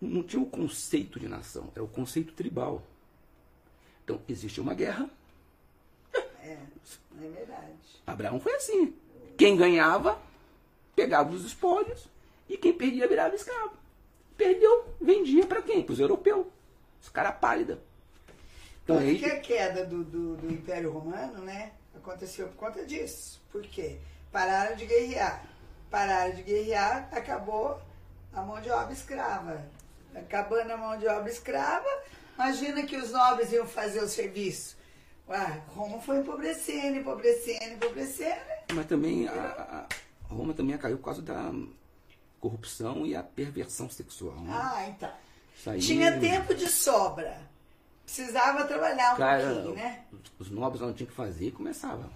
Speaker 3: não tinha o conceito de nação, era o conceito tribal. Então, existe uma guerra,
Speaker 4: É, é verdade.
Speaker 3: Abraão foi assim. Quem ganhava, pegava os espólios, e quem perdia virava escravo. Perdeu, vendia para quem? Para os europeus. Os caras pálidos. Então,
Speaker 4: Tanto
Speaker 3: aí,
Speaker 4: que a queda do, do, do Império Romano, né, aconteceu por conta disso. Por quê? Pararam de guerrear. Pararam de guerrear, acabou a mão de obra escrava. Acabando a mão de obra escrava, imagina que os nobres iam fazer o serviço. Ué, Roma foi empobrecendo, empobrecendo, empobrecendo.
Speaker 3: mas também a, a- Roma também caiu por causa da corrupção e a perversão sexual. né?
Speaker 4: Ah, então.
Speaker 3: Aí-
Speaker 4: Tinha tempo de sobra. Precisava trabalhar um
Speaker 3: Cara,
Speaker 4: pouquinho, né?
Speaker 3: os nobres não tinham que fazer e começava.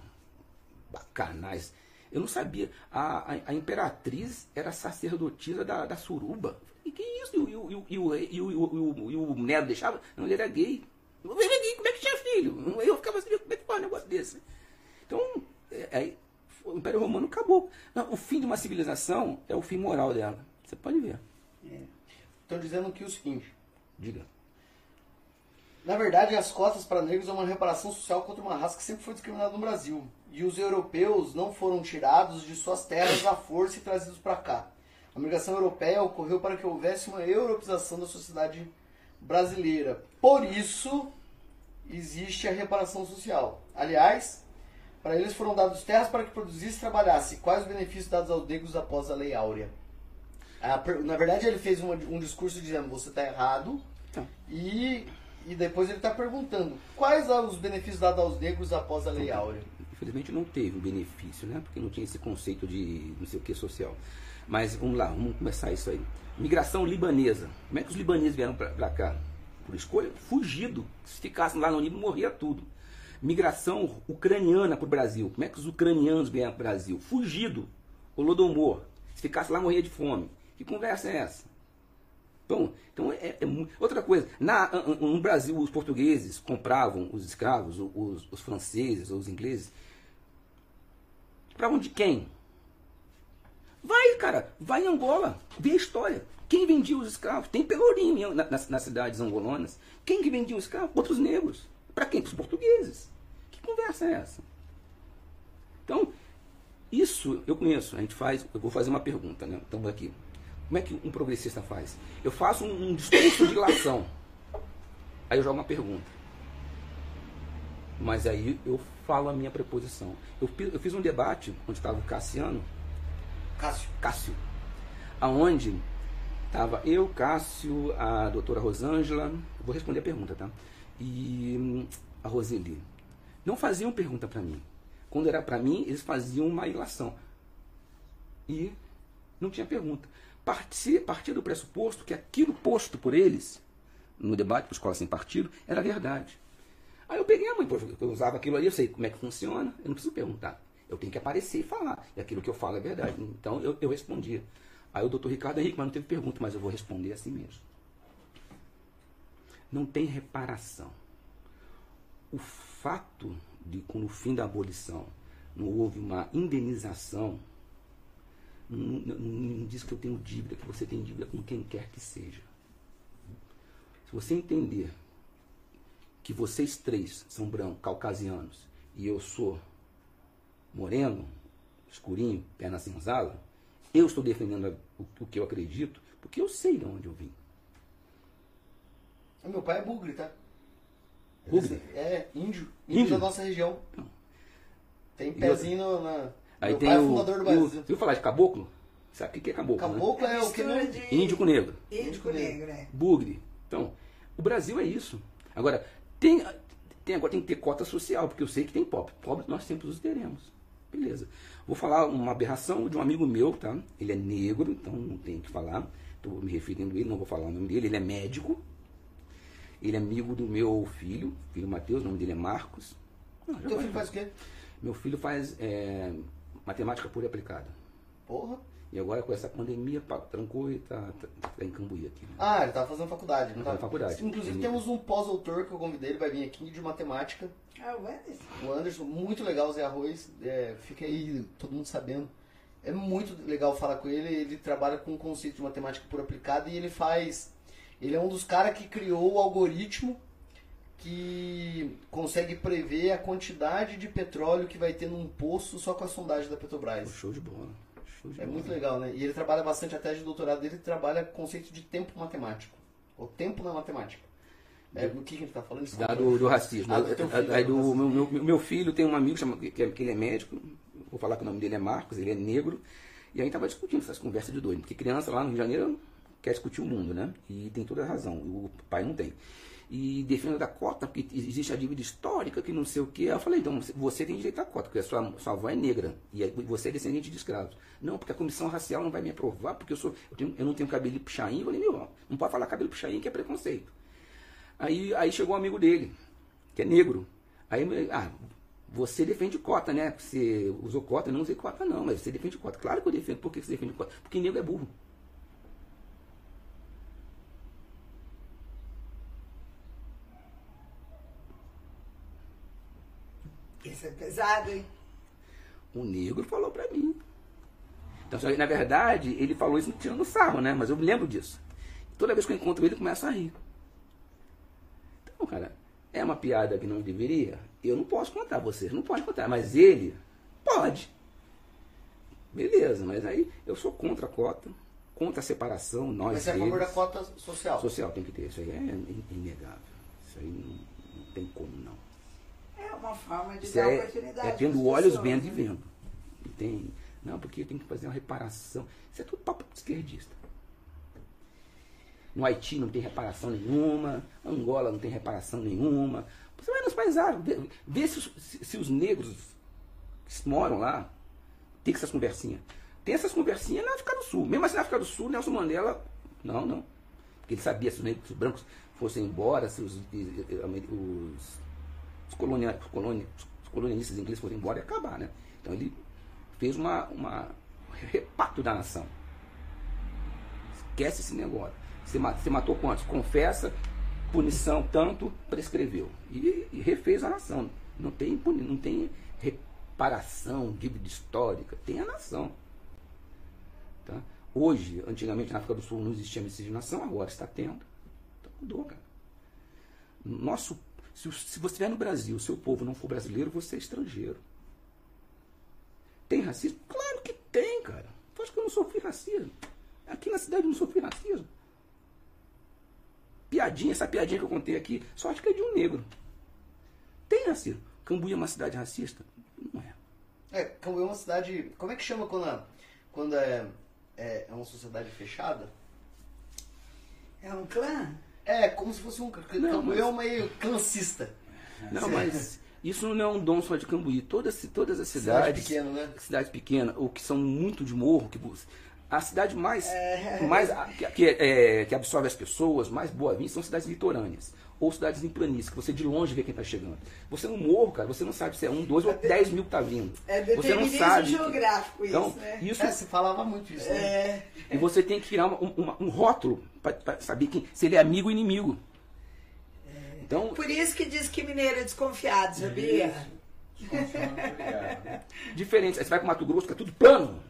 Speaker 3: Bacanais. Eu não sabia. A, a, a imperatriz era sacerdotisa da, da suruba. E que isso? E o, e o, e o, e o, e o, o, o Nero deixava? Não, ele era gay. Ele era gay, como é que tinha filho? Eu ficava assim, como é que faz um negócio desse? Então, é, aí, o Império Romano acabou. Não, o fim de uma civilização é o fim moral dela. Você pode ver.
Speaker 5: Estão dizendo que o seguinte.
Speaker 3: Diga.
Speaker 5: Na verdade, as cotas para negros é uma reparação social contra uma raça que sempre foi discriminada no Brasil. E os europeus não foram tirados de suas terras à força e trazidos para cá. A migração europeia ocorreu para que houvesse uma europeização da sociedade brasileira. Por isso, existe a reparação social. Aliás, para eles foram dados terras para que produzisse e trabalhasse. Quais os benefícios dados aos negros após a Lei Áurea? Na verdade, ele fez um, um discurso dizendo: você está errado.
Speaker 3: Tá.
Speaker 5: E, e depois ele está perguntando: quais os benefícios dados aos negros após a Lei Áurea?
Speaker 3: Infelizmente não teve o benefício, né? Porque não tinha esse conceito de não sei o que social. Mas vamos lá, vamos começar isso aí. Migração libanesa. Como é que os libaneses vieram para cá? Por escolha? Fugido. Se ficassem lá no Líbano, morria tudo. Migração ucraniana para o Brasil. Como é que os ucranianos vieram para o Brasil? Fugido. Holodomor. Se ficasse lá, morria de fome. Que conversa é essa? Então, então é, é outra coisa. Na, no Brasil, os portugueses compravam os escravos, os, os franceses, os ingleses. Compravam de quem? Vai, cara, vai em Angola, vê a história. Quem vendia os escravos? Tem pelourinho na- nas, nas cidades angolanas. Quem que vendia os escravos? Outros negros. Para quem? Para os portugueses. Que conversa é essa? Então, isso eu conheço. A gente faz. Eu vou fazer uma pergunta, né? Estamos aqui. Como é que um progressista faz? Eu faço um, um discurso de ilação. Aí eu jogo uma pergunta. Mas aí eu falo a minha preposição. Eu, eu fiz um debate onde estava o Cassiano,
Speaker 5: Cássio.
Speaker 3: Cássio, aonde estava eu, Cássio, a doutora Rosângela, vou responder a pergunta, tá? E hum, a Roseli. Não faziam pergunta para mim. Quando era para mim, eles faziam uma ilação. E não tinha pergunta. Partia do pressuposto que aquilo posto por eles, no debate por escola sem partido, era verdade. Aí eu peguei a mãe, eu usava aquilo ali, eu sei como é que funciona, eu não preciso perguntar. Eu tenho que aparecer e falar. E aquilo que eu falo é verdade. Então eu, eu respondia. Aí o doutor Ricardo Henrique, mas não teve pergunta, mas eu vou responder assim mesmo. Não tem reparação. O fato de, com o fim da abolição, não houve uma indenização, não, não- não diz que eu tenho dívida, que você tem dívida com quem quer que seja. Se você entender que vocês três são brancos, caucasianos, e eu sou moreno, escurinho, perna cinzala, eu estou defendendo o, que eu acredito, porque eu sei de onde eu vim.
Speaker 5: Meu pai é bugre, tá?
Speaker 3: Bugre?
Speaker 5: É, índio. Índio,
Speaker 3: Índio?
Speaker 5: da nossa região. Tem pezinho no- na.
Speaker 3: Aí
Speaker 5: Meu
Speaker 3: tem
Speaker 5: pai é
Speaker 3: o,
Speaker 5: fundador do
Speaker 3: o-
Speaker 5: Brasil.
Speaker 3: Viu falar de caboclo? Sabe o que que é caboclo? né?
Speaker 5: Caboclo é o que não.
Speaker 4: de
Speaker 3: Índio com negro.
Speaker 4: índio com negro, né?
Speaker 3: Bugre. Então, o Brasil é isso. Agora, tem, tem, agora tem que ter cota social, porque eu sei que tem pobre. Pobre nós sempre os teremos. Beleza. Vou falar uma aberração de um amigo meu, tá? Ele é negro, então não tenho que falar. Estou me referindo a ele, não vou falar o nome dele. Ele é médico. Ele é amigo do meu filho, filho Matheus, o nome dele é Marcos. Não, já
Speaker 5: Teu filho faz o quê?
Speaker 3: Meu filho faz é, matemática pura e aplicada.
Speaker 5: Porra.
Speaker 3: E agora com essa pandemia, pá, trancou e tá, tá, tá em Cambuí aqui. né?
Speaker 5: Ah, ele tava fazendo faculdade, não
Speaker 3: Tá
Speaker 5: tá?
Speaker 3: faculdade.
Speaker 5: Inclusive
Speaker 3: Ele-
Speaker 5: temos um pós-autor que eu convidei, ele vai vir aqui de matemática.
Speaker 4: Ah, o Anderson.
Speaker 5: O Anderson, muito legal, Zé Arroz. É, fica aí todo mundo sabendo. É muito legal falar com ele. Ele trabalha com o conceito de matemática por aplicada e ele faz. Ele é um dos caras que criou o algoritmo que consegue prever a quantidade de petróleo que vai ter num poço só com a sondagem da Petrobras.
Speaker 3: Show de bola. Show de
Speaker 5: É
Speaker 3: bola.
Speaker 5: muito legal, né? E ele trabalha bastante, a tese de doutorado dele trabalha com o conceito de tempo matemático. O tempo na matemática. É, do que, que a gente tá falando?
Speaker 3: Da do, do racismo.
Speaker 5: Ah, do filho,
Speaker 3: do
Speaker 5: do
Speaker 3: meu, meu, meu filho tem um amigo que, é- que ele é médico, vou falar que o nome dele é Marcos, ele é negro, e aí tava discutindo essas conversas de doido, porque criança lá no Rio de Janeiro quer discutir o mundo, né? E tem toda a razão, o pai não tem. E defende da cota, porque existe a dívida histórica, que não sei o. Aí eu falei, então você tem direito à cota, porque a sua, sua avó é negra, e você é descendente de escravos. Não, porque a comissão racial não vai me aprovar, porque eu, sou, eu, tenho- eu não tenho cabelo puxainho. Eu falei, meu, não pode falar cabelo puxainho que é preconceito. Aí, aí chegou um amigo dele, que é negro. Aí, ah, você defende cota, né? Você usou cota, eu não usei cota não, mas você defende cota. Claro que eu defendo. Por que você defende cota? Porque negro é burro.
Speaker 4: Isso é pesado, hein?
Speaker 3: O negro falou pra mim. Então, só que, na verdade, ele falou isso tirando sarro, né? Mas eu me lembro disso. Toda vez que eu encontro ele, eu começo a rir. Então, cara, é uma piada que não deveria? Eu não posso contar, vocês não podem contar, mas ele pode. Beleza, mas aí eu sou contra a cota, contra a separação, nós
Speaker 5: Mas é a favor da cota social.
Speaker 3: Social tem que ter, isso aí é in- inegável. Isso aí não, não tem como não.
Speaker 4: Uma forma de
Speaker 3: Isso
Speaker 4: dar
Speaker 3: é,
Speaker 4: oportunidade.
Speaker 3: é tendo olhos vendo e
Speaker 4: né?
Speaker 3: vendo. Não porque tem que fazer uma reparação. Isso é tudo papo de esquerdista. No Haiti não tem reparação nenhuma, Angola não tem reparação nenhuma. Você vai nos países árabes, vê, se, os- se- se os negros que moram lá tem essas conversinhas. Tem essas conversinhas na África do Sul. Mesmo assim na África do Sul, Nelson Mandela, não, não. Porque ele sabia se os negros, os brancos fossem embora, se os, os os, os, os colonialistas ingleses foram embora e acabar, né? Então ele fez uma, uma da nação. Esquece esse negócio. Você, você matou quantos? Confessa, punição tanto, prescreveu. E, e refez a nação. Não tem, puni- não tem reparação, dívida histórica, tem a nação. Tá? Hoje, antigamente na África do Sul não existia miscigenação, agora está tendo. Então mudou, cara. Nosso, se, se você estiver no Brasil, o seu povo não for brasileiro, você é estrangeiro. Tem racismo? Claro que tem, cara. Tu acha que eu não sofri racismo? Aqui na cidade eu não sofri racismo. Piadinha, essa piadinha que eu contei aqui, só acho que é de um negro. Tem racismo. Cambuí é uma cidade racista? Não é.
Speaker 5: É, Cambuí é uma cidade. Como é que chama quando, quando é, é, é uma sociedade fechada?
Speaker 4: É um clã?
Speaker 5: É, como se fosse um. Cambuí
Speaker 3: mas-
Speaker 5: é um meio clancista.
Speaker 3: Não, mas isso não é um dom só de Cambuí. Todas, todas as
Speaker 5: Cidade
Speaker 3: cidades.
Speaker 5: pequena, né?
Speaker 3: cidades pequenas, ou que são muito de morro, que a cidade mais,
Speaker 4: É.
Speaker 3: mais que, que, é, que absorve as pessoas, mais boa vinda, são cidades litorâneas. Ou cidades em planície, que você de longe vê quem está chegando. Você no morro, cara, você não sabe se é um, dois ou dez mil que tá vindo.
Speaker 4: É
Speaker 3: você não sabe. que-
Speaker 4: geográfico isso,
Speaker 3: então,
Speaker 4: né?
Speaker 3: isso
Speaker 5: É, você falava muito isso, né?
Speaker 4: É,
Speaker 3: E você tem que criar uma- um, uma- um rótulo para saber quem, se ele é amigo ou inimigo. Então,
Speaker 4: por isso que diz que mineiro é desconfiado, sabia?
Speaker 3: Diferente. Aí você vai pro Mato Grosso, que é tudo plano.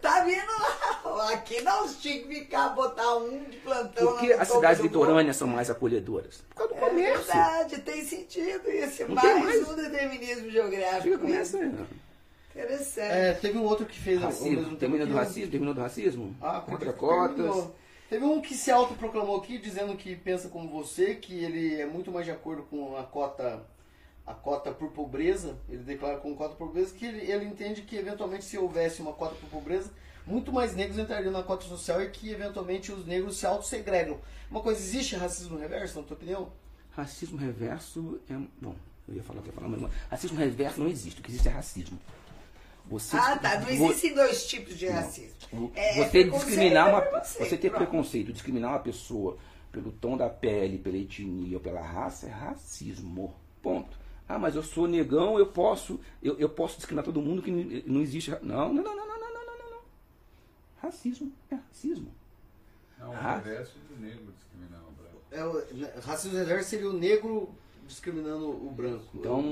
Speaker 4: Tá vindo lá? Aqui nós tínhamos que ficar, botar um de plantão.
Speaker 3: Porque as cidades litorâneas são mais acolhedoras? Por causa do.
Speaker 4: É
Speaker 3: comércio.
Speaker 4: verdade, tem sentido isso.
Speaker 3: Não
Speaker 4: mais,
Speaker 3: mais.
Speaker 4: um determinismo
Speaker 3: Fica
Speaker 4: geográfico.
Speaker 3: com essa.
Speaker 4: Interessante.
Speaker 5: É, teve um outro que fez ao
Speaker 3: Racismo.
Speaker 5: mesmo que
Speaker 3: do racismo? Terminou do racismo?
Speaker 5: Ah,
Speaker 3: Contra
Speaker 5: terminou.
Speaker 3: cotas.
Speaker 5: Teve um que se autoproclamou aqui dizendo que pensa como você, que ele é muito mais de acordo com a cota a cota por pobreza, ele declara como cota por pobreza, que ele, ele entende que eventualmente se houvesse uma cota por pobreza, muito mais negros entrariam na cota social e que eventualmente os negros se autossegregam. Uma coisa, existe racismo reverso, na tua opinião?
Speaker 3: Racismo reverso é. Bom, eu ia falar o que eu ia falar, mas não- racismo reverso não existe. O que existe é racismo. Você,
Speaker 4: Ah, tá. Não
Speaker 3: vo-
Speaker 4: existem dois tipos de racismo.
Speaker 3: O-
Speaker 4: É,
Speaker 3: você
Speaker 4: preconceito
Speaker 3: discriminar
Speaker 4: é
Speaker 3: uma,
Speaker 4: preconceito,
Speaker 3: você ter
Speaker 4: pronto.
Speaker 3: preconceito, discriminar uma pessoa pelo tom da pele, pela etnia ou pela raça é racismo. Ponto. Ah, mas eu sou negão, eu posso, eu, eu posso discriminar todo mundo que eh, não existe. Não, não, não, não, não, não, não, não. Racismo é racismo.
Speaker 6: Não, o
Speaker 3: Ra
Speaker 6: reverso do negro discriminar o branco.
Speaker 5: É, o, né, racismo reverso seria o negro discriminando o branco.
Speaker 3: Então,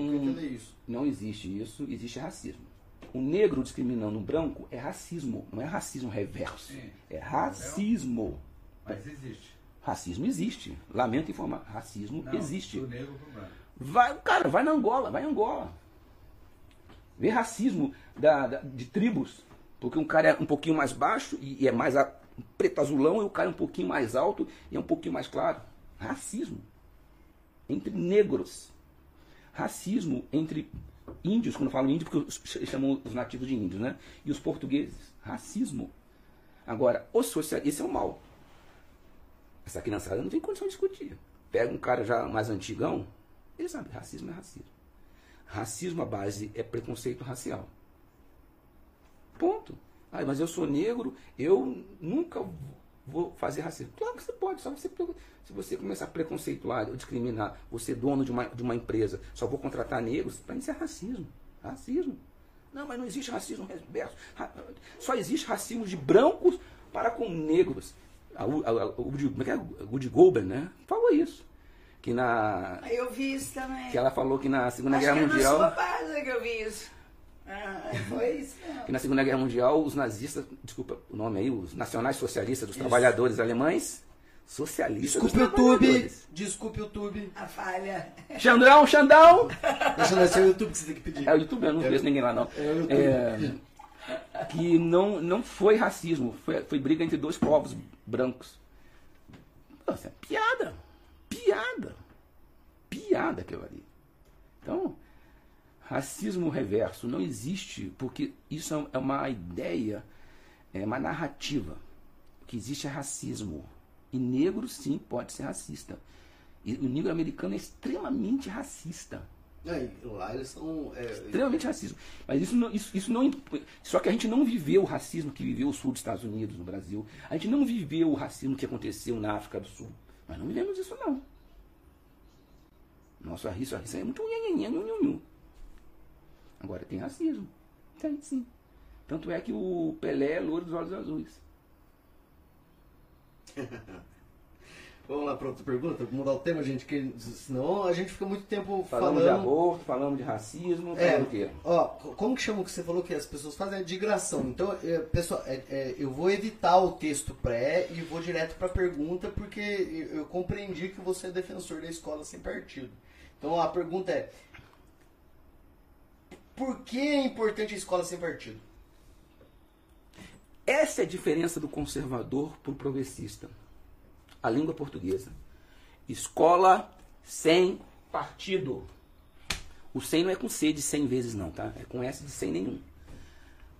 Speaker 5: não
Speaker 3: existe isso, existe racismo. O negro discriminando o branco é racismo, não é racismo reverso.
Speaker 6: Sim.
Speaker 3: É racismo.
Speaker 6: Mas existe.
Speaker 3: Racismo existe. Lamento informar, racismo
Speaker 6: não,
Speaker 3: existe.
Speaker 6: Do negro para o branco.
Speaker 3: Vai, cara, vai na Angola, vai em Angola. Vê racismo da, da- de tribos. Porque um cara é um pouquinho mais baixo e, e é mais a- preto azulão, e o cara é um pouquinho mais alto e é um pouquinho mais claro. Racismo. Entre negros. Racismo entre índios, quando falo índio, porque chamo os nativos de índios, né? E os portugueses. Racismo. Agora, o social... esse é o mal. Essa criançada não tem condição de discutir. Pega um cara já mais antigão, ele sabe, racismo é racismo. Racismo, a base é preconceito racial. Ponto. Ah, mas eu sou negro, eu nunca vou fazer racismo. Claro que você pode, só você, se você começar a preconceituar ou discriminar, você dono de uma, de uma empresa, só vou contratar negros, para isso é racismo. Racismo. Não, mas não existe racismo reverso. Só existe racismo de brancos para com negros. O como é é? Goldberg, né? Falou isso. Que na.
Speaker 4: Eu vi isso também.
Speaker 3: Que ela falou que na Segunda
Speaker 4: Acho
Speaker 3: Guerra
Speaker 4: que é
Speaker 3: Mundial.
Speaker 4: na sua página que eu vi isso. Ah, foi isso mesmo.
Speaker 3: que na Segunda Guerra Mundial os nazistas, desculpa o nome aí, os nacionais socialistas dos trabalhadores alemães, socialistas
Speaker 5: Desculpe o YouTube. Desculpe o YouTube.
Speaker 4: A falha.
Speaker 3: Xandão, Xandão!
Speaker 5: Deixa eu ser o YouTube que você tem que pedir.
Speaker 3: É o YouTube, eu não conheço ninguém lá não.
Speaker 5: É.
Speaker 3: É, que não, não foi racismo, foi, foi briga entre dois povos brancos. Nossa, é piada. Piada. Piada aquilo ali. Então, racismo reverso não existe, porque isso é uma ideia, é uma narrativa. O que existe é racismo. E negro, sim, pode ser racista. E o negro americano é extremamente racista
Speaker 5: Aí, lá eles são. é,
Speaker 3: extremamente racismo. Mas isso não, isso, isso não. Só que a gente não viveu o racismo que viveu o sul dos Estados Unidos, no Brasil. A gente não viveu o racismo que aconteceu na África do Sul. Nós não vivemos isso, não. Nosso racismo, racismo é muito. Agora tem racismo. Tem, sim. Tanto é que o Pelé é louro dos olhos azuis.
Speaker 5: Vamos lá para outra pergunta? Vamos mudar o tema, gente, que senão a gente fica muito tempo
Speaker 3: Falamos de
Speaker 5: falando.
Speaker 3: aborto, falamos de racismo,
Speaker 5: É,
Speaker 3: falamos do quê?
Speaker 5: ó, co- como que chama o que você falou que as pessoas fazem? É digressão. Então, é, pessoal, é, é, eu vou evitar o texto pré e vou direto para a pergunta, porque eu, eu compreendi que você é defensor da escola sem partido. Então, a pergunta é: por que é importante a escola sem partido?
Speaker 3: Essa é a diferença do conservador para o progressista. A língua portuguesa. Escola sem partido. O sem não é com C de 100 vezes não, tá? É com S de 100 nenhum.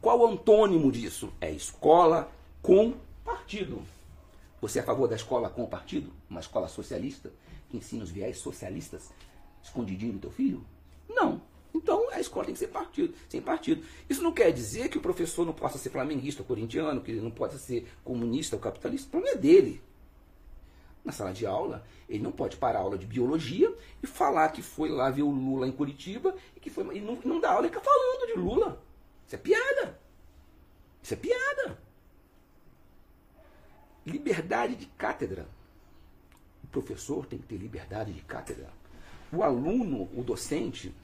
Speaker 3: Qual o antônimo disso? É escola com partido. Você é a favor da escola com partido? Uma escola socialista que ensina os viés socialistas escondidinho do teu filho? Não. Então a escola tem que ser partido, sem partido. Isso não quer dizer que o professor não possa ser flamenguista ou corintiano, que ele não possa ser comunista ou capitalista. O problema é dele. Na sala de aula, ele não pode parar a aula de biologia e falar que foi lá ver o Lula em Curitiba e que foi. E não, não dá aula e fica falando de Lula. Isso é piada. Isso é piada. Liberdade de cátedra. O professor tem que ter liberdade de cátedra. O aluno, o docente,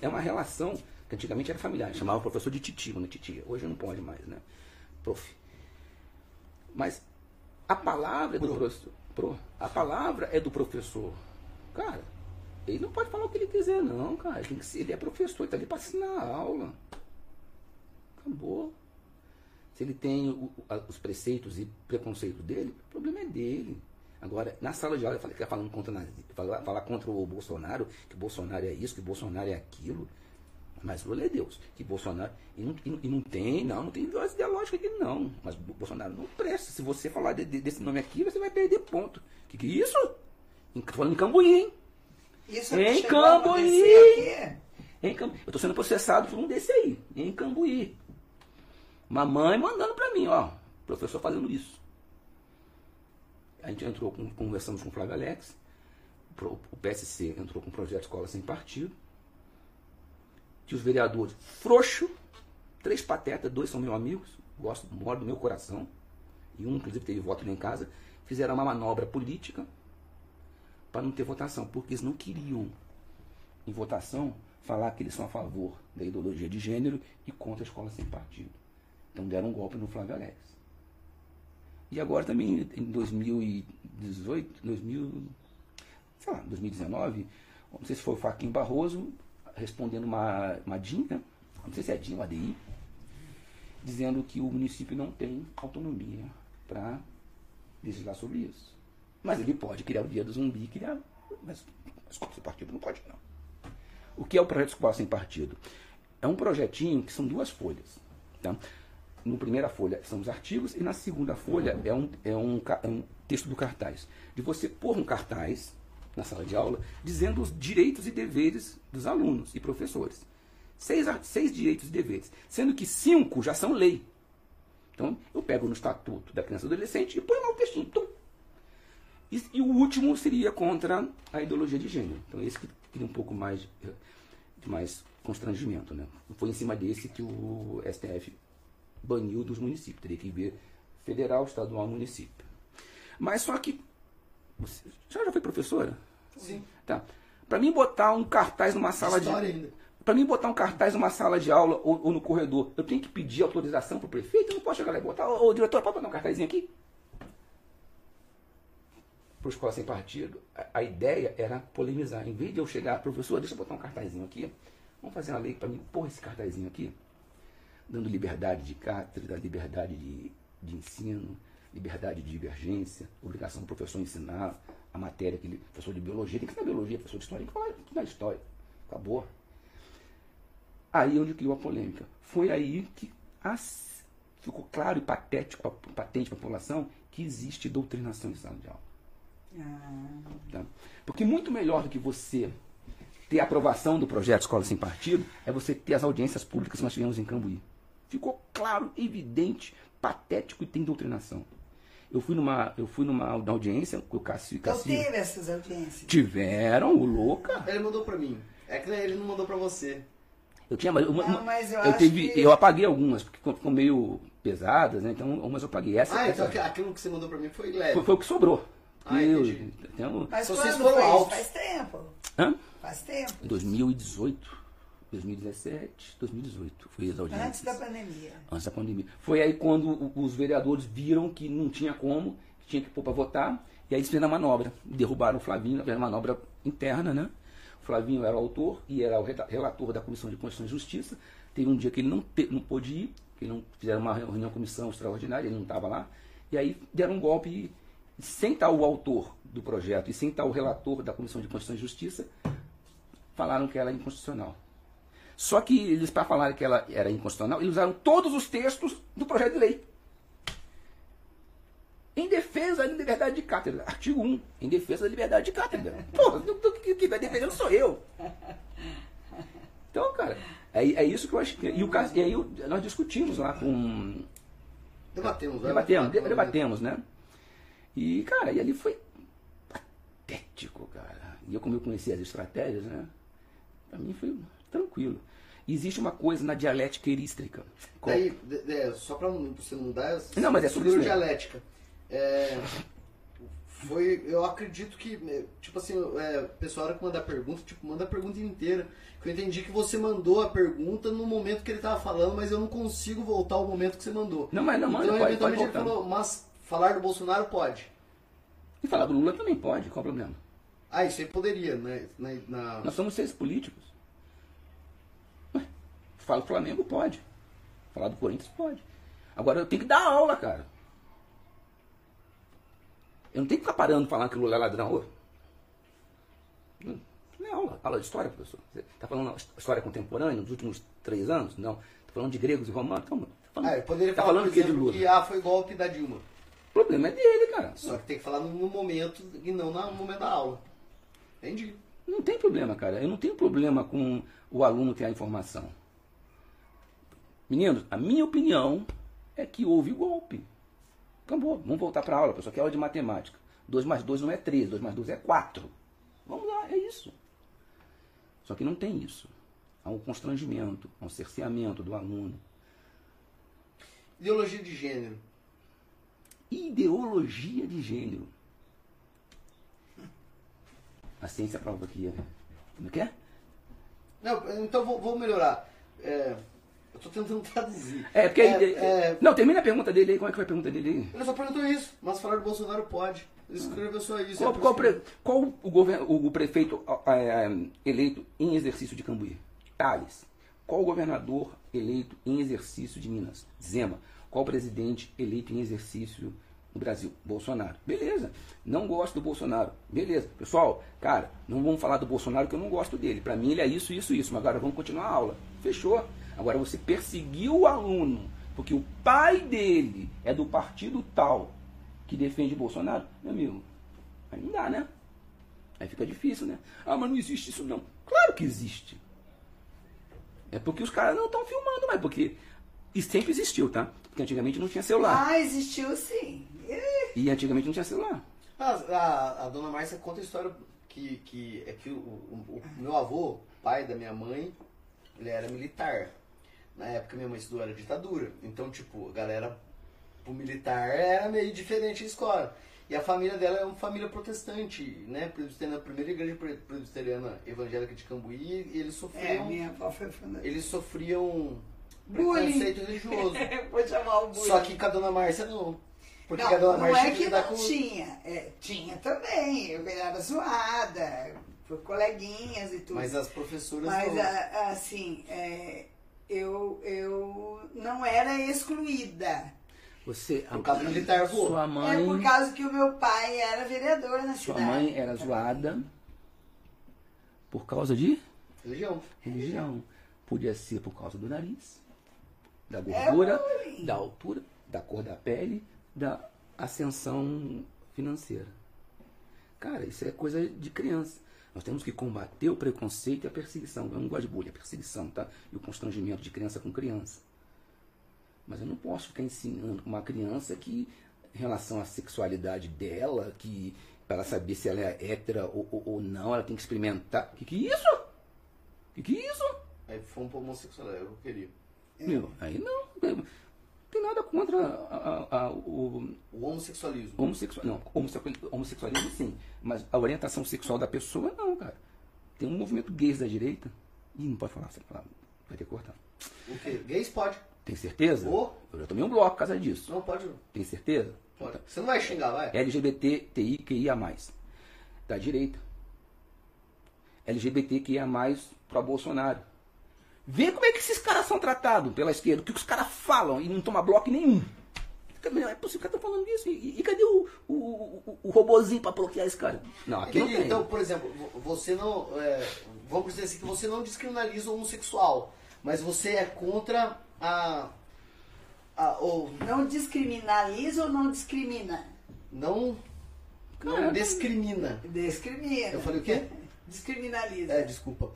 Speaker 3: é uma relação que antigamente era familiar. Chamava o professor de titio, né? Titia. Hoje não pode mais, né? Prof. Mas a palavra é do professor. Pro. A palavra é do professor. Cara, ele não pode falar o que ele quiser, não, cara. Ele, ser, ele é professor, ele está ali para ensinar a aula. Acabou. Se ele tem o- a- os preceitos e preconceitos dele, o problema é dele. Agora, na sala de aula, ele fala que tá falando contra, falar, falar contra o Bolsonaro, que o Bolsonaro é isso, que o Bolsonaro é aquilo. Mas Lula é Deus. Que Bolsonaro. E não, e não- tem, não, não tem viés ideológica aqui, não. Mas Bolsonaro não presta. Se você falar de- de- desse nome aqui, você vai perder ponto. Que que é isso? Em- falando em Cambuí, hein?
Speaker 4: Isso
Speaker 3: Em Cambuí. Em Cambuí. Eu tô sendo processado por um desse aí, em Cambuí. Mamãe mandando pra mim, ó. Professor fazendo isso. A gente entrou, com, conversamos com o Flávio Alex. O PSC entrou com o projeto Escola Sem Partido. Que os vereadores, frouxo, três patetas, dois são meus amigos, gosto, moro do meu coração. E um, inclusive, teve voto lá em casa. Fizeram uma manobra política para não ter votação, porque eles não queriam, em votação, falar que eles são a favor da ideologia de gênero e contra a escola sem partido. Então deram um golpe no Flávio Alex. E agora também, em 2018, 2000, sei lá, 2019, não sei se foi o Faquinho Barroso, respondendo uma, uma DIN, né? não sei se é DIN ou ADI, dizendo que o município não tem autonomia para legislar sobre isso. Mas ele pode criar o dia do zumbi, criar. Mas escola sem partido não pode, não. O que é o projeto Escola Sem Partido? É um projetinho que são duas folhas. Tá? Na primeira folha são os artigos e na segunda folha é um, é, um, é um texto do cartaz. De você pôr um cartaz na sala de aula dizendo os direitos e deveres dos alunos e professores. Seis, seis direitos e deveres, sendo que cinco já são lei. Então, eu pego no Estatuto da Criança e Adolescente e ponho lá o textinho. Tum. E, e, o último seria contra a ideologia de gênero. Então, esse que teria um pouco mais de mais constrangimento. Né? Foi em cima desse que o STF baniu dos municípios. Teria que ver federal, estadual, município. Mas só que. Você já, já foi professora?
Speaker 5: Sim.
Speaker 3: Tá. Para mim botar um cartaz numa sala
Speaker 5: História
Speaker 3: de.
Speaker 5: ainda.
Speaker 3: Para mim botar um cartaz numa sala de aula ou, ou no corredor, eu tenho que pedir autorização para o prefeito? Eu não posso chegar lá e botar, ô, ô diretor, pode botar um cartazinho aqui? Para escola sem partido, a, a, ideia era polemizar. Em vez de eu chegar, professor, deixa eu botar um cartazinho aqui, vamos fazer uma lei para mim pôr esse cartazinho aqui, dando liberdade de cátedra, liberdade de, de ensino, liberdade de divergência, obrigação do professor ensinar a matéria que ele, professor de biologia, tem que ensinar biologia, professor de história, tem que falar na história. Acabou. Aí é onde criou a polêmica. Foi aí que as, ficou claro e patético, patente para a população que existe doutrinação em sala de aula.
Speaker 4: Ah.
Speaker 3: Tá? Porque muito melhor do que você ter a aprovação do projeto Escola Sem Partido é você ter as audiências públicas que nós tivemos em Cambuí. Ficou claro, evidente, patético e tem doutrinação. Eu fui numa, eu fui numa audiência com o Cássio e
Speaker 4: Então teve essas audiências.
Speaker 3: Tiveram, o louca.
Speaker 5: Ele mandou pra mim. É que ele não mandou pra você.
Speaker 3: Eu tinha mas uma,
Speaker 4: Não, mas eu
Speaker 3: eu,
Speaker 4: acho
Speaker 3: teve,
Speaker 4: que-
Speaker 3: eu apaguei algumas, porque ficou meio pesadas, né? Então, umas eu apaguei. Essa,
Speaker 5: Ah,
Speaker 3: essa
Speaker 5: então aqu- aquilo que você mandou pra mim foi leve.
Speaker 3: foi, foi o que sobrou.
Speaker 5: Ah,
Speaker 3: Eu- um-
Speaker 4: Mas quando
Speaker 5: vocês foram altos.
Speaker 4: Faz tempo.
Speaker 3: Hã?
Speaker 4: Faz tempo.
Speaker 3: 2018, 2017, 2018. Foi as audiências.
Speaker 4: Antes da pandemia.
Speaker 3: Antes da pandemia. Foi aí quando os vereadores viram que não tinha como, que tinha que pôr para votar, e aí eles fizeram a manobra. Derrubaram o Flavinho, fizeram uma manobra interna, né? O Flavinho era o autor e era o relator da Comissão de Constituição e Justiça. Teve um dia que ele não, te- não pôde ir, que não fizeram uma reunião comissão extraordinária, ele não estava lá. E aí deram um golpe e, sem estar o autor do projeto e sem estar o relator da Comissão de Constituição e Justiça, falaram que ela é inconstitucional. Só que eles, para falarem que ela era inconstitucional, eles usaram todos os textos do projeto de lei. Em defesa da liberdade de cátedra. Artigo 1. Em defesa da liberdade de cátedra. Pô, quem vai defendendo sou eu. Então, cara, é, é isso que eu acho que. E, o, caso- e aí nós discutimos lá com.
Speaker 5: Debatemos, vai.
Speaker 3: Debatemos, debatemos, né? E, cara, e ali foi patético, cara. E eu, como eu conhecia as estratégias, né? Pra mim foi tranquilo. Existe uma coisa na dialética erístrica. Qual-
Speaker 5: Daí, só pra não- você não dar.
Speaker 3: Não, mas é sobre isso
Speaker 5: dialética. É, foi, eu acredito que, é, tipo assim, é, o pessoal, hora que manda pergunta, tipo, manda a pergunta inteira. Eu entendi que você mandou a pergunta no momento que ele tava falando, mas eu não consigo voltar ao momento que você mandou.
Speaker 3: Não, mas não, manda,
Speaker 5: então,
Speaker 3: pode, pode
Speaker 5: eventualmente, ele
Speaker 3: voltar.
Speaker 5: falou, mas falar do Bolsonaro pode.
Speaker 3: E falar do Lula também pode, qual o problema?
Speaker 5: Ah, isso aí poderia, né? Na, na-
Speaker 3: Nós somos seres políticos. Ué, Fala do Flamengo, pode. Falar do Corinthians, pode. Agora eu tenho que dar aula, cara. Eu não tenho que ficar parando falando que o Lula é ladrão. Ô, Não não é aula. Aula de história, professor. Você está falando história contemporânea nos últimos três anos? Não. Está falando de gregos e romanos? Então, tá falando,
Speaker 5: Ah, eu poderia
Speaker 3: tá
Speaker 5: falar,
Speaker 3: falando
Speaker 5: por
Speaker 3: o que de
Speaker 5: exemplo,
Speaker 3: Lula?
Speaker 5: que ah, foi golpe da Dilma.
Speaker 3: O problema é dele, cara.
Speaker 5: Só que tem que falar no momento e não no momento da aula. Entendi.
Speaker 3: Não tem problema, cara. Eu não tenho problema com o aluno ter a informação. Meninos, a minha opinião é que houve golpe. Acabou. Vamos voltar para a aula, pessoal. Que é aula de matemática. 2 mais 2 não é 3, 2 mais 2 é 4. Vamos lá, é isso. Só que não tem isso. Há um constrangimento, há um cerceamento do aluno.
Speaker 5: Ideologia de gênero.
Speaker 3: Ideologia de gênero. A ciência prova que é. Como é que é?
Speaker 5: Não, então vou, vou melhorar. É, eu tô tentando traduzir.
Speaker 3: É, porque.
Speaker 5: É,
Speaker 3: aí-
Speaker 5: é,
Speaker 3: Não, termina a pergunta dele aí. Como é que foi a pergunta dele aí?
Speaker 5: ele só perguntou isso, mas falar do Bolsonaro pode. Ele escreveu só isso.
Speaker 3: Qual,
Speaker 5: é
Speaker 3: qual pre- qual o, governo, o, prefeito ah, ah, eleito em exercício de Cambuí? Tales. Qual o governador eleito em exercício de Minas? Zema. Qual o presidente eleito em exercício no Brasil? Bolsonaro. Beleza. Não gosto do Bolsonaro. Beleza. Pessoal, cara, não vamos falar do Bolsonaro que eu não gosto dele. Pra mim ele é isso, isso, isso. Mas agora vamos continuar a aula. Fechou. Agora você perseguiu o aluno porque o pai dele é do partido tal que defende Bolsonaro, meu amigo, aí não dá, né? Aí fica difícil, né? Ah, mas não existe isso não. Claro que existe. É porque os caras não estão filmando, mas porque isso sempre existiu, tá? Porque antigamente não tinha celular.
Speaker 4: Ah, existiu sim. Ih,
Speaker 3: E antigamente não tinha celular.
Speaker 5: A, a, a dona Márcia conta a história que, que é que o, o- o meu avô, pai da minha mãe, ele era militar. Na época minha mãe estudou era ditadura. Então, tipo, a galera pro militar era meio diferente a escola. E a família dela é uma família protestante, né? Presbiteriana, a primeira igreja pre- presbiteriana evangélica de Cambuí, e eles
Speaker 4: É,
Speaker 5: sofriam.
Speaker 4: minha avó foi.
Speaker 5: Eles sofriam
Speaker 4: Bullying.
Speaker 5: preconceito religioso.
Speaker 4: Vou chamar o bullying.
Speaker 5: Só que com a dona Márcia não. Porque
Speaker 4: não,
Speaker 5: a dona
Speaker 4: não
Speaker 5: Márcia
Speaker 4: é que
Speaker 5: lidar
Speaker 4: não
Speaker 5: com-
Speaker 4: tinha. É, tinha também. Eu era zoada por coleguinhas e tudo.
Speaker 5: Mas as professoras
Speaker 4: Mas,
Speaker 5: não.
Speaker 4: assim, é, eu, eu não era excluída.
Speaker 3: Você,
Speaker 5: Por causa militar, vô.
Speaker 3: sua
Speaker 4: É
Speaker 3: mãe,
Speaker 4: por causa que o meu pai era vereador na
Speaker 3: sua
Speaker 4: cidade.
Speaker 3: mãe era zoada por causa de
Speaker 5: Religião.
Speaker 3: religião. Podia ser por causa do nariz, da
Speaker 4: É
Speaker 3: gordura,
Speaker 4: bullying.
Speaker 3: da altura, da cor da pele, da ascensão financeira. Cara, isso é coisa de criança. Nós temos que combater o preconceito e a perseguição. Eu não gosto de bullying, a perseguição, tá? E o constrangimento de criança com criança. Mas eu não posso ficar ensinando uma criança que, em relação à sexualidade dela, que para ela saber se ela é hétera ou, ou, ou não, ela tem que experimentar. Que que é isso? Que que é isso?
Speaker 5: Aí fomos pro homossexual, eu queria.
Speaker 3: Meu, aí não. Não tem nada contra a- a- a- o
Speaker 5: O homossexualismo.
Speaker 3: homossexual. Não, homossexual- homossexualismo sim. Mas a orientação sexual da pessoa, não, cara. Tem um movimento gays da direita. Ih, não pode falar essa palavra. Vai ter que cortar.
Speaker 5: O quê? Gays pode.
Speaker 3: Tem certeza?
Speaker 5: Ô.
Speaker 3: Eu já tomei um bloco por causa disso.
Speaker 5: Não, pode.
Speaker 3: Tem certeza?
Speaker 5: Pode. Você não vai xingar, vai?
Speaker 3: LGBTQIA+. Da direita. LGBTQIA+, para Bolsonaro. Vê como é que esses caras são tratados pela esquerda, o que os caras falam e não toma bloco nenhum. É possível que estão falando isso. E, e cadê o, o, o, o robozinho para bloquear esse cara? Não, aqui não tem.
Speaker 5: Então, por exemplo, vo- você não. é, vamos dizer assim que você não descriminaliza o homossexual, mas você é contra a. a o,
Speaker 4: Não discriminaliza ou não discrimina?
Speaker 5: não. Não
Speaker 3: Cara,
Speaker 5: discrimina.
Speaker 4: Discrimina.
Speaker 5: Eu falei o quê?
Speaker 4: Descriminaliza.
Speaker 5: É, desculpa.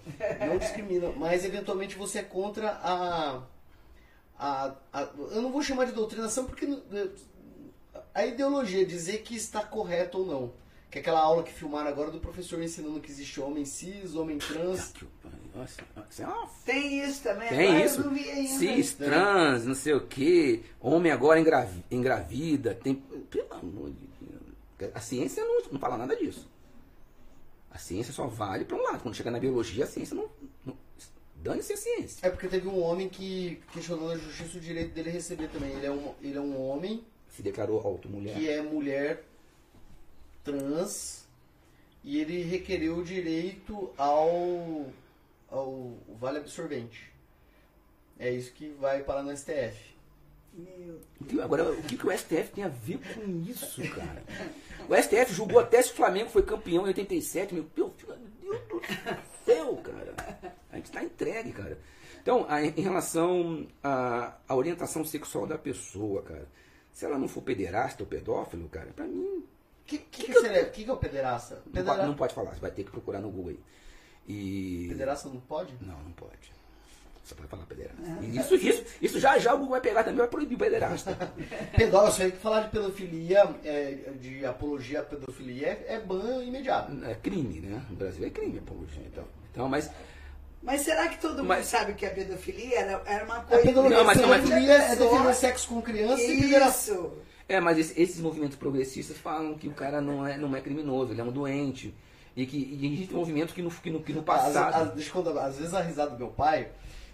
Speaker 5: Não discrimina, mas eventualmente você é contra a, a, a- Eu não vou chamar de doutrinação porque eh, a ideologia, dizer que está correto ou não. Que é aquela aula que filmaram agora do professor ensinando que existe homem cis, homem trans.
Speaker 3: Nossa, isso é uma
Speaker 4: Tem isso também.
Speaker 3: Tem
Speaker 4: Agora
Speaker 3: isso.
Speaker 4: Eu não vi ainda.
Speaker 3: Cis, trans, não sei o que. Homem agora engravi- engravida. Tem... Pelo amor de Deus. A ciência não, não fala nada disso. A ciência só vale para um lado. Quando chega na biologia, a ciência não. não Dane-se a ciência.
Speaker 5: É porque teve um homem que questionou na justiça o direito dele receber também. Ele é um, ele é um homem
Speaker 3: Se declarou auto-mulher.
Speaker 5: que é mulher trans e ele requereu o direito ao, ao vale absorvente. É isso que vai parar no STF.
Speaker 4: Meu
Speaker 3: O que- Agora, o que, que o STF tem a ver com isso, cara? O STF julgou até se o Flamengo foi campeão em 87. Meu Deus, meu Deus do céu, cara. A gente está entregue, cara. Então, a- em relação à, orientação sexual da pessoa, cara, se ela não for pederasta ou pedófilo, cara, pra mim,
Speaker 5: O que, que, que, seria- que que é o pederasta?
Speaker 3: não,
Speaker 5: Pedera...
Speaker 3: pode, não pode falar. Você vai ter que procurar no Google aí. E...
Speaker 5: Pederasta não pode?
Speaker 3: Não, não pode. Só pode falar pederasta. E Isso, isso, isso já já o Google vai pegar também, vai proibir o pederasta.
Speaker 5: Pedófilo, isso aí que falar de pedofilia, é, de apologia à pedofilia, é, é ban imediato.
Speaker 3: É crime, né? No Brasil é crime apologia. Então, então mas
Speaker 4: Mas será que todo mundo
Speaker 3: Mas-
Speaker 4: sabe que é pedofilia? Era, era uma
Speaker 5: A
Speaker 4: coisa.
Speaker 5: pedofilia,
Speaker 3: Não, mas-
Speaker 5: a
Speaker 3: mas-
Speaker 5: pedofilia é defender sexo com criança e pederasta.
Speaker 4: Isso.
Speaker 3: É, mas esse- esses movimentos progressistas falam que o cara não é, não é criminoso, ele é um doente. E que e existem movimentos que no, que no, que no
Speaker 5: Às,
Speaker 3: passado.
Speaker 5: às- deixa eu contar, às vezes a risada do meu pai,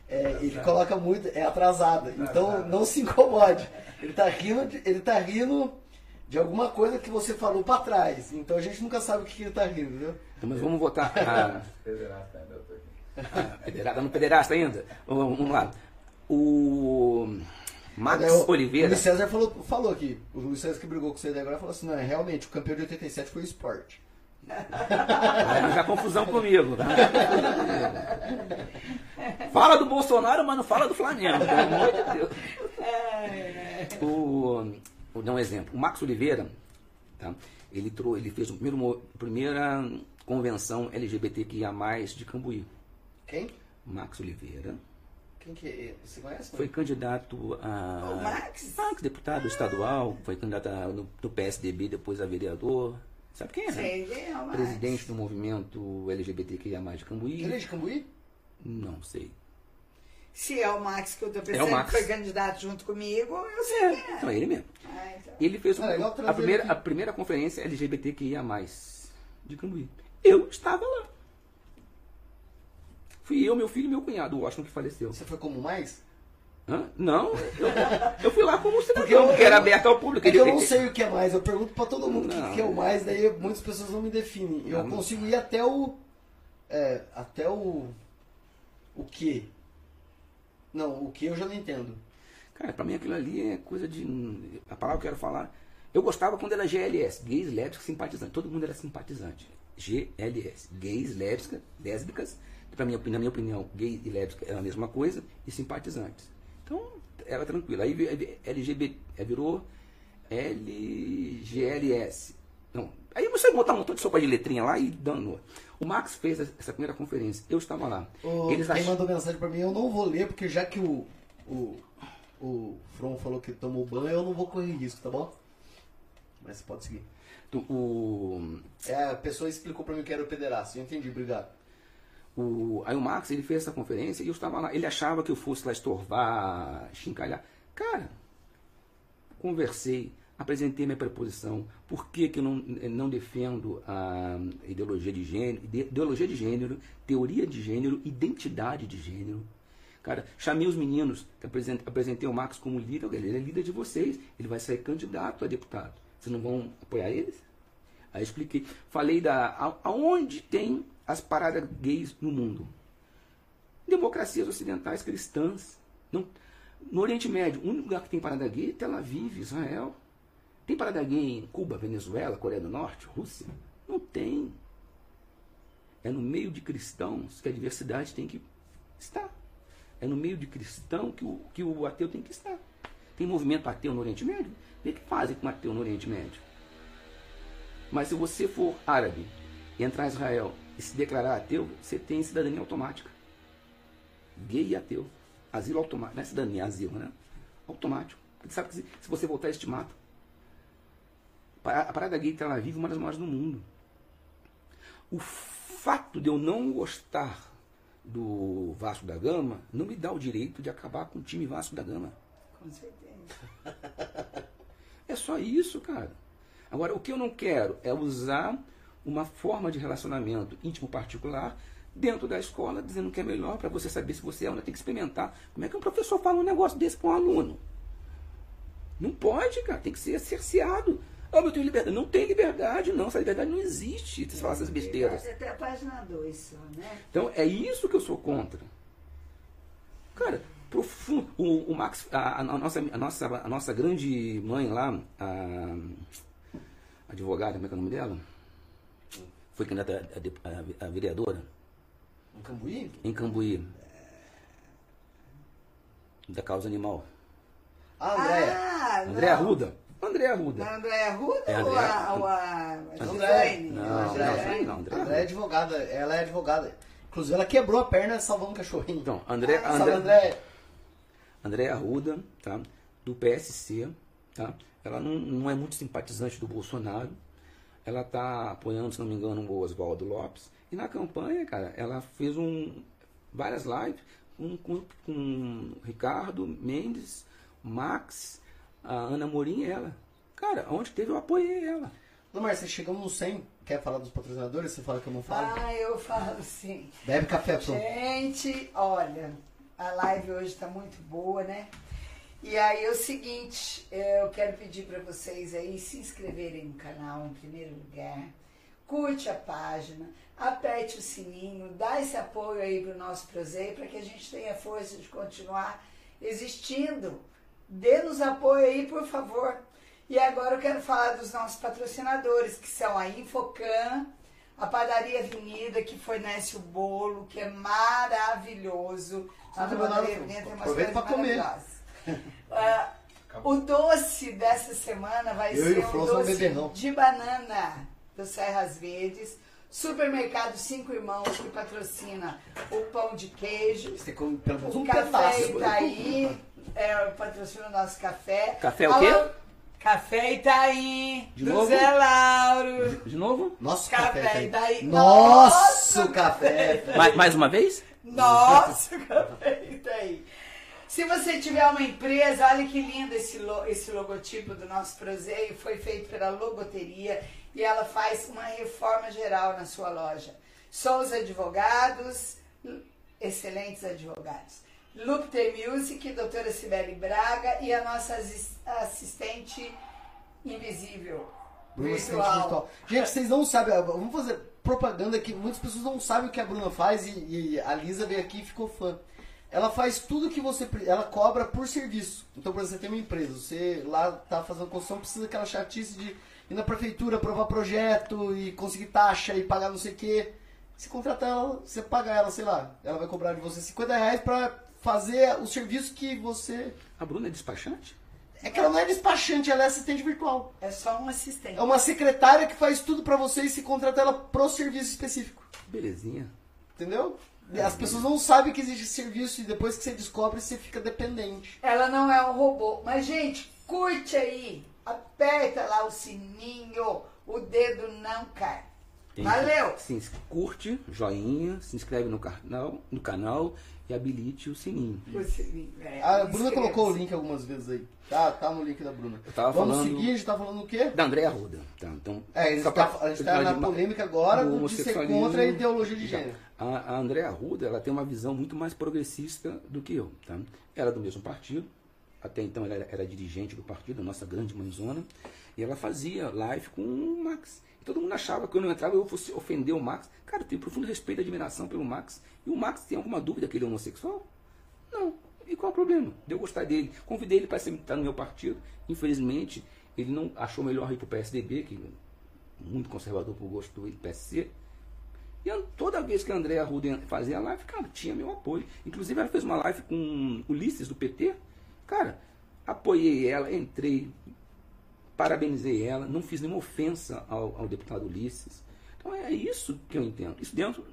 Speaker 5: é, ele coloca muito, é atrasada. Então não se incomode. Ele tá rindo, de, ele tá rindo de alguma coisa que você falou pra trás. Então a gente nunca sabe o que ele tá rindo, entendeu?
Speaker 3: Então, mas vamos voltar a.
Speaker 6: Federasta ainda, eu tô aqui.
Speaker 3: a pederasta, no pederasta ainda? Vamos lá. O Max
Speaker 5: Daí o- O
Speaker 3: Oliveira.
Speaker 5: Luiz César falou, falou aqui, o Luiz César que brigou com você agora falou assim, não, é, realmente, o campeão de 87 foi o esporte.
Speaker 3: Vai arranjar confusão comigo. Fala do Bolsonaro, mas não fala do Flamengo, pelo amor de Deus. O, vou dar um exemplo. O Max Oliveira, tá? ele, trou, ele fez a primeira convenção LGBTQIA+, de Cambuí.
Speaker 5: Quem?
Speaker 3: Max Oliveira
Speaker 5: Quem que é? Você conhece?
Speaker 3: foi candidato a...
Speaker 4: O Max?
Speaker 3: Max, deputado estadual, foi candidato a- no, no PSDB, depois a vereador. Sabe quem é? né?
Speaker 4: Sei, quem é o Max?
Speaker 3: Presidente do movimento LGBTQIA+, de Cambuí.
Speaker 5: Ele é de Cambuí?
Speaker 3: Não sei.
Speaker 4: Se é o Max que eu tô
Speaker 3: É o
Speaker 4: pensando
Speaker 3: Max.
Speaker 4: que foi candidato junto comigo, eu sei
Speaker 3: É,
Speaker 4: quem é.
Speaker 3: então é ele mesmo.
Speaker 4: Ah, então.
Speaker 3: Ele fez
Speaker 5: Ah,
Speaker 3: a, primeira, a primeira conferência LGBTQIA+, de Cambuí. Eu estava lá. Fui eu, meu filho e meu cunhado, o Washington, que faleceu.
Speaker 5: Você foi como mais?
Speaker 3: Hã? Não, eu, eu fui lá como cidadão,
Speaker 5: Porque eu-
Speaker 3: porque era aberto ao público.
Speaker 5: É que eu não sei o que é mais, eu pergunto pra todo mundo o que, que é o mais, daí muitas pessoas não me definem. Eu
Speaker 3: Não.
Speaker 5: consigo ir até o. É, até o. O que? Não, o que eu já não entendo.
Speaker 3: Cara, pra mim aquilo ali é coisa de. A palavra que eu quero falar. Eu gostava quando era GLS, gays, lésbicas, simpatizantes. Todo mundo era simpatizante. GLS, gays, lésbicas, lésbicas. Pra minha, na minha opinião, gay e lésbica é a mesma coisa, e simpatizantes. Então, era tranquilo. Aí LGBT, virou LGLS. Não. Aí você botar um montão de sopa de letrinha lá e dando. O Max fez essa primeira conferência. Eu estava lá.
Speaker 5: O-
Speaker 3: Eles
Speaker 5: quem
Speaker 3: ach-
Speaker 5: mandou mensagem pra mim, eu não vou ler, porque já que o. O, o From falou que tomou banho, eu não vou correr risco, tá bom? Mas você pode seguir.
Speaker 3: tu- o,
Speaker 5: É, a pessoa explicou pra mim que era o pederasta. Eu entendi, obrigado.
Speaker 3: O, aí o Marx ele fez essa conferência e eu estava lá. Ele achava que eu fosse lá estorvar, chincalhar. Cara, conversei, apresentei minha preposição. Por que, que eu não, não defendo a ideologia de gênero, ide- ideologia de gênero, teoria de gênero, identidade de gênero? Cara, chamei os meninos, apresentei, o Marcos como líder, ele é líder de vocês, ele vai sair candidato a deputado. Vocês não vão apoiar eles? Aí expliquei. Falei da aonde tem as paradas gays no mundo. Democracias ocidentais cristãs. Não, no Oriente Médio, o único lugar que tem parada gay é Tel Aviv, Israel. Tem parada gay em Cuba, Venezuela, Coreia do Norte, Rússia? Não tem. É no meio de cristãos que a diversidade tem que estar. É no meio de cristão que o, que o ateu tem que estar. Tem movimento ateu no Oriente Médio? O que fazem com ateu no Oriente Médio? Mas se você for árabe e entrar em Israel e se declarar ateu, você tem cidadania automática. Gay e ateu. Asilo automático. Não é cidadania, é asilo, né? Automático. Porque sabe que se, se você voltar, eles te matam. A parada gay Tel Aviv é uma das maiores do mundo. O fato de eu não gostar do Vasco da Gama não me dá o direito de acabar com o time Vasco da Gama.
Speaker 4: Com certeza.
Speaker 3: É só isso, cara. Agora, o que eu não quero é usar uma forma de relacionamento íntimo particular dentro da escola, dizendo que é melhor para você saber se você é ou não. Tem que experimentar. Como é que um professor fala um negócio desse para um aluno? Não pode, cara. Tem que ser cerceado. Ah, eu tenho liberdade. Não tem liberdade, não. Essa liberdade não existe. Se falar essas besteiras.
Speaker 4: Até a página 2 só, né?
Speaker 3: Então é isso que eu sou contra. Cara, profundo. O, o Max, a, a nossa, a, nossa, a nossa grande mãe lá, a advogada, como é que é o nome dela? Foi candidata a, a- a vereadora
Speaker 5: Um Cambuí?
Speaker 3: em Cambuí. Da causa animal.
Speaker 5: Ah, Andréia.
Speaker 4: Ah,
Speaker 3: André Arruda. André Arruda.
Speaker 4: Não, André Arruda
Speaker 3: É,
Speaker 4: ou
Speaker 3: André-
Speaker 4: a, ou a
Speaker 5: André.
Speaker 4: Gislaine?
Speaker 3: Não,
Speaker 4: A
Speaker 3: não,
Speaker 4: Gislaine?
Speaker 3: não, André
Speaker 5: André é advogada, ela é advogada. Inclusive, ela quebrou a perna salvando um cachorrinho.
Speaker 3: Então, André,
Speaker 5: Sabe,
Speaker 3: André,
Speaker 5: André?
Speaker 3: André Arruda, tá? do PSC. Tá? Ela não, não é muito simpatizante do Bolsonaro. Ela está apoiando, se não me engano, o Oswaldo Lopes. E na campanha, cara, ela fez um, várias lives com, com, com Ricardo Mendes, Max, a Ana Morim e ela. Cara, onde teve eu apoiei ela.
Speaker 5: Ô, Márcia, chegamos no 100. Quer falar dos patrocinadores? Você fala que eu não falo?
Speaker 4: Ah, eu falo sim.
Speaker 5: Bebe café, pronto.
Speaker 4: Gente, olha, a live hoje tá muito boa, né? E aí é o seguinte, eu quero pedir para vocês aí se inscreverem no canal em primeiro lugar. Curte a página, aperte o sininho, dá esse apoio aí pro nosso Prozei para que a gente tenha força de continuar existindo. Dê-nos apoio aí, por favor. E agora eu quero falar dos nossos patrocinadores, que são a Infocan, a Padaria Avenida, que fornece o bolo, que é maravilhoso. Padaria Avenida tem umas
Speaker 5: aproveita
Speaker 4: coisas
Speaker 5: pra comer.
Speaker 4: Ah, o doce dessa semana vai
Speaker 5: Eu
Speaker 4: ser
Speaker 5: o
Speaker 4: um doce
Speaker 5: beberrão.
Speaker 4: de banana do Serras Verdes. Supermercado Cinco Irmãos, que patrocina o pão de queijo.
Speaker 5: Você come pelo menos
Speaker 4: O
Speaker 5: um
Speaker 4: café
Speaker 5: pedaço.
Speaker 4: Itaí, é, patrocina o nosso café.
Speaker 3: Café o quê?
Speaker 4: Alô? Café Itaí,
Speaker 3: De
Speaker 4: do
Speaker 3: novo?
Speaker 4: Zé Lauro.
Speaker 3: De novo?
Speaker 5: Nosso
Speaker 4: Café
Speaker 5: café.
Speaker 4: Itaí.
Speaker 5: Nosso
Speaker 4: Nosso
Speaker 5: café.
Speaker 3: Mais, mais uma vez?
Speaker 4: Nossa, café Itaí. Se você tiver uma empresa, olha que lindo esse, lo- esse logotipo do nosso proseio, foi feito pela Logoteria e ela faz uma reforma geral na sua loja. Souza Advogados, excelentes advogados. Lupter Music, doutora Sibeli Braga e a nossa assis- assistente invisível,
Speaker 5: Bruna
Speaker 4: virtual.
Speaker 5: Gente, vocês não sabem, vamos fazer propaganda aqui. Muitas pessoas não sabem o que a Bruna faz e, e a Lisa veio aqui e ficou fã. Ela faz tudo que você. Ela cobra por serviço. Então, por exemplo, você tem uma empresa, você lá tá fazendo construção, precisa daquela chatice de ir na prefeitura, aprovar projeto e conseguir taxa e pagar não sei o quê. Se contratar ela, você paga ela, sei lá, ela vai cobrar de você 50 reais pra fazer o serviço que você.
Speaker 3: A Bruna é despachante?
Speaker 5: É que ela não é despachante, ela é assistente virtual.
Speaker 4: É só um assistente.
Speaker 5: É uma secretária que faz tudo pra você e se contrata ela pro serviço específico.
Speaker 3: Belezinha.
Speaker 5: Entendeu? As pessoas não sabem que existe serviço e depois que você descobre, você fica dependente.
Speaker 4: Ela não é um robô. Mas, gente, curte aí. Aperta lá o sininho. O dedo não cai. Valeu!
Speaker 3: Sim, curte, joinha, se inscreve no canal, no canal e habilite o sininho.
Speaker 4: O sininho, é,
Speaker 5: A Bruna colocou o link algumas vezes aí. Tá, tá no link da Bruna.
Speaker 3: Eu tava
Speaker 5: Vamos
Speaker 3: falando-
Speaker 5: seguir, a gente tá falando o quê?
Speaker 3: Da Andréa Arruda. Tá, então,
Speaker 5: É, a gente tá,
Speaker 3: pra-
Speaker 5: a gente tá na polêmica agora
Speaker 3: do
Speaker 5: de ser contra a ideologia de gênero.
Speaker 3: A, a Andréa Arruda, ela tem uma visão muito mais progressista do que eu. Tá? Ela é do mesmo partido, até então ela era, era dirigente do partido, a nossa grande mãezona, e ela fazia live com o Max. E todo mundo achava que quando eu entrava eu fosse ofender o Max. Cara, eu tenho profundo respeito e admiração pelo Max. E o Max tem alguma dúvida que ele é homossexual? Não. E qual é o problema? De eu gostar dele. Convidei ele para estar no meu partido. Infelizmente, ele não achou melhor ir para o PSDB, que é muito conservador por gosto do PSC. E eu- toda vez que a Andréa Arruda fazia live, cara, tinha meu apoio. Inclusive, ela fez uma live com Ulisses, do PT. Cara, apoiei ela, entrei, parabenizei ela, não fiz nenhuma ofensa ao, ao deputado Ulisses. Então é isso que eu entendo. Isso dentro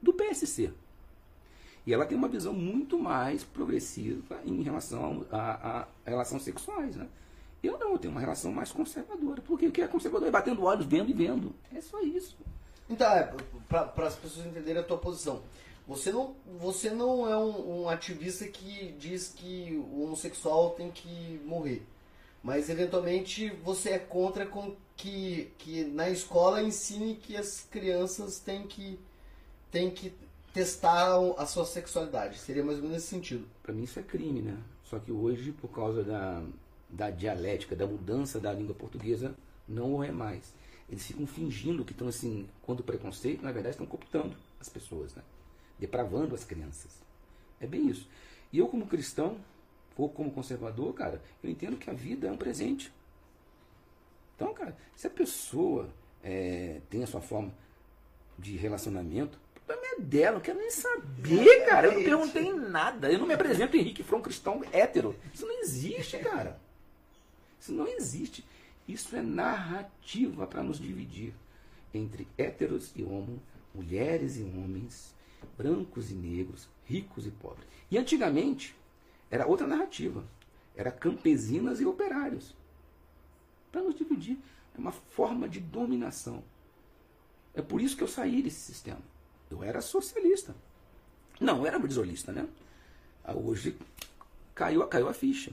Speaker 3: do PSC. E ela tem uma visão muito mais progressiva em relação a, a relações sexuais, né? Eu não, eu tenho uma relação mais conservadora. Porque o que é conservador é batendo olhos, vendo e vendo. É só isso.
Speaker 5: Então, é, para as pessoas entenderem a tua posição. Você não, você não é um, um ativista que diz que o homossexual tem que morrer. Mas, eventualmente, você é contra com que, que na escola ensine que as crianças têm que, têm que testar a sua sexualidade. Seria mais ou menos nesse sentido.
Speaker 3: Para mim isso é crime, né? Só que hoje, por causa da, da dialética, da mudança da língua portuguesa, não é mais. Eles ficam fingindo que estão assim, contra o preconceito, na verdade estão cooptando as pessoas, né? Depravando as crianças. É bem isso. E eu como cristão, ou como conservador, cara, eu entendo que a vida é um presente. Então, cara, se a pessoa é, tem a sua forma de relacionamento, é dela, eu não quero nem saber, cara. Eu não perguntei nada. Eu não me apresento Henrique From cristão hétero. Isso não existe, cara. Isso não existe. Isso é narrativa para nos dividir entre héteros e homo, mulheres e homens, brancos e negros, ricos e pobres. E antigamente era outra narrativa. Era campesinas e operários. Para nos dividir. É uma forma de dominação. É por isso que eu saí desse sistema. Eu era socialista. Não, era brisolista, né? Ah, Hoje caiu, caiu a ficha.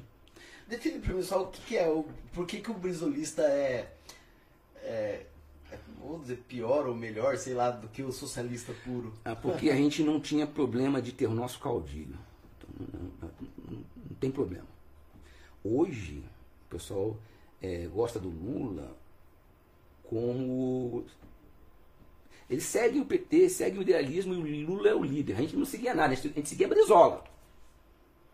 Speaker 5: Define para mim só o que, que é, o, por que, que o brisolista é, é dizer pior ou melhor, sei lá, do que o socialista puro?
Speaker 3: Ah, porque a gente não tinha problema de ter o nosso caudilho. Então, não, não- não tem problema. Hoje, o pessoal eh, gosta do Lula como. Eles seguem o PT, seguem o idealismo e o Lula é o líder. A gente não seguia nada, a gente, a gente seguia a Brizola.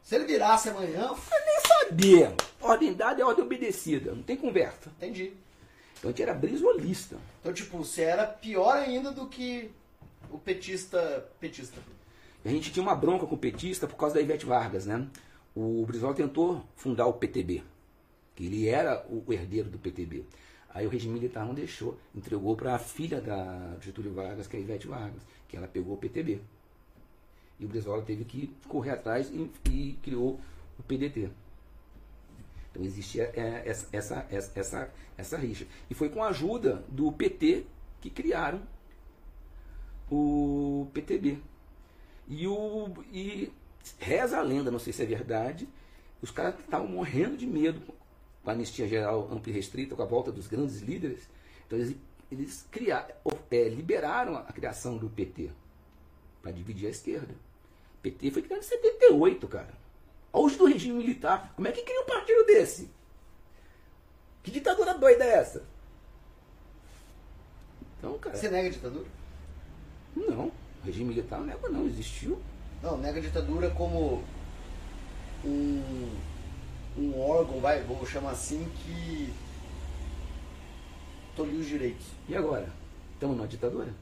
Speaker 5: Se ele virasse amanhã,
Speaker 3: Nem sabia. Ordem dada é ordem obedecida, não tem conversa.
Speaker 5: entendi.
Speaker 3: Então a gente era brizolista.
Speaker 5: Então, tipo, você era pior ainda do que o petista. petista.
Speaker 3: A gente tinha uma bronca com o petista por causa da Ivete Vargas, né? O Brizola tentou fundar o PTB, que ele era o herdeiro do PTB. Aí o regime militar não deixou, entregou para a filha da Getúlio Vargas, que é a Ivete Vargas, que ela pegou o PTB. E o Brizola teve que correr atrás e, e criou o PDT. Então existia é, essa, essa, essa, essa, essa rixa. E foi com a ajuda do PT que criaram o PTB. E, o, e reza a lenda, não sei se é verdade, os caras estavam morrendo de medo com a anistia geral ampla e restrita, com a volta dos grandes líderes. Então eles, eles criaram, é, liberaram a criação do PT para dividir a esquerda. O PT foi criado em 78, cara. Auge do regime militar. Como é que cria um partido desse? Que ditadura doida é essa? Então, cara.
Speaker 5: Você nega a ditadura?
Speaker 3: Não. O regime militar não nega, não. Existiu.
Speaker 5: Não, nega a ditadura como um, um órgão, vai, vou chamar assim, que tolhiu os direitos.
Speaker 3: E agora? Estamos numa ditadura?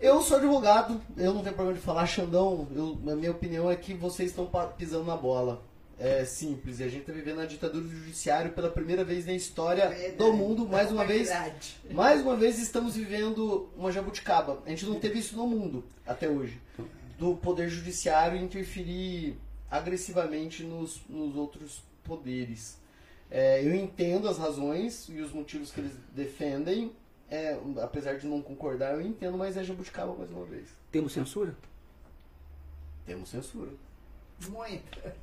Speaker 5: Eu sou advogado, eu não tenho problema de falar, Xandão. Eu, a minha opinião é que vocês estão pisando na bola. É simples, e a gente está vivendo a ditadura do judiciário pela primeira vez na história
Speaker 4: Verdade.
Speaker 5: do mundo. Mais
Speaker 4: É
Speaker 5: uma vez,
Speaker 4: verdade.
Speaker 5: mais uma vez estamos vivendo uma jabuticaba. A gente não teve isso no mundo até hoje. Do poder judiciário interferir agressivamente nos, nos outros poderes. É, eu entendo as razões e os motivos que eles defendem, é, apesar de não concordar, eu entendo, mas é jabuticaba mais uma vez.
Speaker 3: Temos censura?
Speaker 5: Temos censura.
Speaker 4: Muita.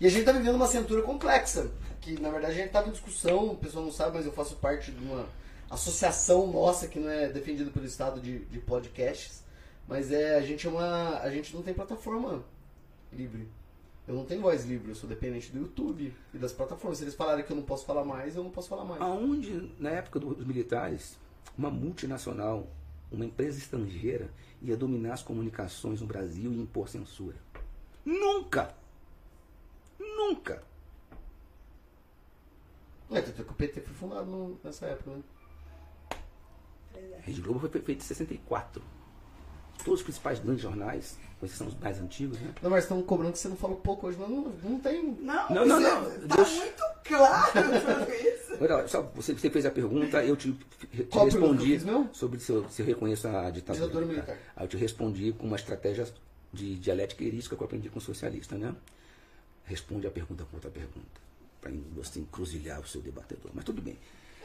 Speaker 5: E a gente está vivendo uma censura complexa, que na verdade a gente estava em discussão, o pessoal não sabe, mas eu faço parte de uma associação nossa que não é defendida pelo Estado de, de podcasts, mas é a gente é uma a gente não tem plataforma livre. Eu não tenho voz livre, eu sou dependente do YouTube e das plataformas. Se eles falarem que eu não posso falar mais, eu não posso falar mais.
Speaker 3: Aonde, na época dos militares, uma multinacional, uma empresa estrangeira, ia dominar as comunicações no Brasil e impor censura? Nunca! Nunca!
Speaker 5: É, tanto que o PT foi fundado nessa época, né?
Speaker 3: A Rede Globo foi feita em 64. Todos os principais grandes jornais, com exceção dos mais antigos, né?
Speaker 5: Não, mas estão cobrando que você não falou pouco hoje, mas não, não tem.
Speaker 4: Não,
Speaker 3: Não, não, não.
Speaker 4: Tá
Speaker 3: Deus-
Speaker 4: muito claro isso.
Speaker 3: Olha, só você, você fez a pergunta, eu te, te
Speaker 5: Qual
Speaker 3: respondi sobre se eu, se eu reconheço a ditadura.
Speaker 5: Ditadura militar.
Speaker 3: Aí eu te respondi com uma estratégia de dialética erística que eu aprendi com o socialista, né? Responde a pergunta com outra pergunta, para você encruzilhar o seu debatedor. Mas tudo bem.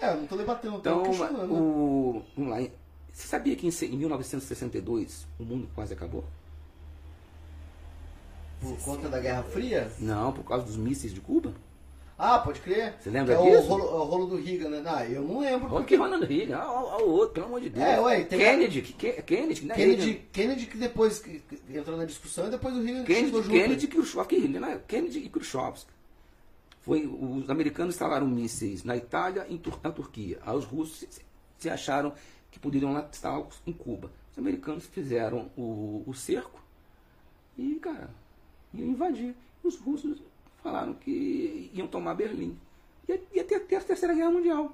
Speaker 5: É, eu não tô debatendo, tô
Speaker 3: Então,
Speaker 5: questionando. né?
Speaker 3: o, vamos lá. Você sabia que em se- em 1962 o mundo quase acabou?
Speaker 5: Por conta da Guerra Fria?
Speaker 3: Não, por causa dos mísseis de Cuba?
Speaker 5: Ah, pode crer.
Speaker 3: Você lembra
Speaker 5: que é o
Speaker 3: disso?
Speaker 5: rolo, é o rolo do Reagan, né? Ah, eu não lembro.
Speaker 3: Olha que Ronald Reagan, olha o outro, pelo amor de Deus.
Speaker 5: É, ué, tem-
Speaker 3: Kennedy, que, que- Kennedy, né?
Speaker 5: Kennedy,
Speaker 3: Reagan.
Speaker 5: Kennedy que depois que, que entrou na discussão e depois o Reagan
Speaker 3: Kennedy,
Speaker 5: junto.
Speaker 3: Kennedy, Khrushchev, né? Kennedy e Khrushchev. Foi, os americanos instalaram mísseis na Itália e na Turquia. Aí os russos se, se acharam que poderiam lá instalar em Cuba. Os americanos fizeram o, o cerco e, cara, iam invadir. Os russos falaram que iam tomar Berlim. Ia, ia ter, ter a Terceira Guerra Mundial.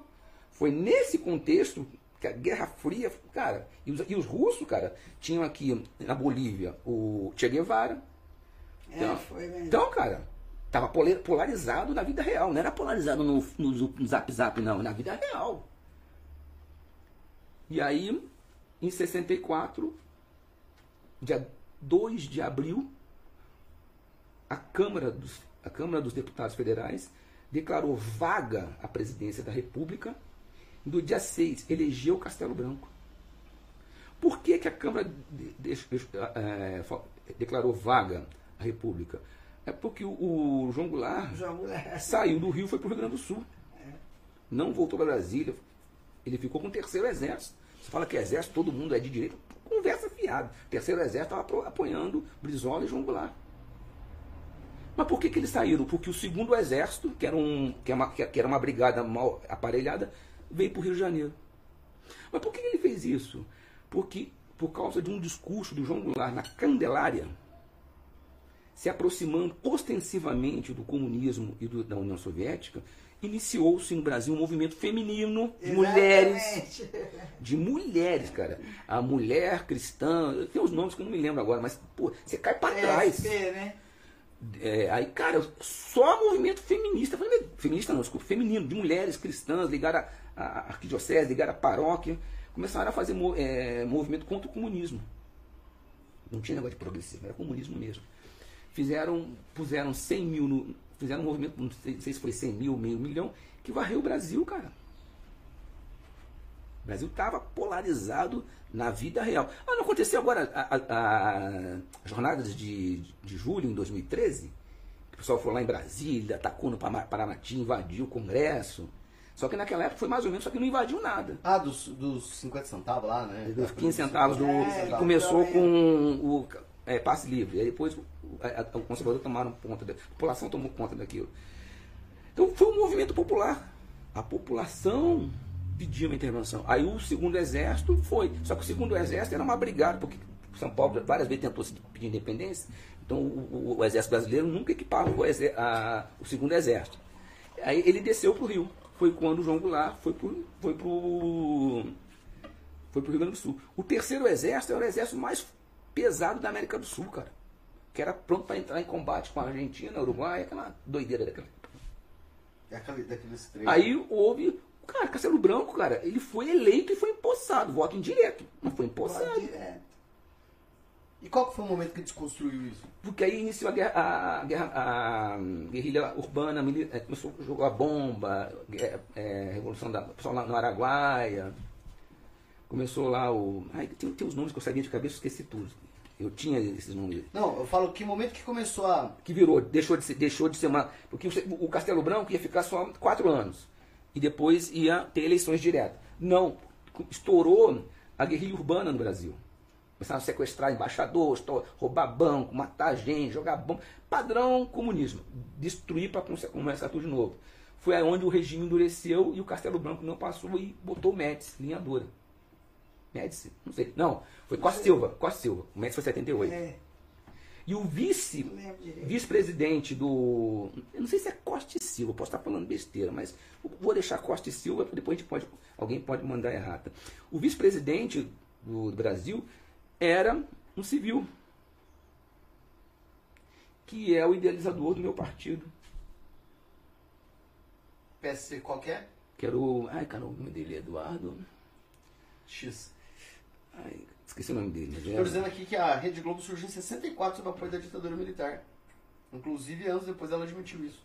Speaker 3: Foi nesse contexto que a Guerra Fria, cara, e os, e os russos, cara, tinham aqui na Bolívia o Che Guevara,
Speaker 4: É, foi mesmo.
Speaker 3: então, cara, tava polarizado na vida real. Não era polarizado no, no, no zap zap, não. Na vida real. E aí, em 64, dia 2 de abril, a Câmara dos, a Câmara dos Deputados Federais declarou vaga a presidência da República. E no dia 6, elegeu Castelo Branco. Por que, que a Câmara de- de- eh, fa- declarou vaga a República? É porque o, o João Goulart
Speaker 4: João Goulart.
Speaker 3: saiu do Rio e foi para o Rio Grande do Sul. Não voltou para Brasília. Ele ficou com o terceiro exército. Você fala que exército, todo mundo é de direita. Conversa fiada. Terceiro exército estava apoiando Brizola e João Goulart. Mas por que, que eles saíram? Porque o segundo exército, que era, um, que, era uma, que era uma brigada mal aparelhada, veio para o Rio de Janeiro. Mas por que ele fez isso? Porque por causa de um discurso do João Goulart na Candelária, se aproximando ostensivamente do comunismo e do, da União Soviética, iniciou-se no Brasil um movimento feminino de mulheres. De mulheres, cara. A mulher cristã, tem os nomes que eu não me lembro agora, mas pô, você cai para trás.
Speaker 4: PSP, né?
Speaker 3: É, aí, cara, só movimento feminista, feminista não, desculpa, feminino, de mulheres cristãs ligadas à, à arquidiocese, ligadas à paróquia, começaram a fazer é, movimento contra o comunismo. Não tinha negócio de progressivo, era comunismo mesmo. Fizeram, puseram 100 mil, no, fizeram um movimento, não sei, não sei se foi 100 mil, meio milhão, que varreu o Brasil, cara. O Brasil estava polarizado na vida real. Ah, não aconteceu agora a, a, a jornadas de, de julho em 2013? O pessoal foi lá em Brasília, atacou no Paraná, invadiu o Congresso. Só que naquela época foi mais ou menos, só que não invadiu nada.
Speaker 5: Ah, dos, dos 50 centavos lá, né?
Speaker 3: Dos 15 centavos do.
Speaker 4: É,
Speaker 3: que começou com o é, passe livre. Aí depois o, a, o conservador tomaram conta, da, a população tomou conta daquilo. Então foi um movimento popular. A população pedia uma intervenção. Aí o segundo exército foi. Só que o segundo exército era uma brigada, porque São Paulo várias vezes tentou pedir independência. Então o, o, o exército brasileiro nunca equipava o, exer, a, o segundo exército. Aí ele desceu para o Rio. Foi quando o João Goulart foi para foi pro, foi pro Rio Grande do Sul. O terceiro exército era o exército mais pesado da América do Sul, cara. Que era pronto para entrar em combate com a Argentina, a Uruguai, aquela doideira daquela.
Speaker 5: Daquele, daqueles três.
Speaker 3: Aí houve. Cara, Castelo Branco, cara, ele foi eleito e foi empossado. Voto indireto. Não foi empossado.
Speaker 4: Direto.
Speaker 5: E qual foi o momento que desconstruiu isso?
Speaker 3: Porque aí iniciou a guerra, a, a guerrilha urbana, eh, começou a jogar bomba, guerra- eh, revolução da pessoal lá no Araguaia. Começou lá o. Ai, tem, tem os nomes que eu sabia de cabeça, esqueci tudo. Eu tinha esses nomes.
Speaker 5: Não, eu falo que momento que começou a.
Speaker 3: que virou, deixou de ser, deixou de ser uma. Porque o, o Castelo Branco ia ficar só quatro anos. E depois ia ter eleições diretas. Não, estourou a guerrilha urbana no Brasil. Começaram a sequestrar embaixadores, roubar banco, matar gente, jogar bomba. Padrão comunismo. Destruir para começar tudo de novo. Foi aí onde o regime endureceu e o Castelo Branco não passou e botou o Médici, linha dura. Médici? Não sei. Não, foi Costa Silva. Costa Silva. O Médici foi 78.
Speaker 4: É,
Speaker 3: E o vice vice-presidente do. Eu não sei se é Costa e Silva, posso estar falando besteira, mas vou deixar Costa e Silva, depois a gente pode, alguém pode mandar errata. O vice-presidente do Brasil era um civil, que é o idealizador do meu partido,
Speaker 5: PSC qualquer?
Speaker 3: que era o. Ai, cara, o nome dele é Eduardo.
Speaker 5: X.
Speaker 3: Ai, esqueci o nome dele. mas
Speaker 5: Estou
Speaker 3: era-
Speaker 5: dizendo aqui que a Rede Globo surgiu em 64 sob apoio da ditadura militar. Inclusive, anos depois ela admitiu isso.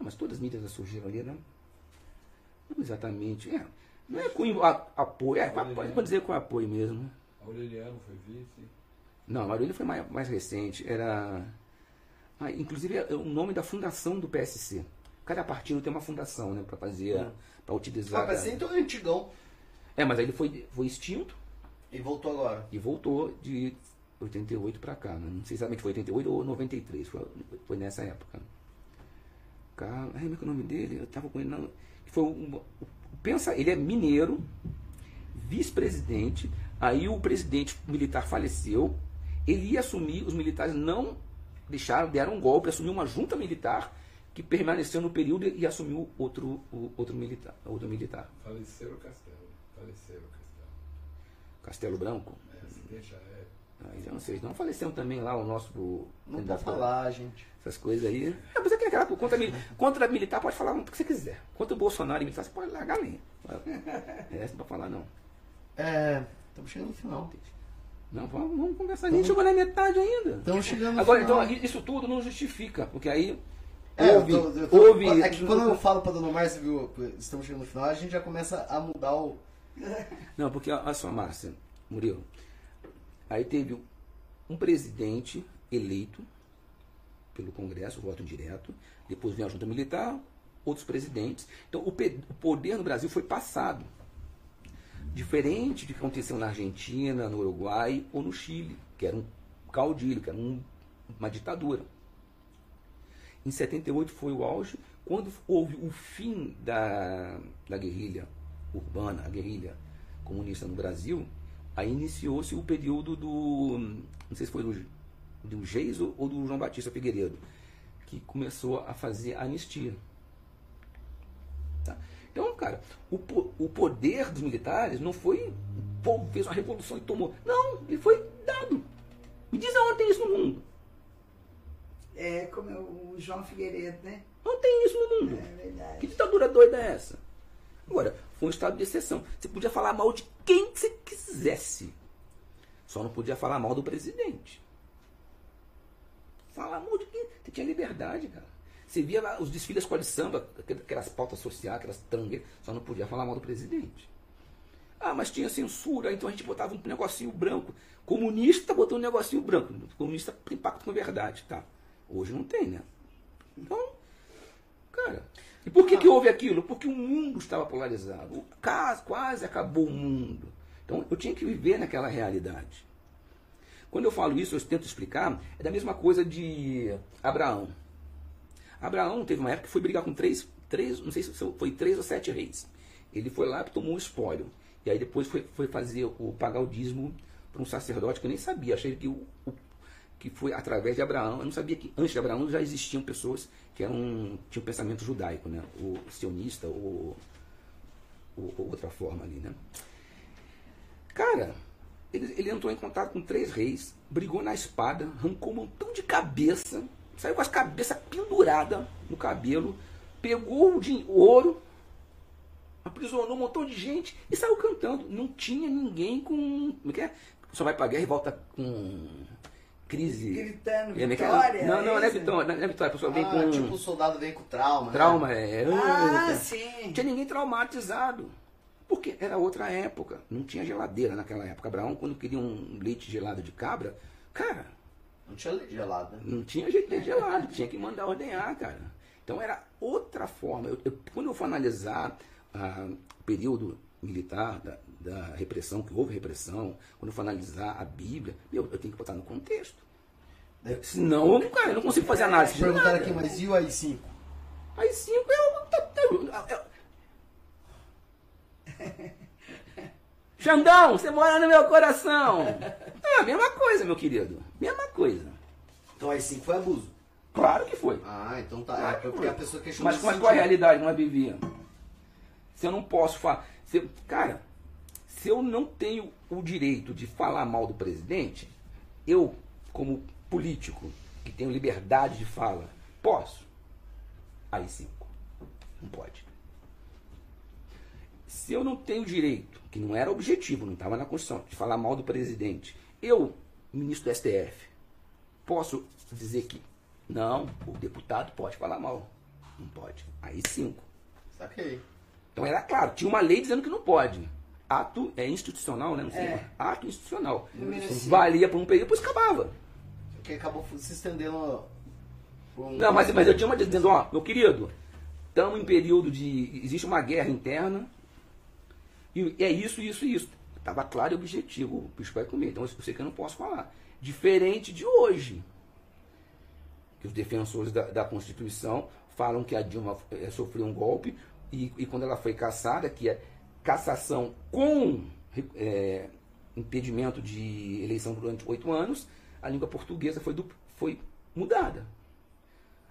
Speaker 3: Ah, mas todas as mídias já surgiram ali, né? Não exatamente. É, não é com a- apoio, é, pode dizer com apoio mesmo.
Speaker 6: Aureliano foi vice.
Speaker 3: Não, a Marília foi mais, mais recente. Era. Ah, inclusive é o nome da fundação do PSC. Cada partido tem uma fundação, né? Pra fazer.
Speaker 5: Hum.
Speaker 3: Pra utilizar.
Speaker 5: Ah, então é antigão.
Speaker 3: É, mas aí ele foi, foi extinto
Speaker 5: E voltou agora.
Speaker 3: e voltou de 88 pra cá. né? Não sei exatamente se foi 88 ou 93. Foi, foi nessa época. Ai, como é que é o nome dele? Eu tava com ele. Não. Foi um, pensa, ele é mineiro, vice-presidente. Aí o presidente militar faleceu. Ele ia assumir, os militares não deixaram, deram um golpe, assumiu uma junta militar que permaneceu no período e assumiu outro, o- outro militar. Outro militar.
Speaker 6: Faleceu o Castelo. Faleceu o Castelo.
Speaker 3: Castelo Branco.
Speaker 6: É, se deixa, é.
Speaker 3: Aí já não sei, não faleceu também lá o nosso. o-
Speaker 5: Não pode falar, gente.
Speaker 3: Essas coisas aí. É, quer aquela contra, mili- contra militar, pode falar o que você quiser. Contra o Bolsonaro e militar, você pode largar a linha. É, não pode falar, não.
Speaker 5: É. Estamos chegando no final.
Speaker 3: Não, vamos, vamos conversar. A gente chegou na metade ainda.
Speaker 5: Estamos chegando no
Speaker 3: Agora,
Speaker 5: final.
Speaker 3: então, isso tudo não justifica, porque aí.
Speaker 5: É,
Speaker 3: houve,
Speaker 5: eu tô- eu tô-
Speaker 3: houve.
Speaker 5: é que quando eu falo pra Dona Márcia, viu, estamos chegando no final, a gente já começa a mudar o.
Speaker 3: Não, porque olha só, Márcia, Murilo. Aí teve um presidente eleito pelo Congresso, voto direto. Depois veio a junta militar, outros presidentes. Então, o, o poder no Brasil foi passado. Diferente do que aconteceu na Argentina, no Uruguai ou no Chile, que era um caudilho, que era um- uma ditadura. Em 78 foi o auge, quando houve o fim da, da guerrilha urbana, a guerrilha comunista no Brasil, aí iniciou-se o período do, não sei se foi do, do Geiso ou do João Batista Figueiredo, que começou a fazer anistia. Tá? Então, cara, o, o poder dos militares não foi o povo fez uma revolução e tomou. Não, ele foi dado. Me diz aonde tem isso no mundo.
Speaker 4: É como o João Figueiredo, né?
Speaker 3: Não tem isso no mundo.
Speaker 4: É
Speaker 3: Que
Speaker 4: verdade.
Speaker 3: ditadura doida é essa? Agora, um estado de exceção. Você podia falar mal de quem você quisesse. Só não podia falar mal do presidente. Falar mal de quem? Você tinha liberdade, cara. Você via lá os desfiles da escola de samba, aquel- aquelas pautas sociais, aquelas tangueiras, só não podia falar mal do presidente. Ah, mas tinha censura, então a gente botava um negocinho branco. Comunista botou um negocinho branco. Comunista tem pacto com a verdade, tá? Hoje não tem, né? Então, cara. E por que, que houve aquilo? Porque o mundo estava polarizado. Quase acabou o mundo. Então eu tinha que viver naquela realidade. Quando eu falo isso, eu tento explicar, é da mesma coisa de Abraão. Abraão teve uma época que foi brigar com três, três não sei se foi três ou sete reis. Ele foi lá e tomou um espólio. E aí depois foi, foi fazer o pagar o dízimo para um sacerdote que eu nem sabia. Achei que, o, o- que foi através de Abraão. Eu não sabia que antes de Abraão já existiam pessoas que eram, tinham um pensamento judaico, né? O sionista ou, ou- ou outra forma ali, né? Cara, ele, ele entrou em contato com três reis, brigou na espada, arrancou um montão de cabeça, saiu com as cabeças penduradas no cabelo, pegou o o ouro, aprisionou um montão de gente e saiu cantando. Não tinha ninguém com. Como é que é? Só vai pra guerra e volta com crise.
Speaker 4: Gritando,
Speaker 3: É, é é?
Speaker 4: vitória.
Speaker 3: Não, não, não é vitória, não é vitória, a pessoa vem
Speaker 5: Ah,
Speaker 3: com
Speaker 5: tipo o soldado vem com trauma. né?
Speaker 3: trauma, é.
Speaker 4: Ah,
Speaker 3: Não
Speaker 4: sim.
Speaker 3: tinha ninguém traumatizado. Porque era outra época. Não tinha geladeira naquela época. Abraão, quando queria um leite gelado de cabra, cara,
Speaker 5: Não tinha leite gelado, né?
Speaker 3: não tinha jeito de gelado, tinha que mandar ordenhar, cara. Então era outra forma. Eu- eu- quando eu for analisar ah, o período militar da, da repressão, que houve repressão, quando eu for analisar a Bíblia, meu, eu tenho que botar no contexto. Senão, cara, eu não consigo fazer análise. de
Speaker 5: Perguntaram aqui, mas e o AI-5?
Speaker 3: Aí cinco eu. eu- Xandão, você mora no meu coração. É a mesma coisa, meu querido. Mesma coisa.
Speaker 5: Então AI-5 foi abuso.
Speaker 3: Claro que foi.
Speaker 5: Ah, então tá.
Speaker 3: Claro
Speaker 5: É
Speaker 3: que
Speaker 5: porque
Speaker 3: foi.
Speaker 5: a pessoa questionou
Speaker 3: Mas
Speaker 5: nesse
Speaker 3: como é qual a realidade que nós vivíamos? Se eu não posso falar. Se, eu- cara, se eu não tenho o direito de falar mal do presidente, eu, como político, que tenho liberdade de fala, posso? Aí cinco. Não pode. Se eu não tenho direito, que não era objetivo, não estava na Constituição, de falar mal do presidente, eu, ministro do STF, posso dizer que não, o deputado pode falar mal. Não pode. Aí cinco.
Speaker 5: Saquei.
Speaker 3: Então era claro, tinha uma lei dizendo que não pode. Ato é institucional, né? Não sei.
Speaker 4: É.
Speaker 3: Ato institucional. Valia por um período, depois acabava.
Speaker 5: Porque acabou se estendendo. um-
Speaker 3: Não, mas, mas eu tinha uma dizendo, ó, meu querido, estamos em período de. Existe uma guerra interna. E é isso, isso e isso. Estava claro e objetivo. O bicho vai comer. Então eu sei que eu não posso falar. Diferente de hoje. Que os defensores da, da Constituição falam que a Dilma eh, sofreu um golpe e, e quando ela foi caçada, que é cassação com eh, impedimento de eleição durante oito anos, a língua portuguesa foi, foi mudada.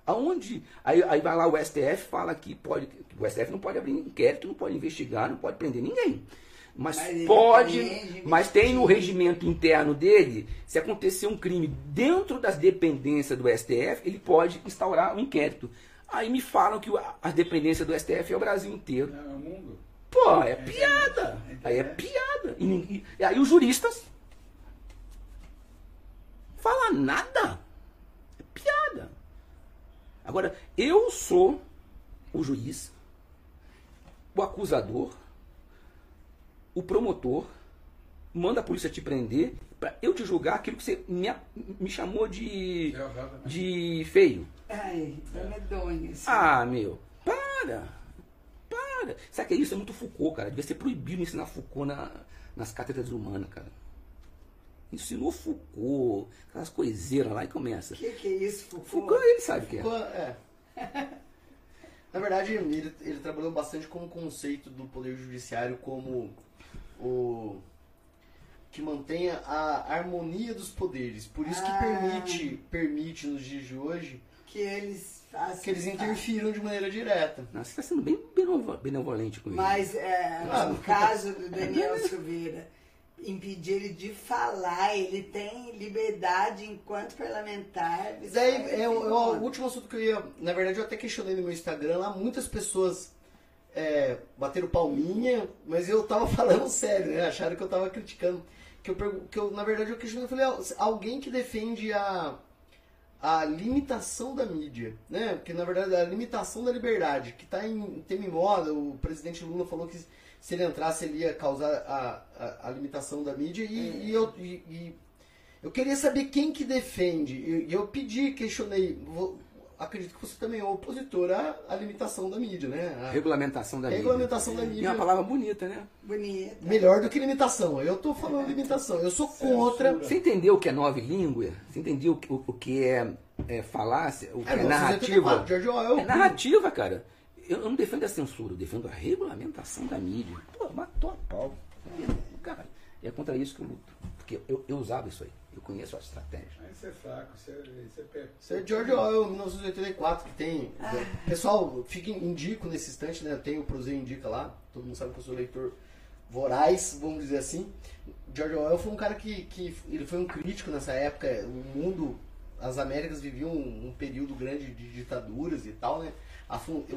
Speaker 3: Aonde? Aí, aí vai lá o STF fala que pode. que O STF não pode abrir inquérito, não pode investigar, não pode prender ninguém. Mas,
Speaker 4: Mas
Speaker 3: pode. Mas tem no regimento interno dele, se acontecer um crime dentro das dependências do STF, ele pode instaurar um inquérito. Aí me falam que as dependências do STF é o Brasil inteiro.
Speaker 6: Não, é o mundo.
Speaker 3: Pô, é piada. Aí é piada. E, ninguém- e aí os juristas fala nada. É piada. Agora, eu sou o juiz, o acusador, o promotor, manda a polícia te prender para eu te julgar aquilo que você me, me chamou de,
Speaker 6: É,
Speaker 3: de feio.
Speaker 4: Ai, é medonho. assim.
Speaker 3: Ah, meu, para, para! Para! Sabe que isso é muito Foucault, cara? Devia ser proibido ensinar Foucault na, nas cátedras humanas, cara. Ensinou Foucault, aquelas coiseiras lá e começa.
Speaker 4: O que, que é isso, Foucault?
Speaker 3: Foucault, ele sabe o que é.
Speaker 5: É. Na verdade, ele, ele trabalhou bastante com o conceito do poder judiciário como o que mantenha a harmonia dos poderes. Por isso que
Speaker 4: Ah.
Speaker 5: permite, permite nos dias de hoje
Speaker 4: Que eles
Speaker 5: que eles interfiram de maneira direta.
Speaker 3: Não, você está sendo bem benevol- benevolente com ele.
Speaker 4: Mas é,
Speaker 5: Ah,
Speaker 4: no caso do Daniel Silveira, impedir ele de falar, ele tem liberdade enquanto parlamentar.
Speaker 5: Daí é, o, é o último assunto que eu ia. Na verdade, eu até questionei no meu Instagram lá, muitas pessoas é, bateram palminha, mas eu tava falando sério, né? Acharam que eu tava criticando. Que eu, que eu na verdade, eu questionei, eu falei, "Ah, alguém que defende a, a limitação da mídia, né? Porque na verdade a limitação da liberdade, que está em tema em moda, o presidente Lula falou que se ele entrasse ele ia causar a, a, a limitação da mídia e, e eu e, e eu queria saber quem que defende. E eu pedi, questionei, vou- acredito que você também é opositor à, à limitação da mídia, né? A
Speaker 3: Regulamentação da mídia.
Speaker 5: regulamentação da
Speaker 3: é
Speaker 5: mídia.
Speaker 3: uma palavra bonita, né?
Speaker 4: Bonita.
Speaker 5: Melhor do que limitação. Eu tô falando limitação. Eu sou contra.
Speaker 3: Você entendeu o que é nova língua? Você entendeu o, que- o- o que é, é falácia? O que é,
Speaker 5: É,
Speaker 3: narrativa?
Speaker 5: 1984, George Orwell.
Speaker 3: É narrativa, cara. Eu eu não defendo a censura, eu defendo a regulamentação da mídia. Pô, matou a pau. Cara, é contra isso que eu luto. Porque eu, eu usava isso aí. Eu conheço a estratégia.
Speaker 6: Aí você é fraco, você é, você é
Speaker 5: é George Orwell, 1984, que tem. Pessoal, fica indico nesse instante, né? Tem o Prozeio Indica lá. Todo mundo sabe que eu sou leitor voraz, vamos dizer assim. George Orwell foi um cara que, que ele foi um crítico nessa época. O mundo, as Américas viviam um, um período grande de ditaduras e tal, né?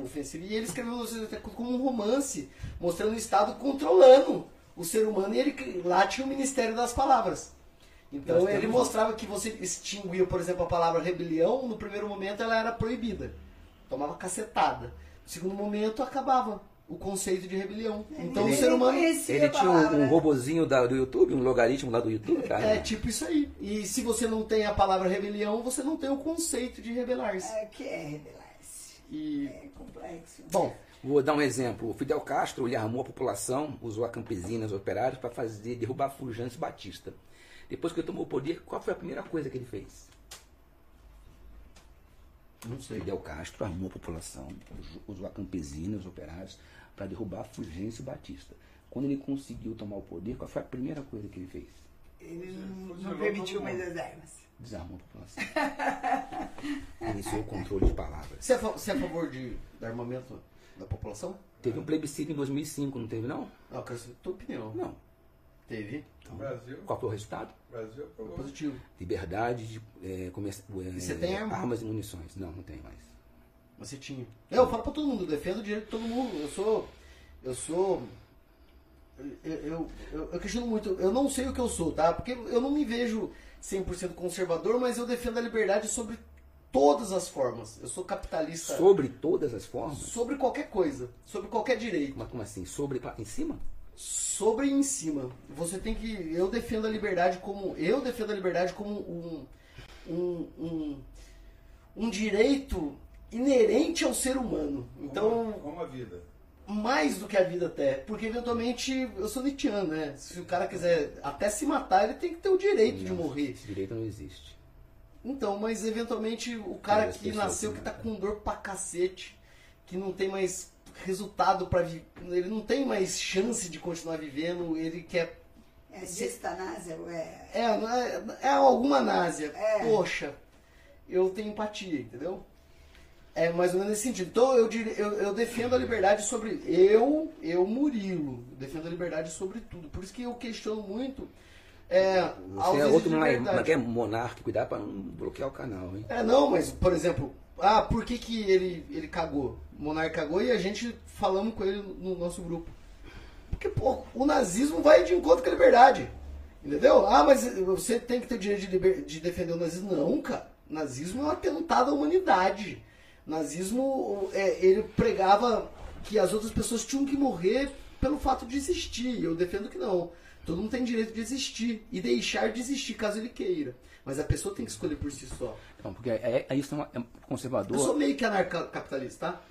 Speaker 5: Ofensivo. E ele escreveu 1984 como um romance, mostrando o Estado controlando o ser humano. E ele lá tinha o Ministério das Palavras. Então ele mostrava que você extinguia, por exemplo, a palavra rebelião, no primeiro momento ela era proibida. Tomava cacetada. No segundo momento acabava o conceito de rebelião. Então o ser humano
Speaker 3: Ele tinha um, um robozinho da- do YouTube, um logaritmo lá do YouTube, cara.
Speaker 5: é tipo isso aí. E se você não tem a palavra rebelião, você não tem o conceito de rebelar-se.
Speaker 4: É, que é rebelar-se.
Speaker 5: E
Speaker 4: É complexo.
Speaker 5: bom,
Speaker 3: Vou dar um exemplo. O Fidel Castro ele armou a população, usou a campesina, os operários, para fazer derrubar Fulgêncio Batista. Depois que ele tomou o poder, qual foi a primeira coisa que ele fez?
Speaker 5: não sei.
Speaker 3: Fidel Castro armou a população, usou a campesina, os operários, para derrubar Fulgêncio Batista. Quando ele conseguiu tomar o poder, qual foi a primeira coisa que ele fez?
Speaker 4: Ele não, não permitiu mais as armas.
Speaker 3: Desarmou a população. Iniciou o controle de palavras.
Speaker 5: Você é, fa- você é a favor de, do armamento da população?
Speaker 3: Teve um plebiscito em 2005, não teve não?
Speaker 5: Não, eu quero saber a tua opinião.
Speaker 3: Não.
Speaker 5: Teve.
Speaker 6: O Brasil,
Speaker 3: Qual foi o resultado?
Speaker 6: Brasil
Speaker 5: Foi
Speaker 6: aprovou.
Speaker 5: positivo.
Speaker 3: Liberdade de é, comerci- é,
Speaker 5: você tem arma?
Speaker 3: armas e munições. Não, não tem mais.
Speaker 5: Você tinha. Não, eu falo pra todo mundo, eu defendo o direito de todo mundo. Eu sou. Eu sou. Eu, eu, eu, eu questiono muito. Eu não sei o que eu sou, tá? Porque eu não me vejo 100% conservador, mas eu defendo a liberdade sobre todas as formas. Eu sou capitalista
Speaker 3: Sobre todas as formas?
Speaker 5: sobre qualquer coisa, sobre qualquer direito.
Speaker 3: Mas como assim? Sobre em cima?
Speaker 5: Sobre e em cima. Você tem que. Eu defendo a liberdade como. Eu defendo a liberdade como um. Um, um, um direito inerente ao ser humano. Então,
Speaker 6: Como, como a vida.
Speaker 5: mais do que a vida até. Porque eventualmente eu sou Nietzscheano, né? Se o cara quiser até se matar, ele tem que ter o direito de
Speaker 3: Não,
Speaker 5: morrer.
Speaker 3: Esse direito não existe.
Speaker 5: Então, mas eventualmente o cara que nasceu
Speaker 3: que
Speaker 5: tá com dor pra cacete, que não tem mais resultado pra viver, ele não tem mais chance de continuar vivendo, ele quer
Speaker 4: É distanásia,
Speaker 5: é, não é, é alguma náusea.
Speaker 4: É.
Speaker 5: Poxa, eu tenho empatia, entendeu? É mais ou menos nesse sentido. Então eu, eu, eu defendo a liberdade sobre. Eu, eu, Murilo, defendo a liberdade sobre tudo. Por isso que eu questiono muito. É,
Speaker 3: Você é outro que é monarca, cuidar pra não bloquear o canal, hein?
Speaker 5: É, não, mas, por exemplo, ah, por que, que ele, ele cagou? O Monarca cagou e a gente falamos com ele no nosso grupo. Porque, pô, o nazismo vai de encontro com a liberdade. Entendeu? Ah, mas você tem que ter o direito de, liber- de defender o nazismo. Não, cara. Nazismo é um atentado à humanidade. Nazismo, é, ele pregava que as outras pessoas tinham que morrer pelo fato de existir. Eu defendo que não. Todo mundo tem direito de existir e deixar de existir caso ele queira. Mas a pessoa tem que escolher por si só.
Speaker 3: Então, porque é, é, isso é, uma- é
Speaker 5: Eu
Speaker 3: conservador.
Speaker 5: sou meio que anarcapitalista, tá?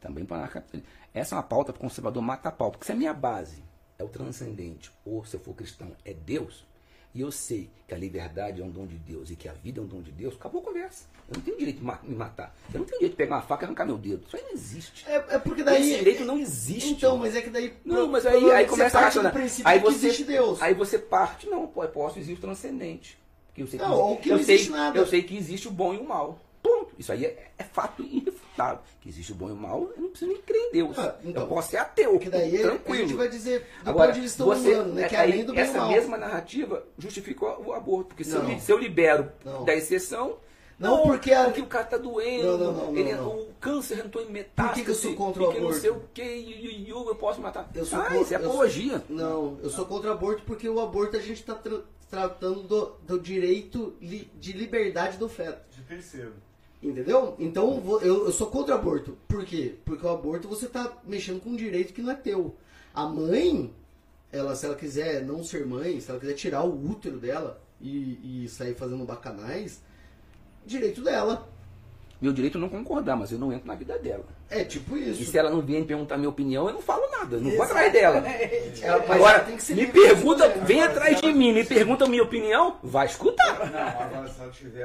Speaker 3: Também para anarcapitalismo. Essa é uma pauta para conservador mata pau. Porque se a minha base é o transcendente, ou se eu for cristão, é Deus, e eu sei que a liberdade é um dom de Deus e que a vida é um dom de Deus, acabou a conversa. Eu não tenho direito de ma- me matar. Eu não tenho direito de pegar uma faca e arrancar meu dedo. Isso aí não existe.
Speaker 5: É, é porque daí.
Speaker 3: Esse direito não existe.
Speaker 5: Então, mas é que daí.
Speaker 3: Não, mas aí, aí começa a racionar. Aí você,
Speaker 5: existe Deus.
Speaker 3: aí você parte, não, pô, eu posso existir o transcendente. Porque eu sei que,
Speaker 5: Não, ou que
Speaker 3: eu sei,
Speaker 5: existe nada.
Speaker 3: Eu sei que existe o bom e o mal. Ponto. Isso aí é, é fato irrefutável. Que existe o bom e o mal, eu não preciso nem crer em Deus.
Speaker 5: Ah, então.
Speaker 3: eu posso ser ateu.
Speaker 5: Porque daí a
Speaker 3: tranquilo.
Speaker 5: gente vai dizer do
Speaker 3: Agora,
Speaker 5: ponto de vista
Speaker 3: você,
Speaker 5: humano, né? Que é
Speaker 3: aí,
Speaker 5: além do bem
Speaker 3: essa
Speaker 5: mal.
Speaker 3: mesma narrativa justifica o aborto. Porque se, eu,
Speaker 5: Não.
Speaker 3: se eu libero
Speaker 5: Não.
Speaker 3: da exceção.
Speaker 5: Não, porque a-
Speaker 3: porque o cara tá doendo,
Speaker 5: Não, não, não, não,
Speaker 3: ele,
Speaker 5: não.
Speaker 3: o câncer entrou em metástase.
Speaker 5: Por que que eu sou contra o
Speaker 3: porque não
Speaker 5: aborto?
Speaker 3: sei o que, e, e, eu posso matar.
Speaker 5: Eu sou
Speaker 3: ah,
Speaker 5: contra-
Speaker 3: isso é
Speaker 5: eu sou-
Speaker 3: apologia.
Speaker 5: Não, eu sou contra o aborto porque o aborto a gente está tratando do, do direito li- de liberdade do feto.
Speaker 6: De terceiro.
Speaker 5: Entendeu? Então eu, eu sou contra o aborto. Por quê? Porque o aborto você tá mexendo com um direito que não é teu. A mãe, ela, se ela quiser não ser mãe, se ela quiser tirar o útero dela e, e sair fazendo bacanais, direito dela.
Speaker 3: Meu direito é não concordar, mas eu não entro na vida dela.
Speaker 5: É tipo
Speaker 3: E
Speaker 5: isso.
Speaker 3: se ela não vier me perguntar minha opinião, eu não falo nada. Eu não vou atrás dela.
Speaker 5: Ela- mas
Speaker 3: Agora,
Speaker 5: ela tem que ser
Speaker 3: me pergunta,
Speaker 5: escolher.
Speaker 3: vem atrás de mim, me pergunta a minha opinião, vai escutar.
Speaker 6: Não, agora se ela tiver